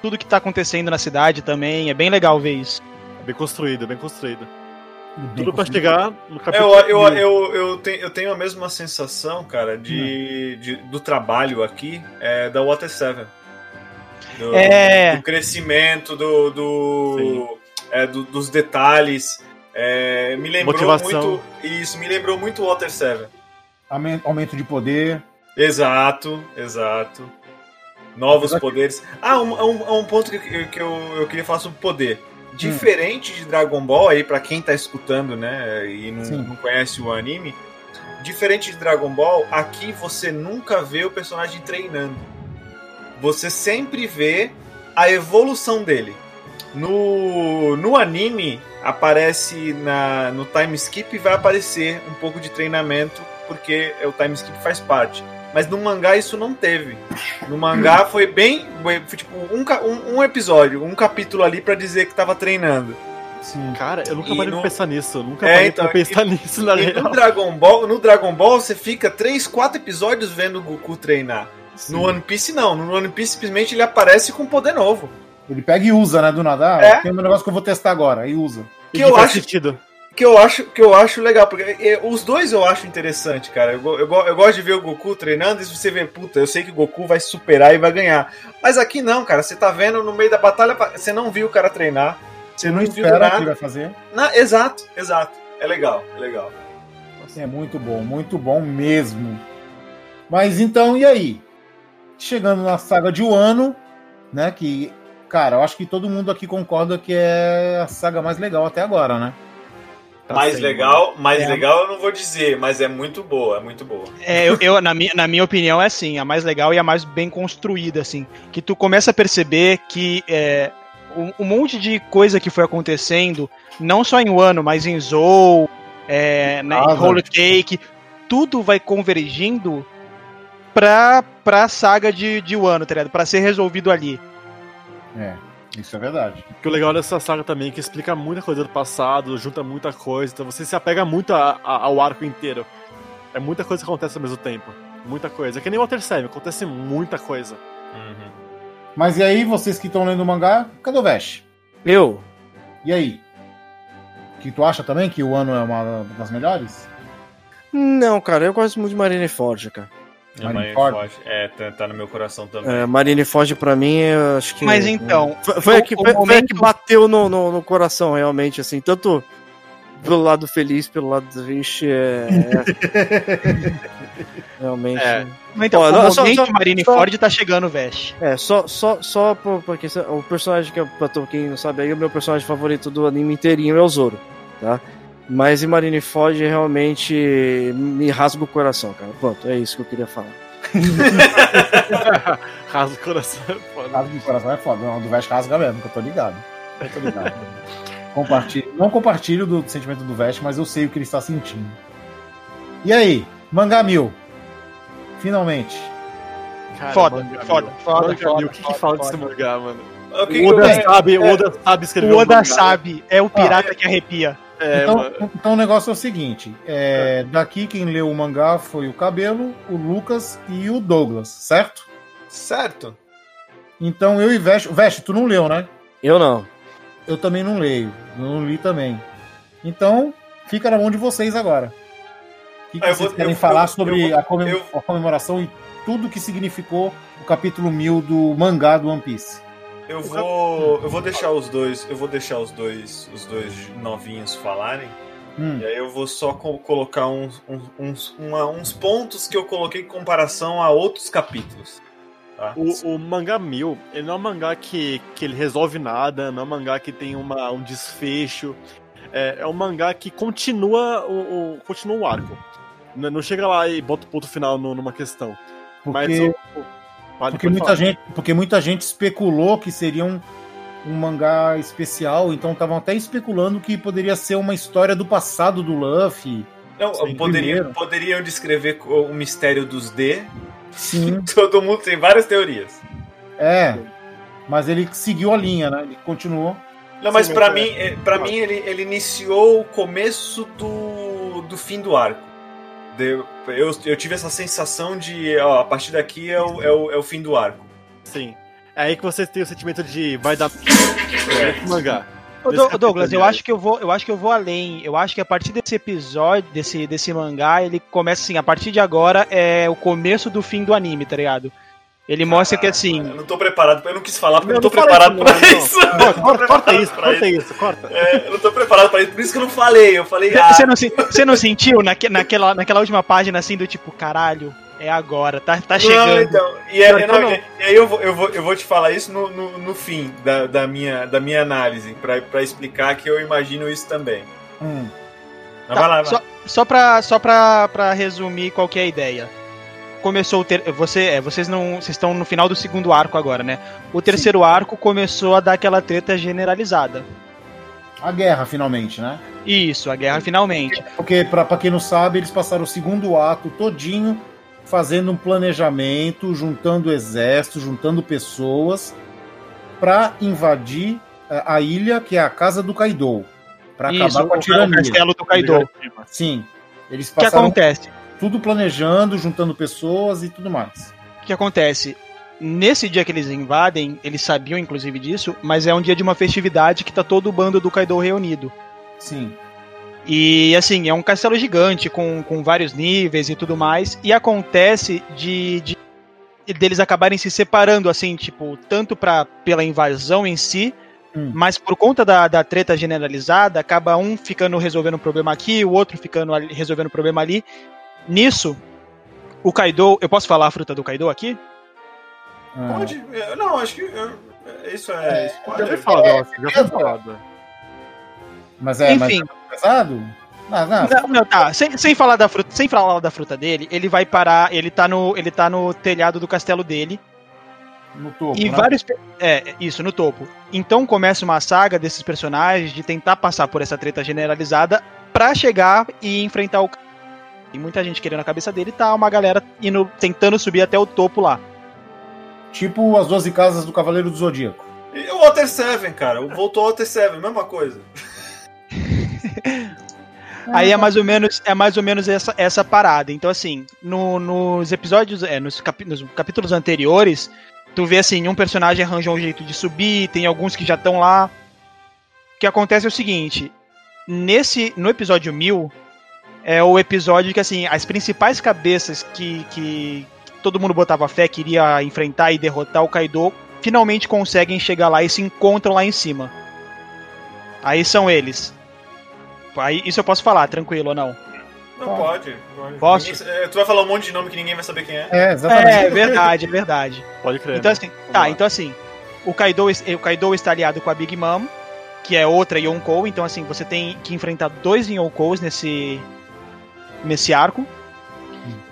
Tudo que tá acontecendo na cidade também. É bem legal ver isso. Bem construído, bem construído. Tudo pra chegar no capítulo. eu, eu, eu, eu, tenho, eu tenho a mesma sensação, cara, de, Hum. de- do trabalho aqui é, da Water 7. Do, É. do crescimento, do, do, é, do- dos detalhes. É, me lembrou Motivação. muito. Isso, me lembrou muito Water 7. Aumen- Aumento de poder. Exato, exato. Novos poderes. Ah, um, um, um ponto que, eu- que eu, eu queria falar sobre poder. Diferente de Dragon Ball, aí pra quem tá escutando, né, e não, não conhece o anime, diferente de Dragon Ball, aqui você nunca vê o personagem treinando. Você sempre vê a evolução dele. No, no anime, aparece na, no time skip e vai aparecer um pouco de treinamento, porque o time skip faz parte. Mas no mangá isso não teve. No mangá foi bem. Foi tipo um, um, um episódio, um capítulo ali pra dizer que tava treinando. Sim. Cara, eu nunca E parei no- pra pensar nisso. eu Nunca É, parei então, pra pensar nisso, na E real. no Dragon Ball, no Dragon Ball você fica 3, 4 episódios vendo o Goku treinar. Sim. No One Piece não, no One Piece simplesmente ele aparece com poder novo. Ele pega e usa, né, do nada. Ah, É. Tem um negócio que eu vou testar agora, e usa. E que eu faz acho- sentido. Que eu acho, que eu acho legal, porque é, os dois eu acho interessante, cara. Eu, eu, eu gosto de ver o Goku treinando e você vê, puta, eu sei que o Goku vai superar e vai ganhar. Mas aqui não, cara. Você tá vendo no meio da batalha, você não viu o cara treinar. Você não, Não espera o que vai fazer. Na- exato, exato. É legal, é legal. É muito bom, muito bom mesmo. Mas então, e aí? Chegando na saga de Wano, né? Que, cara, eu acho que todo mundo aqui concorda que é a saga mais legal até agora, né? Tá mais sendo. legal, mais É. legal eu não vou dizer, mas é muito boa, é muito boa. É, eu, eu, na, minha, na minha opinião, é assim, a mais legal e a mais bem construída, assim. Que tu começa a perceber que é, um, um monte de coisa que foi acontecendo, não só em Wano, mas em Zou, é, né, em. Whole Cake, tudo vai convergindo pra, pra saga de, de Wano, tá ligado? Pra ser resolvido ali. É, isso é verdade. Que o legal dessa saga também é que explica muita coisa do passado, junta muita coisa, então você se apega muito a- a- ao arco inteiro. É muita coisa que acontece ao mesmo tempo. Muita coisa. É que nem Water 7, acontece muita coisa. Mas e aí, vocês que estão lendo o mangá, cadê o Vesh? Eu? E aí? Que tu acha também que o ano é uma das melhores? Não, cara, eu gosto muito de Marineford, cara. É, Marineford. É, tá, tá no meu coração também. É, Marineford pra mim, eu acho que. Mas então, Foi, foi, a que, o foi, foi a momento- que bateu no, no, no coração, realmente, assim, tanto pelo lado feliz, pelo lado triste, é. é- realmente. É. então Ó, o não, só- momento só- Marineford tá chegando, Vesh. É, só, só, só por- porque o personagem que, eu- pra quem não sabe aí, o meu personagem favorito do anime inteirinho é o Zoro, tá? Mas em Marineford realmente me rasga o coração, cara. Pronto, é isso que eu queria falar. Rasga o coração. é foda. Rasga do coração é foda. Não, do Vesh rasga mesmo, que eu tô ligado. Eu tô ligado. Compartilho, não compartilho do sentimento do Vesh, mas eu sei o que ele está sentindo. E aí, Mangá Mil? Finalmente. Cara, Foda, mangá, foda, foda, Mangá, foda, O que, que fala foda. desse mangá, mano? O que O que Oda é, sabe, o é, Oda sabe escrever O um Oda mangá. sabe, é o pirata que arrepia. É, então, então o negócio é o seguinte: é, daqui quem leu o mangá foi o Cabelo, o Lucas e o Douglas, certo? Certo. Então eu e Veste. Veste, tu não leu, né? Eu não. Eu também não leio. Eu não li também. Então, fica na mão de vocês agora. O que, que Ah, vocês vou- querem eu- falar eu- sobre eu a, comem- eu- a comemoração e tudo que significou o capítulo 1000 do mangá do One Piece? Eu vou, eu vou deixar os dois, eu vou deixar os dois, os dois novinhos falarem. Hum. E aí eu vou só co- colocar uns, uns, uma- uns pontos que eu coloquei em comparação a outros capítulos. tá? O, o mangá mil, ele não é um mangá que, que ele resolve nada, não é um mangá que tem uma, um desfecho. É, é um mangá que continua o, o- continua o arco. Não, não chega lá e bota o ponto final no- numa questão. Mas Porque, o- o- Vale, porque, pode muita falar. gente, porque muita gente especulou que seria um, um mangá especial, então estavam até especulando que poderia ser uma história do passado do Luffy. Não, poderia, poderiam descrever o mistério dos D. Sim. Todo mundo tem várias teorias. É. Mas ele seguiu a linha, né? Ele continuou. Não, mas mas mim, é- é, para mim ele, ele iniciou o começo do, do fim do arco. De- eu, eu tive essa sensação de, ó, a partir daqui é o, é o, é o fim do arco. Sim. É aí que você tem o sentimento de vai dar É. mangá. Ô, Do- Douglas, eu acho que eu vou, eu acho que eu vou além. Eu acho que a partir desse episódio, desse, desse mangá, ele começa assim, a partir de agora é o começo do fim do anime, tá ligado? Ele mostra que assim, Eu não tô preparado, eu não quis falar porque eu Não, não tô não preparado isso, pra não, não. isso. Corta, não isso, corta isso, corta. É, eu não tô preparado pra isso, por isso que eu não falei. Eu falei, ah, você não, você não sentiu naque- naquela, naquela última página assim do tipo, caralho, é agora, tá, tá Não, chegando. então, e, é- Não, não, não. e- aí eu vou, eu, vou, eu vou te falar isso no, no, no fim da, da, minha, da minha análise, pra, pra explicar que eu imagino isso também. Hum. Mas Tá, vai lá, vai. Só, só, pra, só pra, pra resumir qual que é a ideia. Começou o ter, você, é, vocês não, vocês estão no final do segundo arco agora, né? O terceiro arco começou a dar aquela treta generalizada. A guerra, finalmente, né? Isso, a guerra finalmente. Porque, pra, pra quem não sabe, eles passaram o segundo ato todinho fazendo um planejamento, juntando exército, juntando pessoas pra invadir eh, a ilha, que é a casa do Kaido. Pra Isso, acabar com a o, o tirania. castelo do Kaido. Sim. Eles O que passaram acontece? Tudo planejando, juntando pessoas e tudo mais. O que acontece? Nesse dia que eles invadem, eles sabiam inclusive disso, mas é um dia de uma festividade que tá todo o bando do Kaido reunido. Sim. E assim, é um castelo gigante com, com vários níveis e tudo mais. E acontece de, de deles acabarem se separando, assim, tipo, tanto pra, pela invasão em si, Hum. mas por conta da, da treta generalizada, acaba um ficando resolvendo um problema aqui, o outro ficando ali- resolvendo um problema ali. Nisso, o Kaido. Eu posso falar a fruta do Kaido aqui? Ah. Pode? eu- Não, acho que. eu- isso é. É, spoiler. Já foi falado, já foi falado. Mas é, Enfim. mas é pesado? Não, não, Não, não, tá. Sem, sem falar da fruta, sem falar da fruta dele, ele vai parar. Ele tá no, ele tá no telhado do castelo dele. no topo. E né? vários. É, isso, no topo. Então começa uma saga desses personagens de tentar passar por essa treta generalizada pra chegar e enfrentar o. Tem muita gente querendo a cabeça dele e tá uma galera indo, tentando subir até o topo lá. Tipo as 12 casas do Cavaleiro do Zodíaco. E o Water 7, cara. Voltou o Water 7, mesma coisa. Aí é mais ou menos, é mais ou menos essa, essa parada. Então, assim, no- nos episódios, é, nos, capi- nos capítulos anteriores, tu vê assim, um personagem arranja um jeito de subir, tem alguns que já estão lá. O que acontece é o seguinte: nesse, no episódio 1000, é o episódio que, assim, as principais cabeças que, que todo mundo botava fé que iria enfrentar e derrotar o Kaido, finalmente conseguem chegar lá e se encontram lá em cima. Aí são eles. Aí, isso eu posso falar, tranquilo ou não? Não Pode. pode. Posso? Ninguém- é, tu vai falar um monte de nome que ninguém vai saber quem é. É, exatamente. É, é verdade, é verdade. Pode crer. Então né? assim, Vamos tá, lá. então assim, o Kaido, o Kaido está aliado com a Big Mom, que é outra Yonkou, então assim, você tem que enfrentar dois Yonkous nesse nesse arco.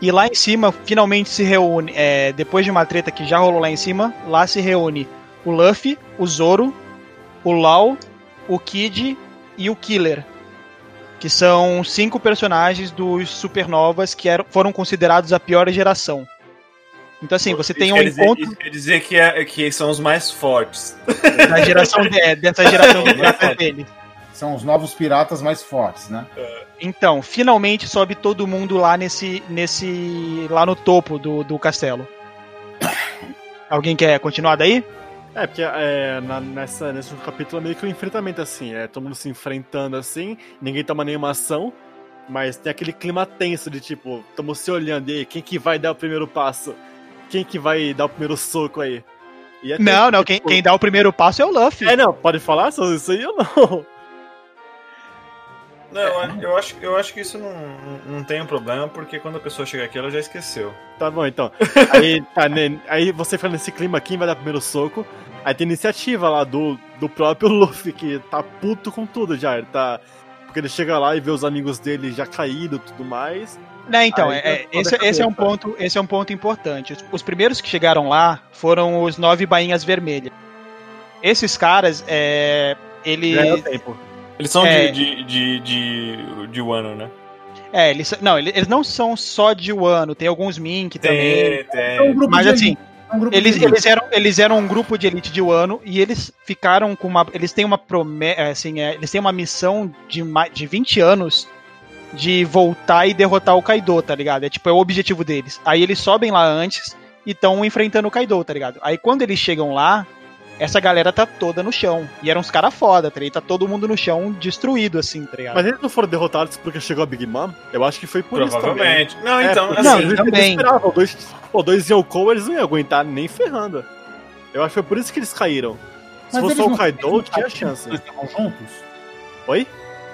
E lá em cima, finalmente se reúne, é, depois de uma treta que já rolou lá em cima, lá se reúne o Luffy, o Zoro, o Lau, o Kid e o Killer. Que são cinco personagens dos Supernovas que eram, foram considerados a pior geração. Então assim, você tem Isso um quer dizer- encontro quer dizer que, é, que são os mais fortes. da geração de- dessa geração de geração dele. São os novos piratas mais fortes, né? Então, finalmente sobe todo mundo lá nesse. nesse. lá no topo do, do castelo. Alguém quer continuar daí? É, porque é, na- nessa, nesse capítulo é meio que um enfrentamento assim, é todo mundo se enfrentando assim, ninguém toma nenhuma ação, mas tem aquele clima tenso de tipo, estamos se olhando, e aí, quem que vai dar o primeiro passo? Quem que vai dar o primeiro soco aí? E é Não, não, quem, tipo, quem dá o primeiro passo é o Luffy. É, não, pode falar sobre isso aí ou não? Não, eu- eu acho, eu acho que isso não, não- tem um problema, porque quando a pessoa chega aqui, ela já esqueceu. Tá bom, então. Aí, tá, né, aí você fica nesse clima, quem vai dar o primeiro soco? Aí tem iniciativa lá do, do próprio Luffy, que tá puto com tudo já. Ele tá. Porque ele chega lá e vê os amigos dele já caídos e tudo mais. Né, então, Aí é- é- esse, esse é um ponto, esse é um ponto importante. Os, os primeiros que chegaram lá foram os nove bainhas vermelhas. Esses caras, é, ele, é tempo. Eles são É. de, de, de, de, de Wano, né? é, eles, não, eles, eles não são só de Wano, tem alguns Mink também. Tem, É um Mas de assim, é um grupo eles, eles, eram, eles eram um grupo de elite de Wano e eles ficaram com uma. Eles têm uma promessa. Assim, é, eles têm uma missão de, mais, de 20 anos de voltar e derrotar o Kaido, tá ligado? É tipo, é o objetivo deles. Aí eles sobem lá antes e estão enfrentando o Kaido, tá ligado? Aí quando eles chegam lá, essa galera tá toda no chão. E eram uns caras foda, tá ligado? Tá todo mundo no chão destruído, assim, tá ligado? Mas eles não foram derrotados porque chegou a Big Mom? Eu acho que foi por isso também. Provavelmente. Não, É, então, porque não, assim, eles, também. eles esperavam. Dois, pô, dois Yonkou, eles não iam aguentar nem ferrando. Eu acho que foi por isso que eles caíram. Se Mas fosse eles só o Kaido, tinha chance. Eles estavam juntos? Oi?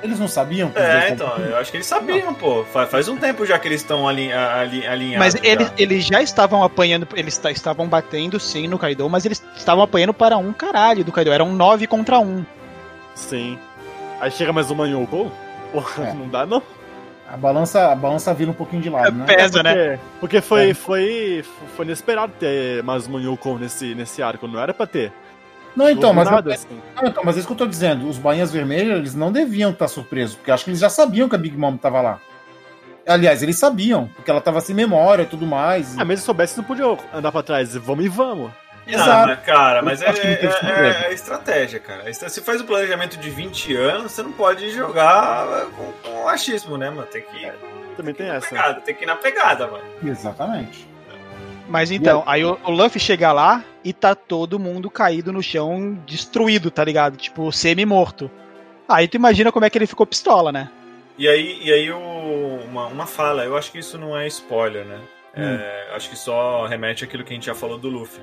Eles não sabiam É, então, eu acho que eles sabiam, pô. Faz, faz um tempo já que eles estão ali, ali, alinhados. Mas já. eles, eles já estavam apanhando, eles ta- estavam batendo sim no Kaido, mas eles estavam apanhando para um caralho do Kaido. Eram nove contra um. Sim. Aí chega mais uma Yonkou? Porra, É. não dá não. A balança, a balança vira um pouquinho de lado, né? Pesa, né? Porque, porque foi, É. foi, foi inesperado ter mais uma Yonkou nesse, nesse arco, não era pra ter. Não, então, mas, nada, assim. não, então, mas é isso que eu tô dizendo. Os bainhas vermelhas, eles não deviam estar surpresos, porque eu acho que eles já sabiam que a Big Mom tava lá. Aliás, eles sabiam, porque ela tava sem memória e tudo mais. Ah, mas se soubesse, não podia andar pra trás. Vamos e vamos. Ah, Exato. mas, cara, mas é, é- surpresa. é estratégia, cara. Estra- Se faz um planejamento de 20 anos, você não pode jogar com, com achismo, né, mano? Tem que ir Também tem na essa. pegada, tem que ir na pegada, mano. Exatamente. Mas então, aí o, o Luffy chega lá e tá todo mundo caído no chão, destruído, tá ligado? Tipo, semi-morto. Aí tu imagina como é que ele ficou pistola, né? E aí, e aí o- uma, uma fala, eu acho que isso não é spoiler, né? É, acho que só remete àquilo que a gente já falou do Luffy.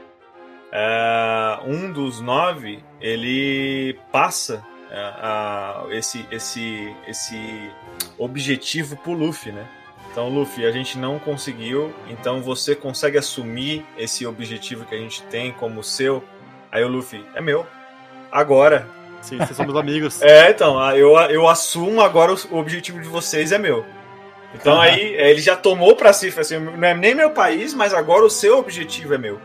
É, um dos nove, ele passa é, a- esse, esse, esse objetivo pro Luffy, né? Então, Luffy, a gente não conseguiu, então você consegue assumir esse objetivo que a gente tem como seu? Aí o Luffy, é meu. Agora, Sim, vocês somos amigos. é, então, eu, eu assumo agora o, objetivo de vocês é meu. Então Aham. aí é, ele já tomou pra si, assim, não é nem meu país, mas agora o seu objetivo é meu.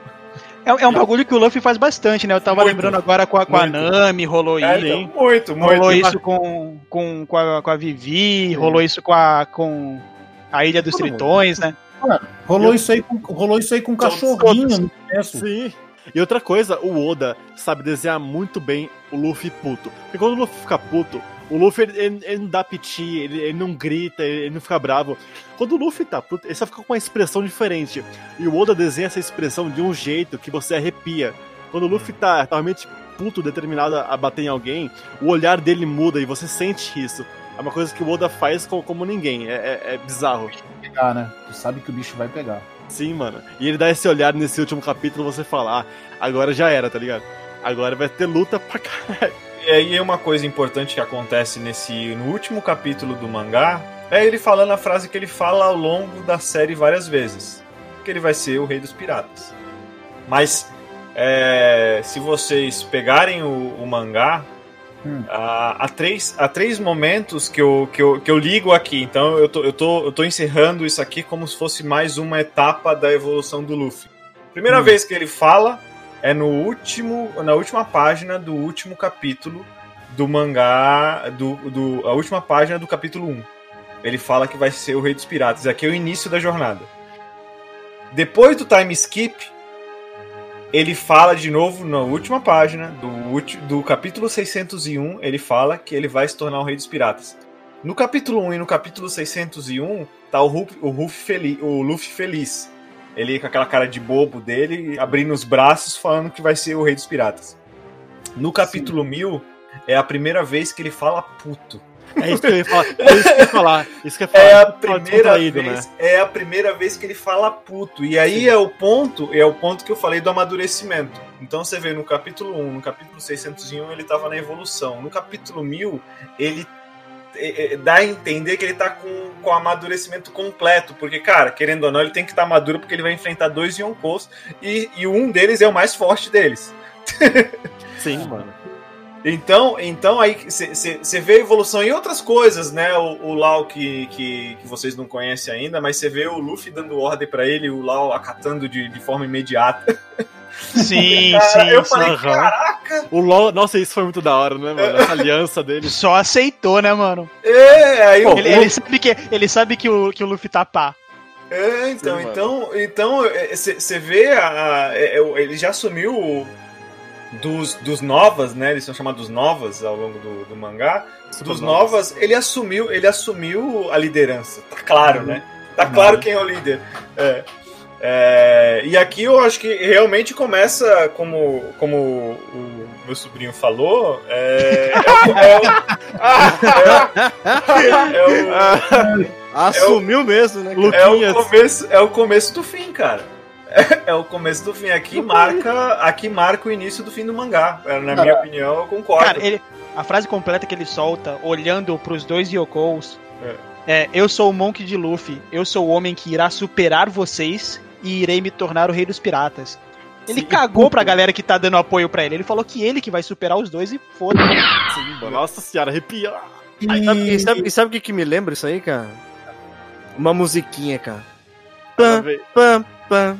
É, é um bagulho que o Luffy faz bastante, né? Eu tava Muito. lembrando agora com a, com a. Nami, rolou É, isso. então, muito, muito. Rolou isso com, com, com, a, com a Vivi, rolou isso com a, com a Ilha dos Todo mundo. Tritões, né? Rolou, Eu- isso aí com, rolou isso aí com um cachorrinho todos. no começo. Sim. E outra coisa, o Oda sabe desenhar muito bem o Luffy puto. Porque quando o Luffy fica puto, o Luffy ele, ele- ele não dá piti, ele, ele não grita, ele, ele não fica bravo. Quando o Luffy tá puto, ele só fica com uma expressão diferente. E o Oda desenha essa expressão de um jeito que você arrepia. Quando o Luffy tá, tá realmente puto, determinado a bater em alguém, o olhar dele muda e você sente isso. É uma coisa que o Oda faz como, como ninguém. É, é- é bizarro. Pegar, né? Tu sabe que o bicho vai pegar. Sim, mano. E ele dá esse olhar nesse último capítulo, você fala, ah, agora já era, tá ligado? Agora vai ter luta pra caralho. E aí uma coisa importante que acontece nesse no último capítulo do mangá é ele falando a frase que ele fala ao longo da série várias vezes, que ele vai ser o rei dos piratas. Mas é, se vocês pegarem o, o mangá, Hum. há, há três, há três momentos que eu, que, eu, que eu ligo aqui. Então eu tô, eu, tô, eu tô encerrando isso aqui como se fosse mais uma etapa da evolução do Luffy. Primeira Hum. vez que ele fala é no último, na última página do último capítulo do mangá, do, do, a última página do capítulo 1. Ele fala que vai ser o rei dos piratas. Aqui é o início da jornada. Depois do time skip, ele fala de novo na última página do, do capítulo 601, ele fala que ele vai se tornar o rei dos piratas. No capítulo 1 e no capítulo 601, tá o, Ruff, o, Ruff feliz, o Luffy feliz. Ele com aquela cara de bobo dele, abrindo os braços, falando que vai ser o rei dos piratas. No capítulo 1000, é a primeira vez que ele fala puto. É isso que eu ia falar. É isso que eu ia falar. Isso que eu ia falar. É a Fala primeira vez, né? é a primeira vez que ele fala puto. E aí é o ponto, é o ponto que eu falei do amadurecimento. Então você vê no capítulo 1, no capítulo 601 ele tava na evolução. No capítulo 1000, ele é, é, dá a entender que ele tá com, com amadurecimento completo, porque cara, querendo ou não, ele tem que estar maduro porque ele vai enfrentar dois Yonkous e, e um deles é o mais forte deles. Sim, mano. Então, então aí você vê a evolução em outras coisas, né? O, o Lau que, que, que vocês não conhecem ainda, mas você vê o Luffy dando ordem pra ele, o Lau acatando de, de forma imediata. Sim, Cara, sim, eu sim. falei, caraca! O LOL, nossa, isso foi muito da hora, né, mano? Essa aliança dele. Só aceitou, né, mano? É, aí o Ele, ele sabe, que, ele sabe que, o, que o Luffy tá pá. É, então, Sim, mano. então, então você vê a, a- é, é, ele já assumiu o- dos, dos novas, né? Eles são chamados novas ao longo do, do mangá. Dos novas, ele assumiu, ele assumiu a liderança. Tá claro, né? Tá claro quem é o líder. É. É, e aqui eu acho que realmente começa, como, como o meu sobrinho falou, é, é, o- é o- é o- Assumiu mesmo, né? é o começo, é o começo do fim, cara. É o começo do fim. Aqui marca, aqui marca o início do fim do mangá. É, Na minha opinião, eu concordo. Cara, ele, a frase completa que ele solta, olhando pros dois Yokos, é. Eu sou o Monk de Luffy, eu sou o homem que irá superar vocês e irei me tornar o rei dos piratas. Ele Sim, cagou puto. pra galera que tá dando apoio pra ele. Ele falou que ele que vai superar os dois e foda-se. Nossa senhora, arrepia. Aí, sabe, e sabe, e sabe o que, que me lembra isso aí, cara? Uma musiquinha, cara. Pam, pam, pam.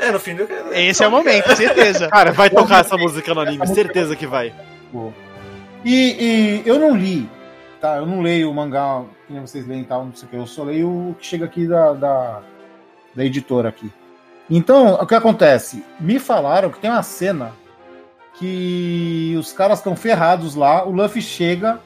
É, no fim do Esse é o momento, certeza. Cara, vai tocar essa música no anime, certeza que vai. E, e eu não li, tá? Eu não leio o mangá que nem vocês leem e tal, não sei o que. Eu só leio o que chega aqui da, da, da editora aqui. Então, o que acontece? Me falaram que tem uma cena que os caras estão ferrados lá, o Luffy chega,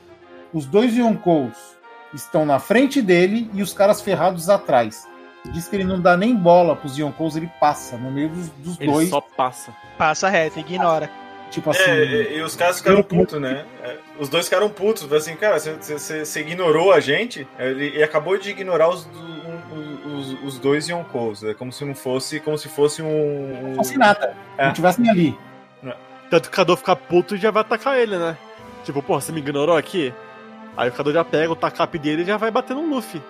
os dois Yonkous estão na frente dele e os caras ferrados atrás. Diz que ele não dá nem bola pros Yonkous, ele passa no meio dos, dos Ele dois. só passa. Passa reto, ignora. Tipo assim. É, e, e os caras ficaram putos, né? É, Os dois ficaram putos. Assim, cara, você- ignorou a gente? Ele, ele acabou de ignorar os, um- os, os dois Yonkous. É como se não fosse, como se fosse um. Não fosse nada. É. Não tivessem ali. Tanto que o Kado fica puto e já vai atacar ele, né? Tipo, pô, você me ignorou aqui? Aí o Kado já pega o tacape dele e já vai bater no Luffy.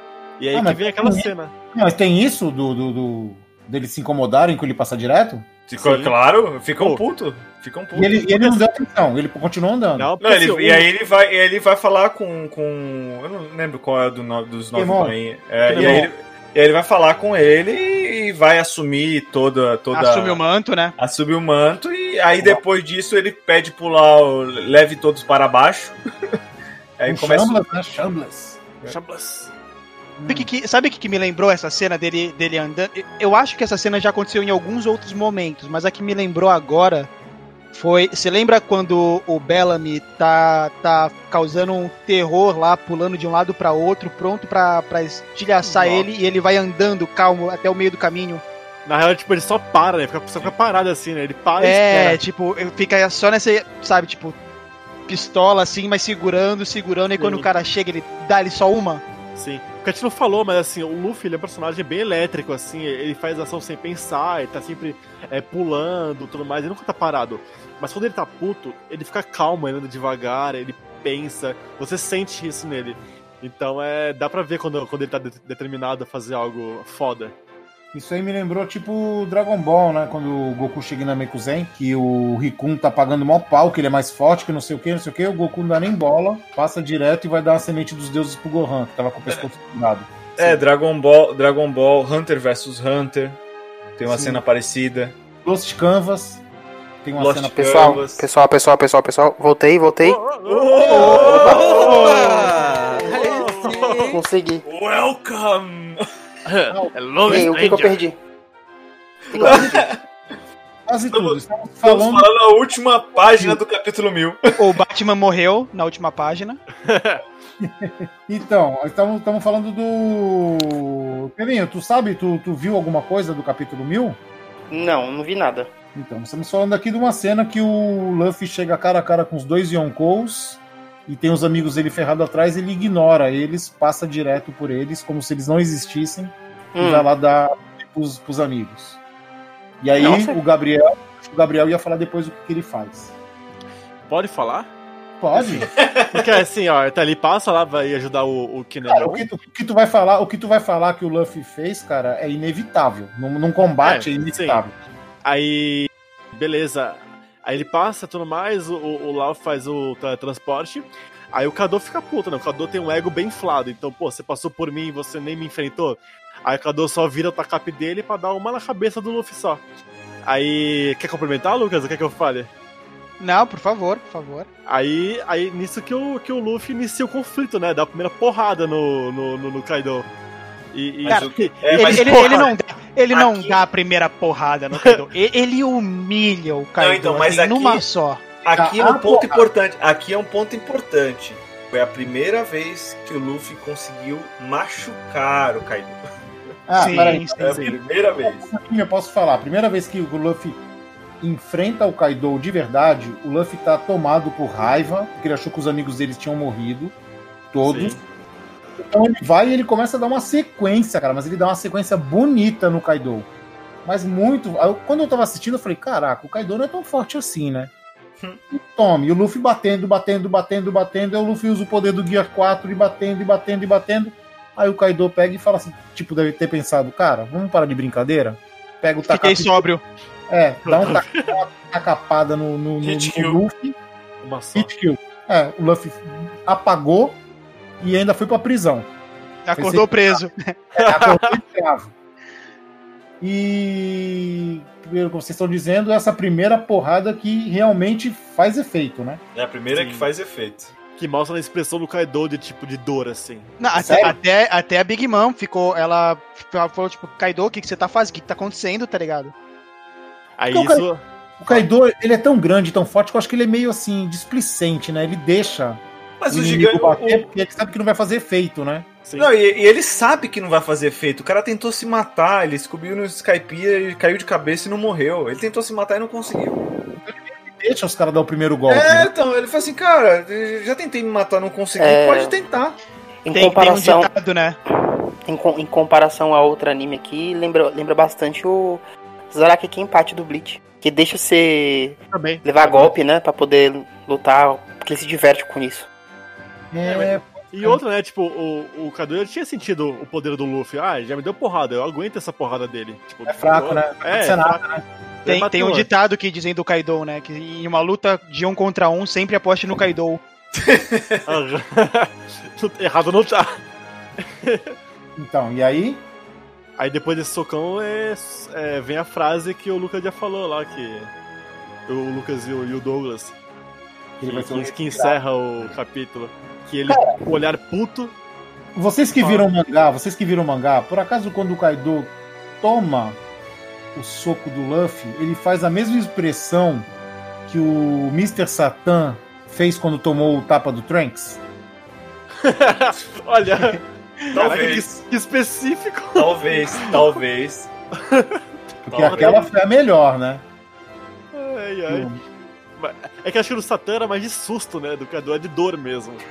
E aí Ah, que vem aquela tem- cena. Mas tem isso do, do, do- deles se incomodarem com ele passar direto? Ficou Sim. claro, ficam Pô. putos. Ficam putos. E ele, e ele não deu atenção, ele continuou andando. Não, Não, ele- assim, e aí ele vai, ele vai falar com, com. Eu não lembro qual é do no- dos nove banhos. É, e, aí ele, e aí ele vai falar com ele e vai assumir toda. toda Assume o manto, né? assume o manto e aí depois disso ele pede pular o leve todos para baixo. aí Um começa. Shambles, né? Shambles. Shambles. Sabe o que, que- sabe o que, que me lembrou essa cena dele, dele andando? Eu acho que essa cena já aconteceu em alguns outros momentos, mas a que me lembrou agora foi. Você lembra quando o Bellamy tá, tá causando um terror lá, pulando de um lado pra outro, pronto pra, pra estilhaçar Nossa. ele, e ele vai andando calmo até o meio do caminho? Na real, tipo, ele só para, né? Fica, só fica parado assim, né? Ele para e É, tipo, fica só nessa, sabe, tipo, pistola assim, mas segurando, segurando, e quando Sim. o cara chega, ele dá ele só uma. Sim. A gente não falou, mas assim, o Luffy ele é um personagem bem elétrico, assim, ele faz ação sem pensar, ele tá sempre é, pulando tudo mais, ele nunca tá parado. Mas quando ele tá puto, ele fica calmo, ele anda devagar, ele pensa, você sente isso nele. Então é. dá pra ver quando, quando ele tá de- determinado a fazer algo foda. Isso aí me lembrou tipo Dragon Ball, né? Quando o Goku chega na Mekuzen, que o Rikun tá pagando mal pau, que ele é mais forte, que não sei o que, não sei o que, o Goku não dá nem bola, passa direto e vai dar a semente dos deuses pro Gohan, que tava com o pescoço furado. É, Dragon Ball, Dragon Ball, Hunter vs Hunter. Tem uma Sim. cena parecida. Lost Canvas, tem uma Lost cena. Pessoal, Canvas. pessoal, pessoal, pessoal, pessoal. Voltei, voltei. Ah, aí sim. Consegui. Welcome! Hello, Ei, o que, que eu perdi? Quase tudo. Estamos Estamos falando. falando a última página do capítulo 1000. O Batman morreu na última página. Então, estamos estamos falando do. Pelinho, tu sabe, tu, tu viu alguma coisa do capítulo 1000? Não, não vi nada. Então, estamos falando aqui de uma cena que o Luffy chega cara a cara com os dois Yonkous e tem os amigos dele ferrado atrás, ele ignora eles, passa direto por eles, como se eles não existissem, e Hum. vai lá dar pros, pros amigos. E aí Nossa. o Gabriel, o Gabriel ia falar depois o que, que ele faz. Pode falar? Pode. Porque assim, ó, tá ali, passa lá, vai ajudar o, o Cara, Kinemon. o, que tu, o que tu vai falar, o que tu vai falar que o Luffy fez, cara, é inevitável. Num, num combate é, É, inevitável. Aí, beleza. Aí ele passa tudo mais, o, o Lau faz o teletransporte. Aí o Kado fica puto, né? O Kado tem um ego bem inflado. Então, pô, você passou por mim e você nem me enfrentou. Aí o Kado só vira o tacap dele pra dar uma na cabeça do Luffy só. Aí, quer complementar, Lucas? O que, é que eu fale? Não, por favor, por favor. Aí, aí nisso que o, que o Luffy inicia o conflito, né? Dá a primeira porrada no, no, no, no Kaido. E, e Mas o- É, ele, mas, ele- porra, ele não, dá, ele não aqui- dá a primeira porrada no Kaido. Ele humilha o Kaido então, mas assim, aqui- numa só. Aqui é um ponto porra. importante. Aqui é um ponto importante. Foi a primeira vez que o Luffy conseguiu machucar o Kaido. Ah, Sim, peraí. sim. É a primeira vez. Eu posso falar. A primeira vez que o Luffy enfrenta o Kaido de verdade, o Luffy tá tomado por raiva, porque ele achou que os amigos dele tinham morrido. Todos. Sim. Então ele vai e ele começa a dar uma sequência, cara, mas ele dá uma sequência bonita no Kaido. Mas muito. Quando eu tava assistindo, eu falei, caraca, o Kaido não é tão forte assim, né? E tome, e o Luffy batendo, batendo, batendo, batendo, aí o Luffy usa o poder do Gear 4 e batendo, e batendo, e batendo. Aí o Kaido pega e fala assim, tipo, deve ter pensado, cara, vamos parar de brincadeira? Pega o Fiquei tacape, sóbrio. é, dá um taca- dá uma tacapada no, no, no, no. Luffy, Uma só. hit kill. É, o Luffy apagou e ainda foi pra prisão. Acordou preso. É, acordou escravo. E primeiro, como vocês estão dizendo, essa primeira porrada que realmente faz efeito, né? É a primeira Sim. que faz efeito. Que mostra a expressão do Kaido de tipo de dor, assim. Não, até, até, até a Big Mom ficou. Ela falou, tipo, Kaido, o que, que você tá fazendo? O que, que tá acontecendo, tá ligado? Aí Porque isso. O Kaido, ele é tão grande, tão forte, que eu acho que ele é meio assim, displicente, né? Ele deixa Mas o gigante. bater, o- porque ele sabe que não vai fazer efeito, né? Sim. Não, e, e ele sabe que não vai fazer efeito. O cara tentou se matar, ele descobriu no Skype e caiu de cabeça e não morreu. Ele tentou se matar e não conseguiu. Deixa os caras dar o primeiro golpe. É, né? então, ele falou assim, cara, já tentei me matar, não consegui, É. pode tentar. Em Tem, tem um comparação, ditado, né? em, com- em comparação a outro anime aqui, lembra, lembra bastante o Zaraki Kenpachi do Bleach. Que deixa você Também. levar golpe, né? Pra poder lutar, porque ele se diverte com isso. É, E outra, né? Tipo, o, o Kaido já tinha sentido o poder do Luffy. Ah, ele já me deu porrada, eu aguento essa porrada dele. Tipo, é fraco, né? É, ser nada, né? Tem, tem um ditado que dizem do Kaido, né? Que em uma luta de um contra um, sempre aposte no Kaido. Aham. Errado não tá. Então, e aí? Aí depois desse socão é, é, vem a frase que o Lucas já falou lá, que. O Lucas e o, e o Douglas. Ele vai ser que, um que encerra o capítulo. Que ele, com o olhar puto. Vocês que viram o mangá, vocês que viram o mangá, por acaso quando o Kaido toma o soco do Luffy, ele faz a mesma expressão que o Mr. Satan fez quando tomou o tapa do Trunks? Olha, Talvez, que específico. talvez, talvez. Porque Talvez. aquela foi a melhor, né? Ai, ai. Mas É que acho que o Satã era mais de susto, né? Do Kaido é de dor mesmo.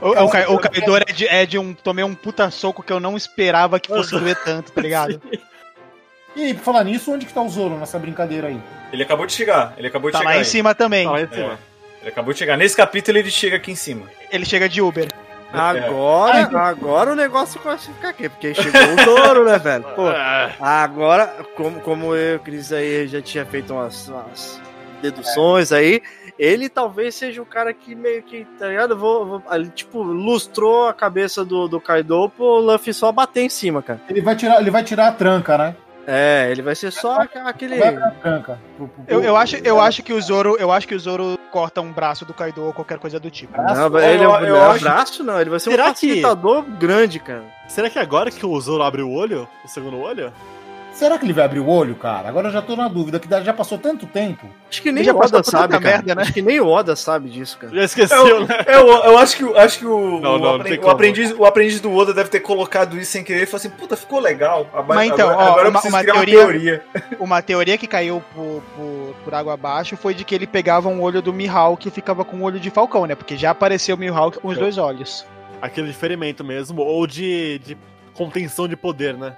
O, o, o Kaido é de, é de um. Tomei um puta soco que eu não esperava que fosse doer tanto, tá ligado? E aí, por falar nisso, onde que tá o Zoro nessa brincadeira aí? Ele acabou de chegar, ele acabou de Tá chegar. lá em aí. cima também. Tá lá em É, cima. ele acabou de chegar. Nesse capítulo ele chega aqui em cima. Ele chega de Uber. Agora, Ah, então- agora o negócio começa a ficar aqui, porque chegou o Zoro, né, velho? Pô, Ah, agora, como, como eu e o Cris aí já tinha feito umas, umas deduções aí, ele talvez seja o cara que meio que, tá ligado? Vou, vou- ele, tipo, lustrou a cabeça do, do Kaido pro Luffy só bater em cima, cara. Ele vai tirar, ele vai tirar a tranca, né? É, ele vai ser só aquele. Eu, eu, acho, eu acho que o Zoro, eu acho que o Zoro corta um braço do Kaido ou qualquer coisa do tipo. Não, vai- ele é eu- um eu não, acho- abraço, não. Ele vai ser um Será que- facilitador grande, cara. Será que agora que o Zoro abre o olho, o segundo olho? Será que ele vai abrir o olho, cara? Agora eu já tô na dúvida, que já passou tanto tempo. Acho que nem já o passou Oda sabe, cara. merda, né? Acho que nem o Oda sabe disso, cara. Já esqueceu, Eu, né? eu, eu acho que, o- acho que o, Não, o, não, não apren- tem o aprendiz, o aprendiz do Oda deve ter colocado isso sem querer e falou assim: puta, ficou legal. Agora, Mas então, agora, ó, agora uma- uma teoria- uma teoria. Uma teoria que caiu por, por, por água abaixo foi de que ele pegava um olho do Mihawk e ficava com o olho de Falcão, né? Porque já apareceu o Mihawk com os dois olhos. Aquele de ferimento mesmo, ou de, de contenção de poder, né?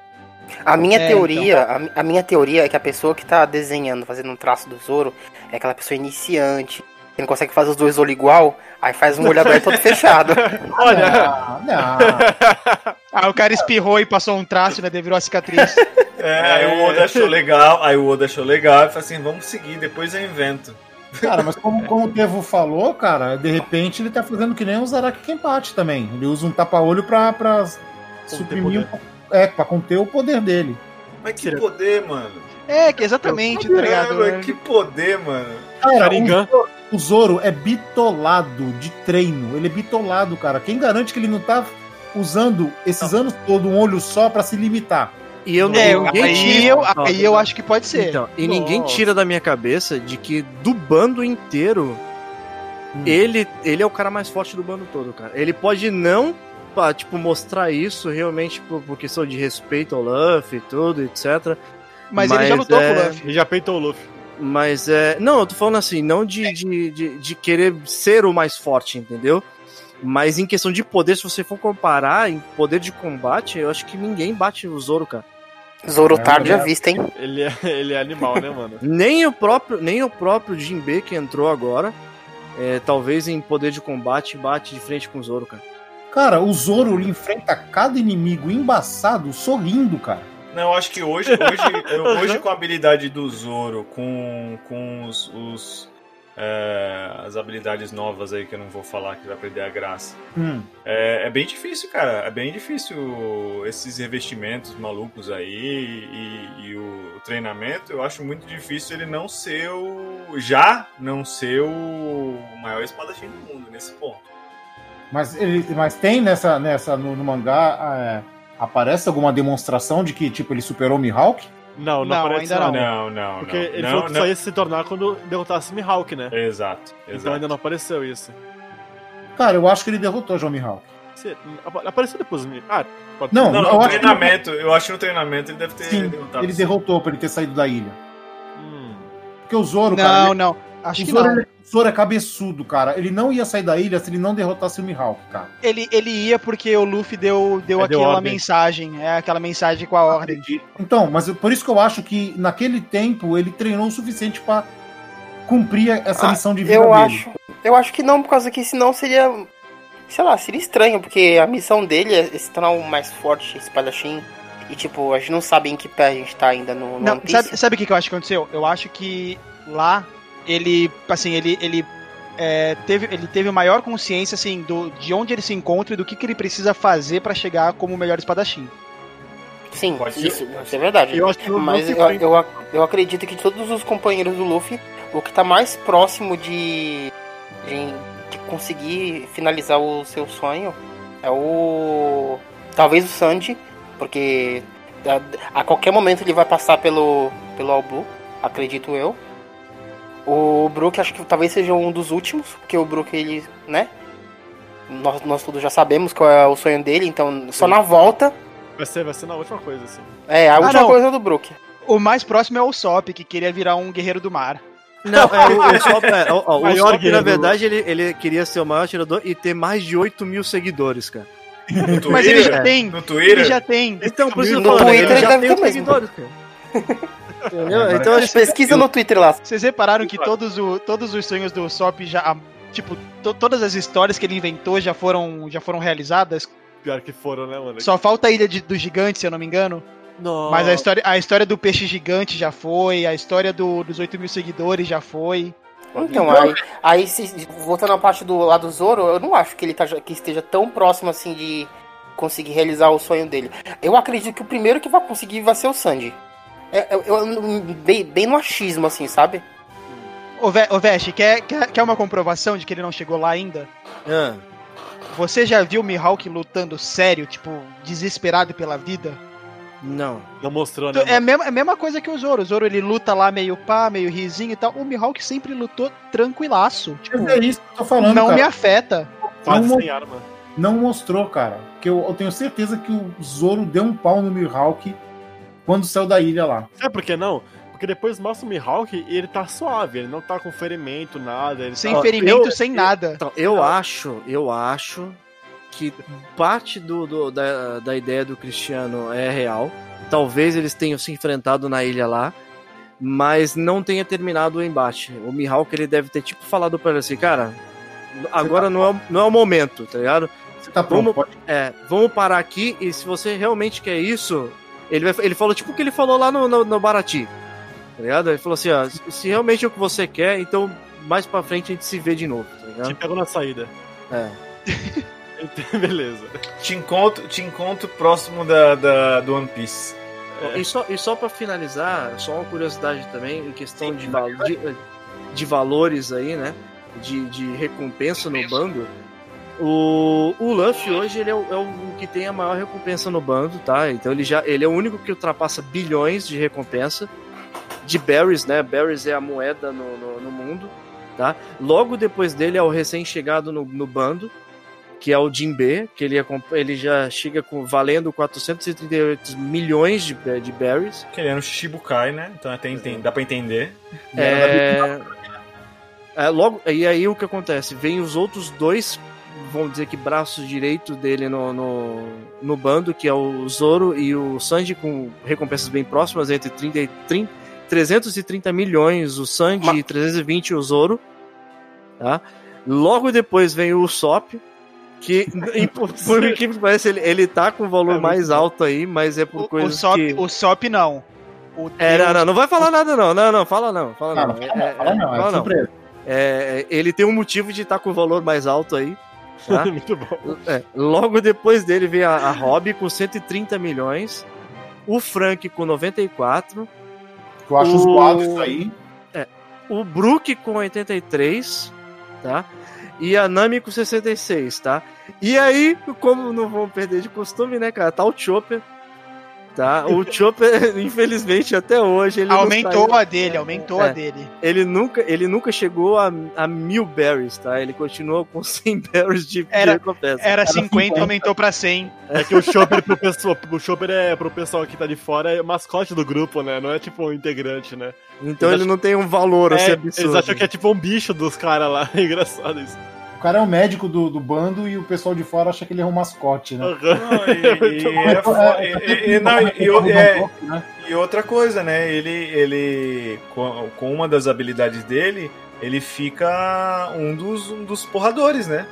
A minha É, teoria, a mi- a, minha teoria é que a pessoa que tá desenhando, fazendo um traço do Zoro, é aquela pessoa iniciante, que não consegue fazer os dois olhos igual, aí faz um olho aberto e outro fechado. Olha, Ah, não. Ah, o cara espirrou e passou um traço, né? Virou a cicatriz. É, aí o Oda achou legal, aí o Oda achou legal e falou assim: vamos seguir, depois eu invento. Cara, mas como, como o Tevo falou, cara, de repente ele tá fazendo que nem o Zaraki Kenpachi também. Ele usa um tapa-olho pra, pra suprimir um pouco. É, pra conter o poder dele. Mas que poder, mano. É, que exatamente, tá ligado? É, mas que poder, mano. Cara, Sharingan. o Zoro, o Zoro é bitolado de treino. Ele é bitolado, cara. Quem garante que ele não tá usando esses anos todo um olho só pra se limitar? E eu não. É, ninguém aí tira- eu, aí eu acho que pode ser. Então, e ninguém tira da minha cabeça de que do bando inteiro, Hum. ele, ele é o cara mais forte do bando todo, cara. Ele pode não, pá, tipo, mostrar isso realmente por, por questão de respeito ao Luffy e tudo, etc. Mas, ele já Mas lutou é- com o Luffy. ele já peitou o Luffy. Mas é. Não, eu tô falando assim, não de, de, de, de querer ser o mais forte, entendeu? Mas em questão de poder, se você for comparar em poder de combate, eu acho que ninguém bate o Zoro, cara. Zoro É, tarde à é. vista, hein? Ele é, ele é animal, né, mano? Nem o próprio, nem o próprio Jinbe que entrou agora, é, talvez em poder de combate, bate de frente com o Zoro, cara. Cara, o Zoro ele enfrenta cada inimigo embaçado sorrindo, cara. Não, eu acho que hoje, hoje, eu- hoje com a habilidade do Zoro, com, com os, os, é, as habilidades novas aí que eu não vou falar que vai perder a graça. Hum. É, é bem difícil, cara. É bem difícil esses revestimentos malucos aí e, e o treinamento. Eu acho muito difícil ele não ser o. Já não ser o maior espadachim do mundo nesse ponto. Mas, ele, mas tem nessa, nessa no, no mangá. é, aparece alguma demonstração de que, tipo, ele superou o Mihawk? Não, não, Não, aparece ainda não. Não, não, Porque não. ele não, falou que não. só ia se tornar quando derrotasse Mihawk, né? Exato, Então exato. ainda não apareceu isso. Cara, eu acho que ele derrotou o John Mihawk. Apareceu depois. Mi- Ah, pode Não, Não, eu no acho que- treinamento, eu acho que no treinamento ele deve ter Sim, derrotado. ele derrotou pra ele ter saído da ilha. Hum. Porque o Zoro, cara. Não, ele- não. Acho o que Zoro, não. ele- o Zoro é cabeçudo, cara. Ele não ia sair da ilha se ele não derrotasse o Mihawk, cara. Ele, ele ia porque o Luffy deu, deu É, aquela mensagem. É aquela mensagem com a ordem. Então, mas eu- por isso que eu acho que naquele tempo ele treinou o suficiente pra cumprir essa Ah, missão de vida Eu dele. acho, eu acho que não, por causa que senão seria, sei lá, seria estranho, porque a missão dele é se tornar o mais forte espadachim. E tipo, a gente não sabe em que pé a gente tá ainda no, no Não, sabe o que, que eu acho que aconteceu? Eu acho que lá ele, assim, ele, ele, é, teve, ele teve maior consciência, assim, do, de onde ele se encontra e do que, que ele precisa fazer pra chegar como o melhor espadachim. Sim, Pode ser. isso, isso é verdade. Eu acho que o Mas eu, eu, eu acredito que de todos os companheiros do Luffy, o que tá mais próximo de, de, de conseguir finalizar o seu sonho é o. Talvez o Sanji, porque a, a qualquer momento ele vai passar pelo, pelo All Blue, acredito eu. O Brook acho que talvez seja um dos últimos, porque o Brook ele, né? Nós, nós todos já sabemos qual é o sonho dele, então só Sim. na volta Vai ser, vai ser na última coisa, assim. é a Ah, última não. coisa do Brook. O mais próximo é o Sop, que queria virar um guerreiro do mar. Não, é, o, o Sop, é, ó, o Maior Sop, na verdade, ele, ele queria ser o maior atirador e ter mais de 8 mil seguidores, cara. No Twitter, Mas ele já tem. No Twitter. Ele já tem. Então, por isso que eu No tô falando, Twitter ele ele já tem mesmo. seguidores, cara. Entendeu? Então, acho que Pesquisa no Twitter lá. Vocês repararam que todos, o, todos os sonhos do Sop já. Tipo, to- todas as histórias que ele inventou já foram, já foram realizadas. Pior que foram, né, mano? Só falta a Ilha de- do Gigante, se eu não me engano. Nossa. Mas a história, a história do peixe gigante já foi, a história do- dos 8 mil seguidores já foi. Então, aí, aí se, voltando à parte do lado do Zoro, eu não acho que ele tá, que esteja tão próximo assim de conseguir realizar o sonho dele. Eu acredito que o primeiro que vai conseguir vai ser o Sanji. É, eu, eu- bem, bem no achismo, assim, sabe? Ô, Ve- ô Veste, quer, quer, quer uma comprovação de que ele não chegou lá ainda? Ah, Você já viu o Mihawk lutando sério, tipo, desesperado pela vida? não. Não mostrou, né? É a, mesma, é a mesma coisa que o Zoro. O Zoro ele luta lá meio pá, meio risinho e tal. O Mihawk sempre lutou tranquilaço. Tipo, é isso que eu tô falando, não cara. me afeta. Quase não- sem arma. Não mostrou, cara. Porque eu, eu tenho certeza que o Zoro deu um pau no Mihawk quando saiu da ilha lá. Sabe por que não? Porque depois mostra o Mihawk e ele tá suave, ele não tá com ferimento, nada. Ele Sem Ó, ferimento, eu- sem nada. Então, eu acho, eu acho que parte do, do- da, da ideia do Cristiano é real. Talvez eles tenham se enfrentado na ilha lá, mas não tenha terminado o embate. O Mihawk ele deve ter tipo falado pra ele assim, cara, agora não, é, o- não é o momento, tá ligado? Você tá pronto, Vamos- pode. É, vamos parar aqui e se você realmente quer isso, ele, vai, ele falou tipo o que ele falou lá no, no, no Barati, tá ligado? Ele falou assim, ó, se- realmente é o que você quer, então mais pra frente a gente se vê de novo, tá te ligado? pegou na saída. É. Beleza. Te encontro, te encontro próximo da, da- do One Piece. E só, e só para finalizar, só uma curiosidade também, em questão de, val- de, de valores aí, né? De, de recompensa no bando. O, o Luffy hoje ele é o, é o que tem a maior recompensa no bando, tá? Então ele já ele é o único que ultrapassa bilhões de recompensa de berries, né? Berries é a moeda no, no, no mundo, tá? Logo depois dele é o recém-chegado no, no bando, que é o Jinbe, que ele, é, ele já chega com valendo 438 milhões de, de berries. Querendo Shibukai, né? Então até enten- dá pra entender. É... é, logo, e aí o que acontece? Vem os outros dois, vamos dizer que braços direitos dele no, no, no bando, que é o Zoro e o Sanji, com recompensas bem próximas, entre 30 e 30, 330 milhões o Sanji e 320 o Zoro. Tá? Logo depois vem o Usopp, que, por, por incrível que pareça, ele, ele tá com o valor mais alto aí, mas é por O, Sop, que... o Sop não. O É, não, não, não vai falar nada não, não, não, fala não, fala Não, não. não, É, fala não, fala não, é fala não. surpresa. É, ele tem um motivo de estar com o valor mais alto aí. Tá? Muito bom. É, logo depois dele vem a, a Hobby com 130 milhões, o Frank com 94, Eu acho os O- quadros aí. o Brook com 83, tá? E a Nami com 66, tá? E aí, como não vamos perder de costume, né, cara? Tá o Chopper, tá? O Chopper, infelizmente, até hoje ele não Aumentou a dele, aumentou a É. dele. ele nunca, ele nunca chegou a, a mil berries, tá? Ele continua com 100 berries de, Era- recompensa. Era 50, 50. aumentou pra 100. É que o Chopper pro pessoal, o Chopper é pro pessoal que tá de fora é mascote do grupo, né? Não é tipo um integrante, né? Então Eles ele não tem um valor assim É, absurdo. eles acham que é tipo um bicho dos caras lá. É engraçado isso. O cara é o médico do, do bando e o pessoal de fora acha que ele é um mascote, né? E, outra coisa, né? Ele, ele com, com uma das habilidades dele, ele fica um dos, um dos porradores, né?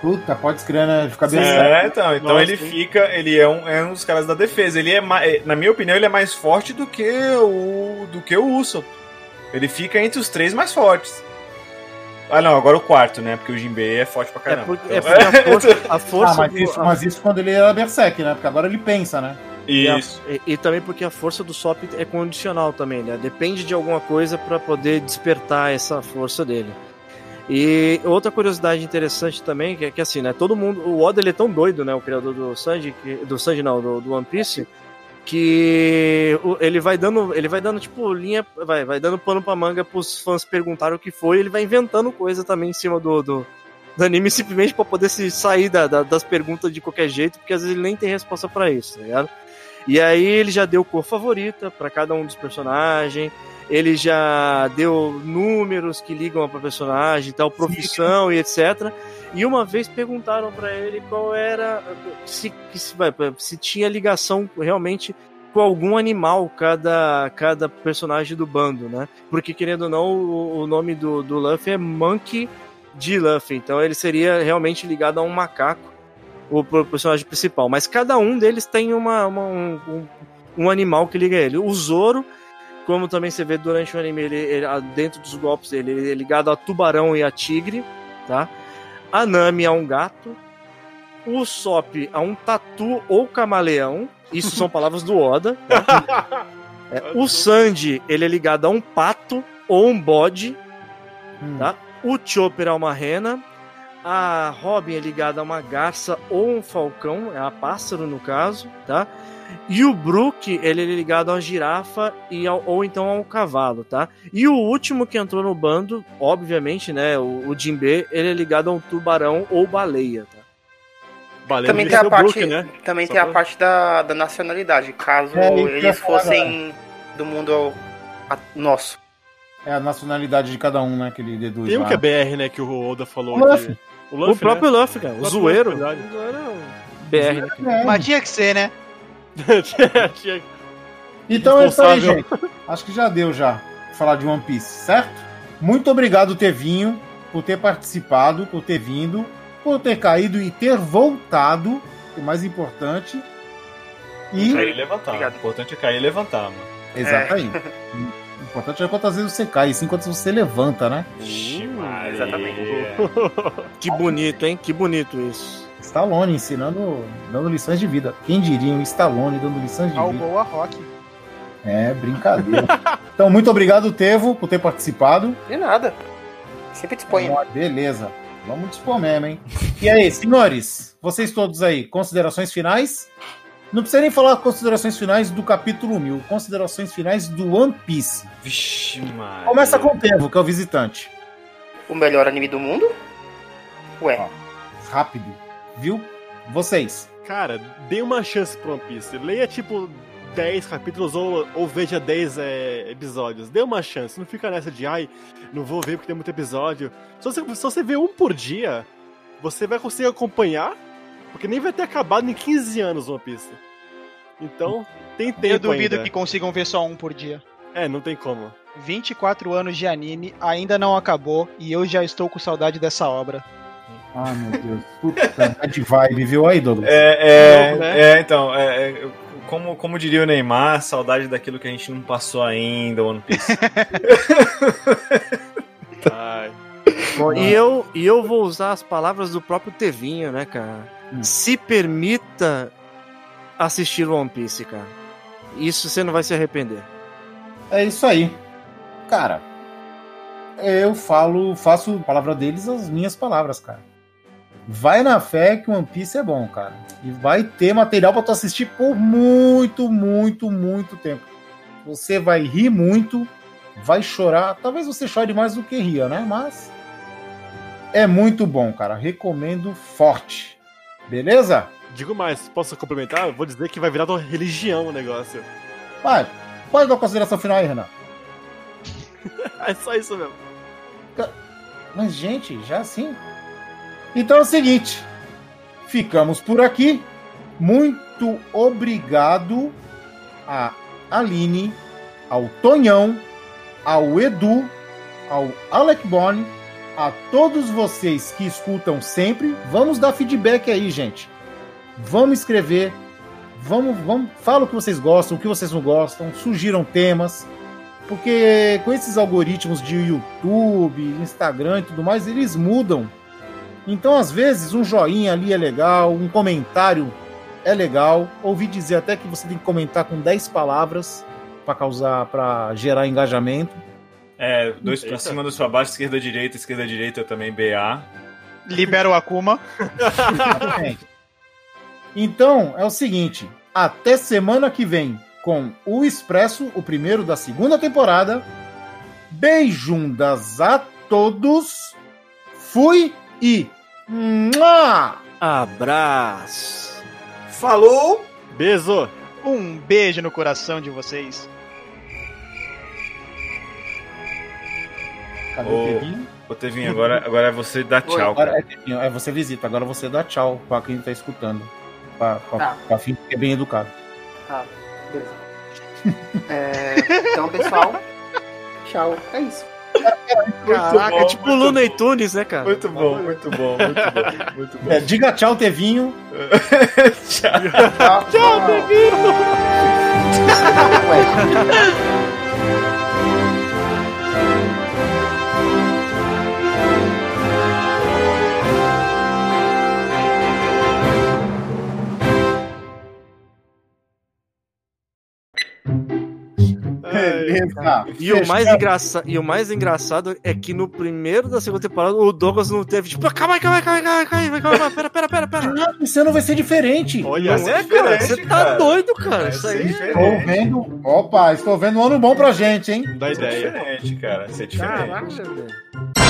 Puta, pode escrever, né? Fica bem É, então, então Nossa, ele sim. fica, ele é um, é um dos caras da defesa. Ele é, é, na minha opinião, ele é mais forte do que o do que o Usopp. Ele fica entre os três mais fortes. Ah, não, agora o quarto, né? Porque o Jinbei é forte pra É caramba. porque, Então- é porque a força, a força Ah, mas do- isso, mas isso quando ele era Berserk, né? Porque agora ele pensa, né? e, a- Isso. e- e também porque a força do Sop é condicional também, né? Depende de alguma coisa pra poder despertar essa força dele. E outra curiosidade interessante também, que é que assim, né? Todo mundo. O Oda ele é tão doido, né? O criador do Sanji, que- do Sanji não, do, do One Piece, que ele vai dando. Ele vai dando, tipo, linha. Vai, vai dando pano pra manga pros fãs perguntarem o que foi, ele vai inventando coisa também em cima do, do, do anime, simplesmente pra poder se sair da- da- das perguntas de qualquer jeito, porque às vezes ele nem tem resposta pra isso, tá ligado? E aí ele já deu cor favorita pra cada um dos personagens. Ele já deu números que ligam para personagem, tal, profissão e etc. E uma vez perguntaram pra ele qual era se, se, se tinha ligação realmente com algum animal cada, cada personagem do bando, né? Porque querendo ou não, o, o nome do, do Luffy é Monkey D. Luffy, então ele seria realmente ligado a um macaco, o personagem principal. Mas cada um deles tem uma, uma- um, um, um animal que liga ele. O Zoro, como também você vê durante o anime, ele, ele- dentro dos golpes dele, ele é ligado a tubarão e a tigre, tá? A Nami a um gato. O Sop a um tatu ou camaleão. Isso são palavras do Oda. tá? É, o Sandy, ele é ligado a um pato ou um bode, Hum. tá? O Chopper é uma rena. A Robin é ligada a uma garça ou um falcão, é a pássaro no caso, tá? E o Brook, ele é ligado a uma girafa e ao- ou então a um cavalo, tá? E o último que entrou no bando, obviamente, né, o, o Jinbe, ele é ligado a um tubarão ou baleia, tá? Baleia Também tem a o parte, Brook, né? também Só tem a pra- parte da, da nacionalidade, caso É, ia eles falar fossem do mundo a- nosso. É a nacionalidade de cada um, né? Que ele deduz Tem um lá. que é BR, né? Que o Oda falou. O Luffy. que- O, Luffy, próprio né? Luffy, cara, o próprio zoeiro. Luffy. O zoeiro é o BR, né? É. Mas tinha que ser, né? Então é isso aí, gente. Acho que já deu já falar de One Piece, certo? Muito obrigado, Tevinho, por ter participado, por ter vindo, por ter caído e ter voltado, o mais importante. E. Cair e levantar. Obrigado. O importante é cair e levantar, mano. Exatamente. O importante é quantas vezes você cai, e sim quantas você levanta, né? Ixi, exatamente. Que bonito, hein? Que bonito isso. Stallone ensinando, dando lições de vida. Quem diria um Stallone dando lições de Ao vida? boa rock. É, brincadeira. então, muito obrigado, Tevo, por ter participado. De nada. Sempre disponha. Ah, Beleza. Vamos dispor mesmo, hein? E aí, senhores, vocês todos aí, considerações finais? Não precisa nem falar considerações finais do capítulo 1000, considerações finais do One Piece. Vixe, Maria. Começa com o Tevo, que é o visitante. O melhor anime do mundo? Ué, Ó. Rápido, viu? Vocês. Cara, dê uma chance pro One Piece. Leia tipo 10 capítulos ou, ou veja 10 é, episódios. Dê uma chance. Não fica nessa de, ai, não vou ver porque tem muito episódio. Se você, se você ver um por dia, você vai conseguir acompanhar, porque nem vai ter acabado em 15 anos One Piece. Então, tem tempo Eu duvido ainda. que consigam ver só um por dia. É, não tem como. 24 anos de anime ainda não acabou e eu já estou com saudade dessa obra. Ah, meu Deus. Puta, é de vibe, viu aí, Douglas? É, é, Não, né? é, então, é, é, como, como diria o Neymar, saudade daquilo que a gente não passou ainda, One Piece. Ai. Bom, e, eu, e eu vou usar as palavras do próprio Tevinho, né, cara? Hum. Se permita assistir One Piece, cara. Isso você não vai se arrepender. É isso aí. Cara, eu falo, faço a palavra deles as minhas palavras, cara. Vai na fé que One Piece é bom, cara. E vai ter material pra tu assistir por muito, muito, muito tempo. Você vai rir muito, vai chorar. Talvez você chore mais do que ria, né? Mas é muito bom, cara. Recomendo forte. Beleza? Digo mais, posso complementar? Vou dizer que vai virar uma religião o negócio. Vai. Pode dar uma consideração final aí, Renan. É só isso mesmo. Mas, gente, já assim. Então é o seguinte. Ficamos por aqui. Muito obrigado a Aline, ao Tonhão, ao Edu, ao Alec Boni, a todos vocês que escutam sempre. Vamos dar feedback aí, gente. Vamos escrever. Vamos, vamos, fala o que vocês gostam, o que vocês não gostam, sugiram temas. Porque com esses algoritmos de YouTube, Instagram e tudo mais, eles mudam. Então, às vezes, um joinha ali é legal, um comentário é legal. Ouvi dizer até que você tem que comentar com 10 palavras para causar, para gerar engajamento. É, dois pra Eita. cima, dois pra baixo, esquerda, direita, esquerda, direita, também BA. Libera o Akuma. Então, é o seguinte: até semana que vem com o Expresso, o primeiro da segunda temporada. Beijundas a todos. Fui e. Mua! Abraço. Falou! Beijo! Um beijo no coração de vocês. Cadê o Tevinho? Ô, Tevinho, agora, agora é você dar tchau. Agora é, Tevinho, é você visita, agora você dá tchau pra quem tá escutando. Pra, pra, Tá. pra fim que é bem educado. tá, beleza. É, então, pessoal, tchau. É isso. Caraca, bom, é tipo muito Luna e Tunes, né, cara? Muito bom, muito bom, muito bom, muito bom. É, diga tchau, Tevinho. tchau. Tchau, tchau, Beleza. E o, mais engraça... e o mais engraçado é que no primeiro da segunda temporada o Douglas não teve, tipo, calma aí, calma aí, calma aí, calma aí, calma aí, calma aí, pera, pera, pera, pera. Ah, esse ano vai ser diferente. Olha, Não é, cara? Você tá cara. doido, cara. Vai Isso aí. Estou vendo. Opa, estou vendo um ano bom pra gente, hein? não dá Vai ser ideia. diferente, cara. Vai ser diferente. Caraca, velho.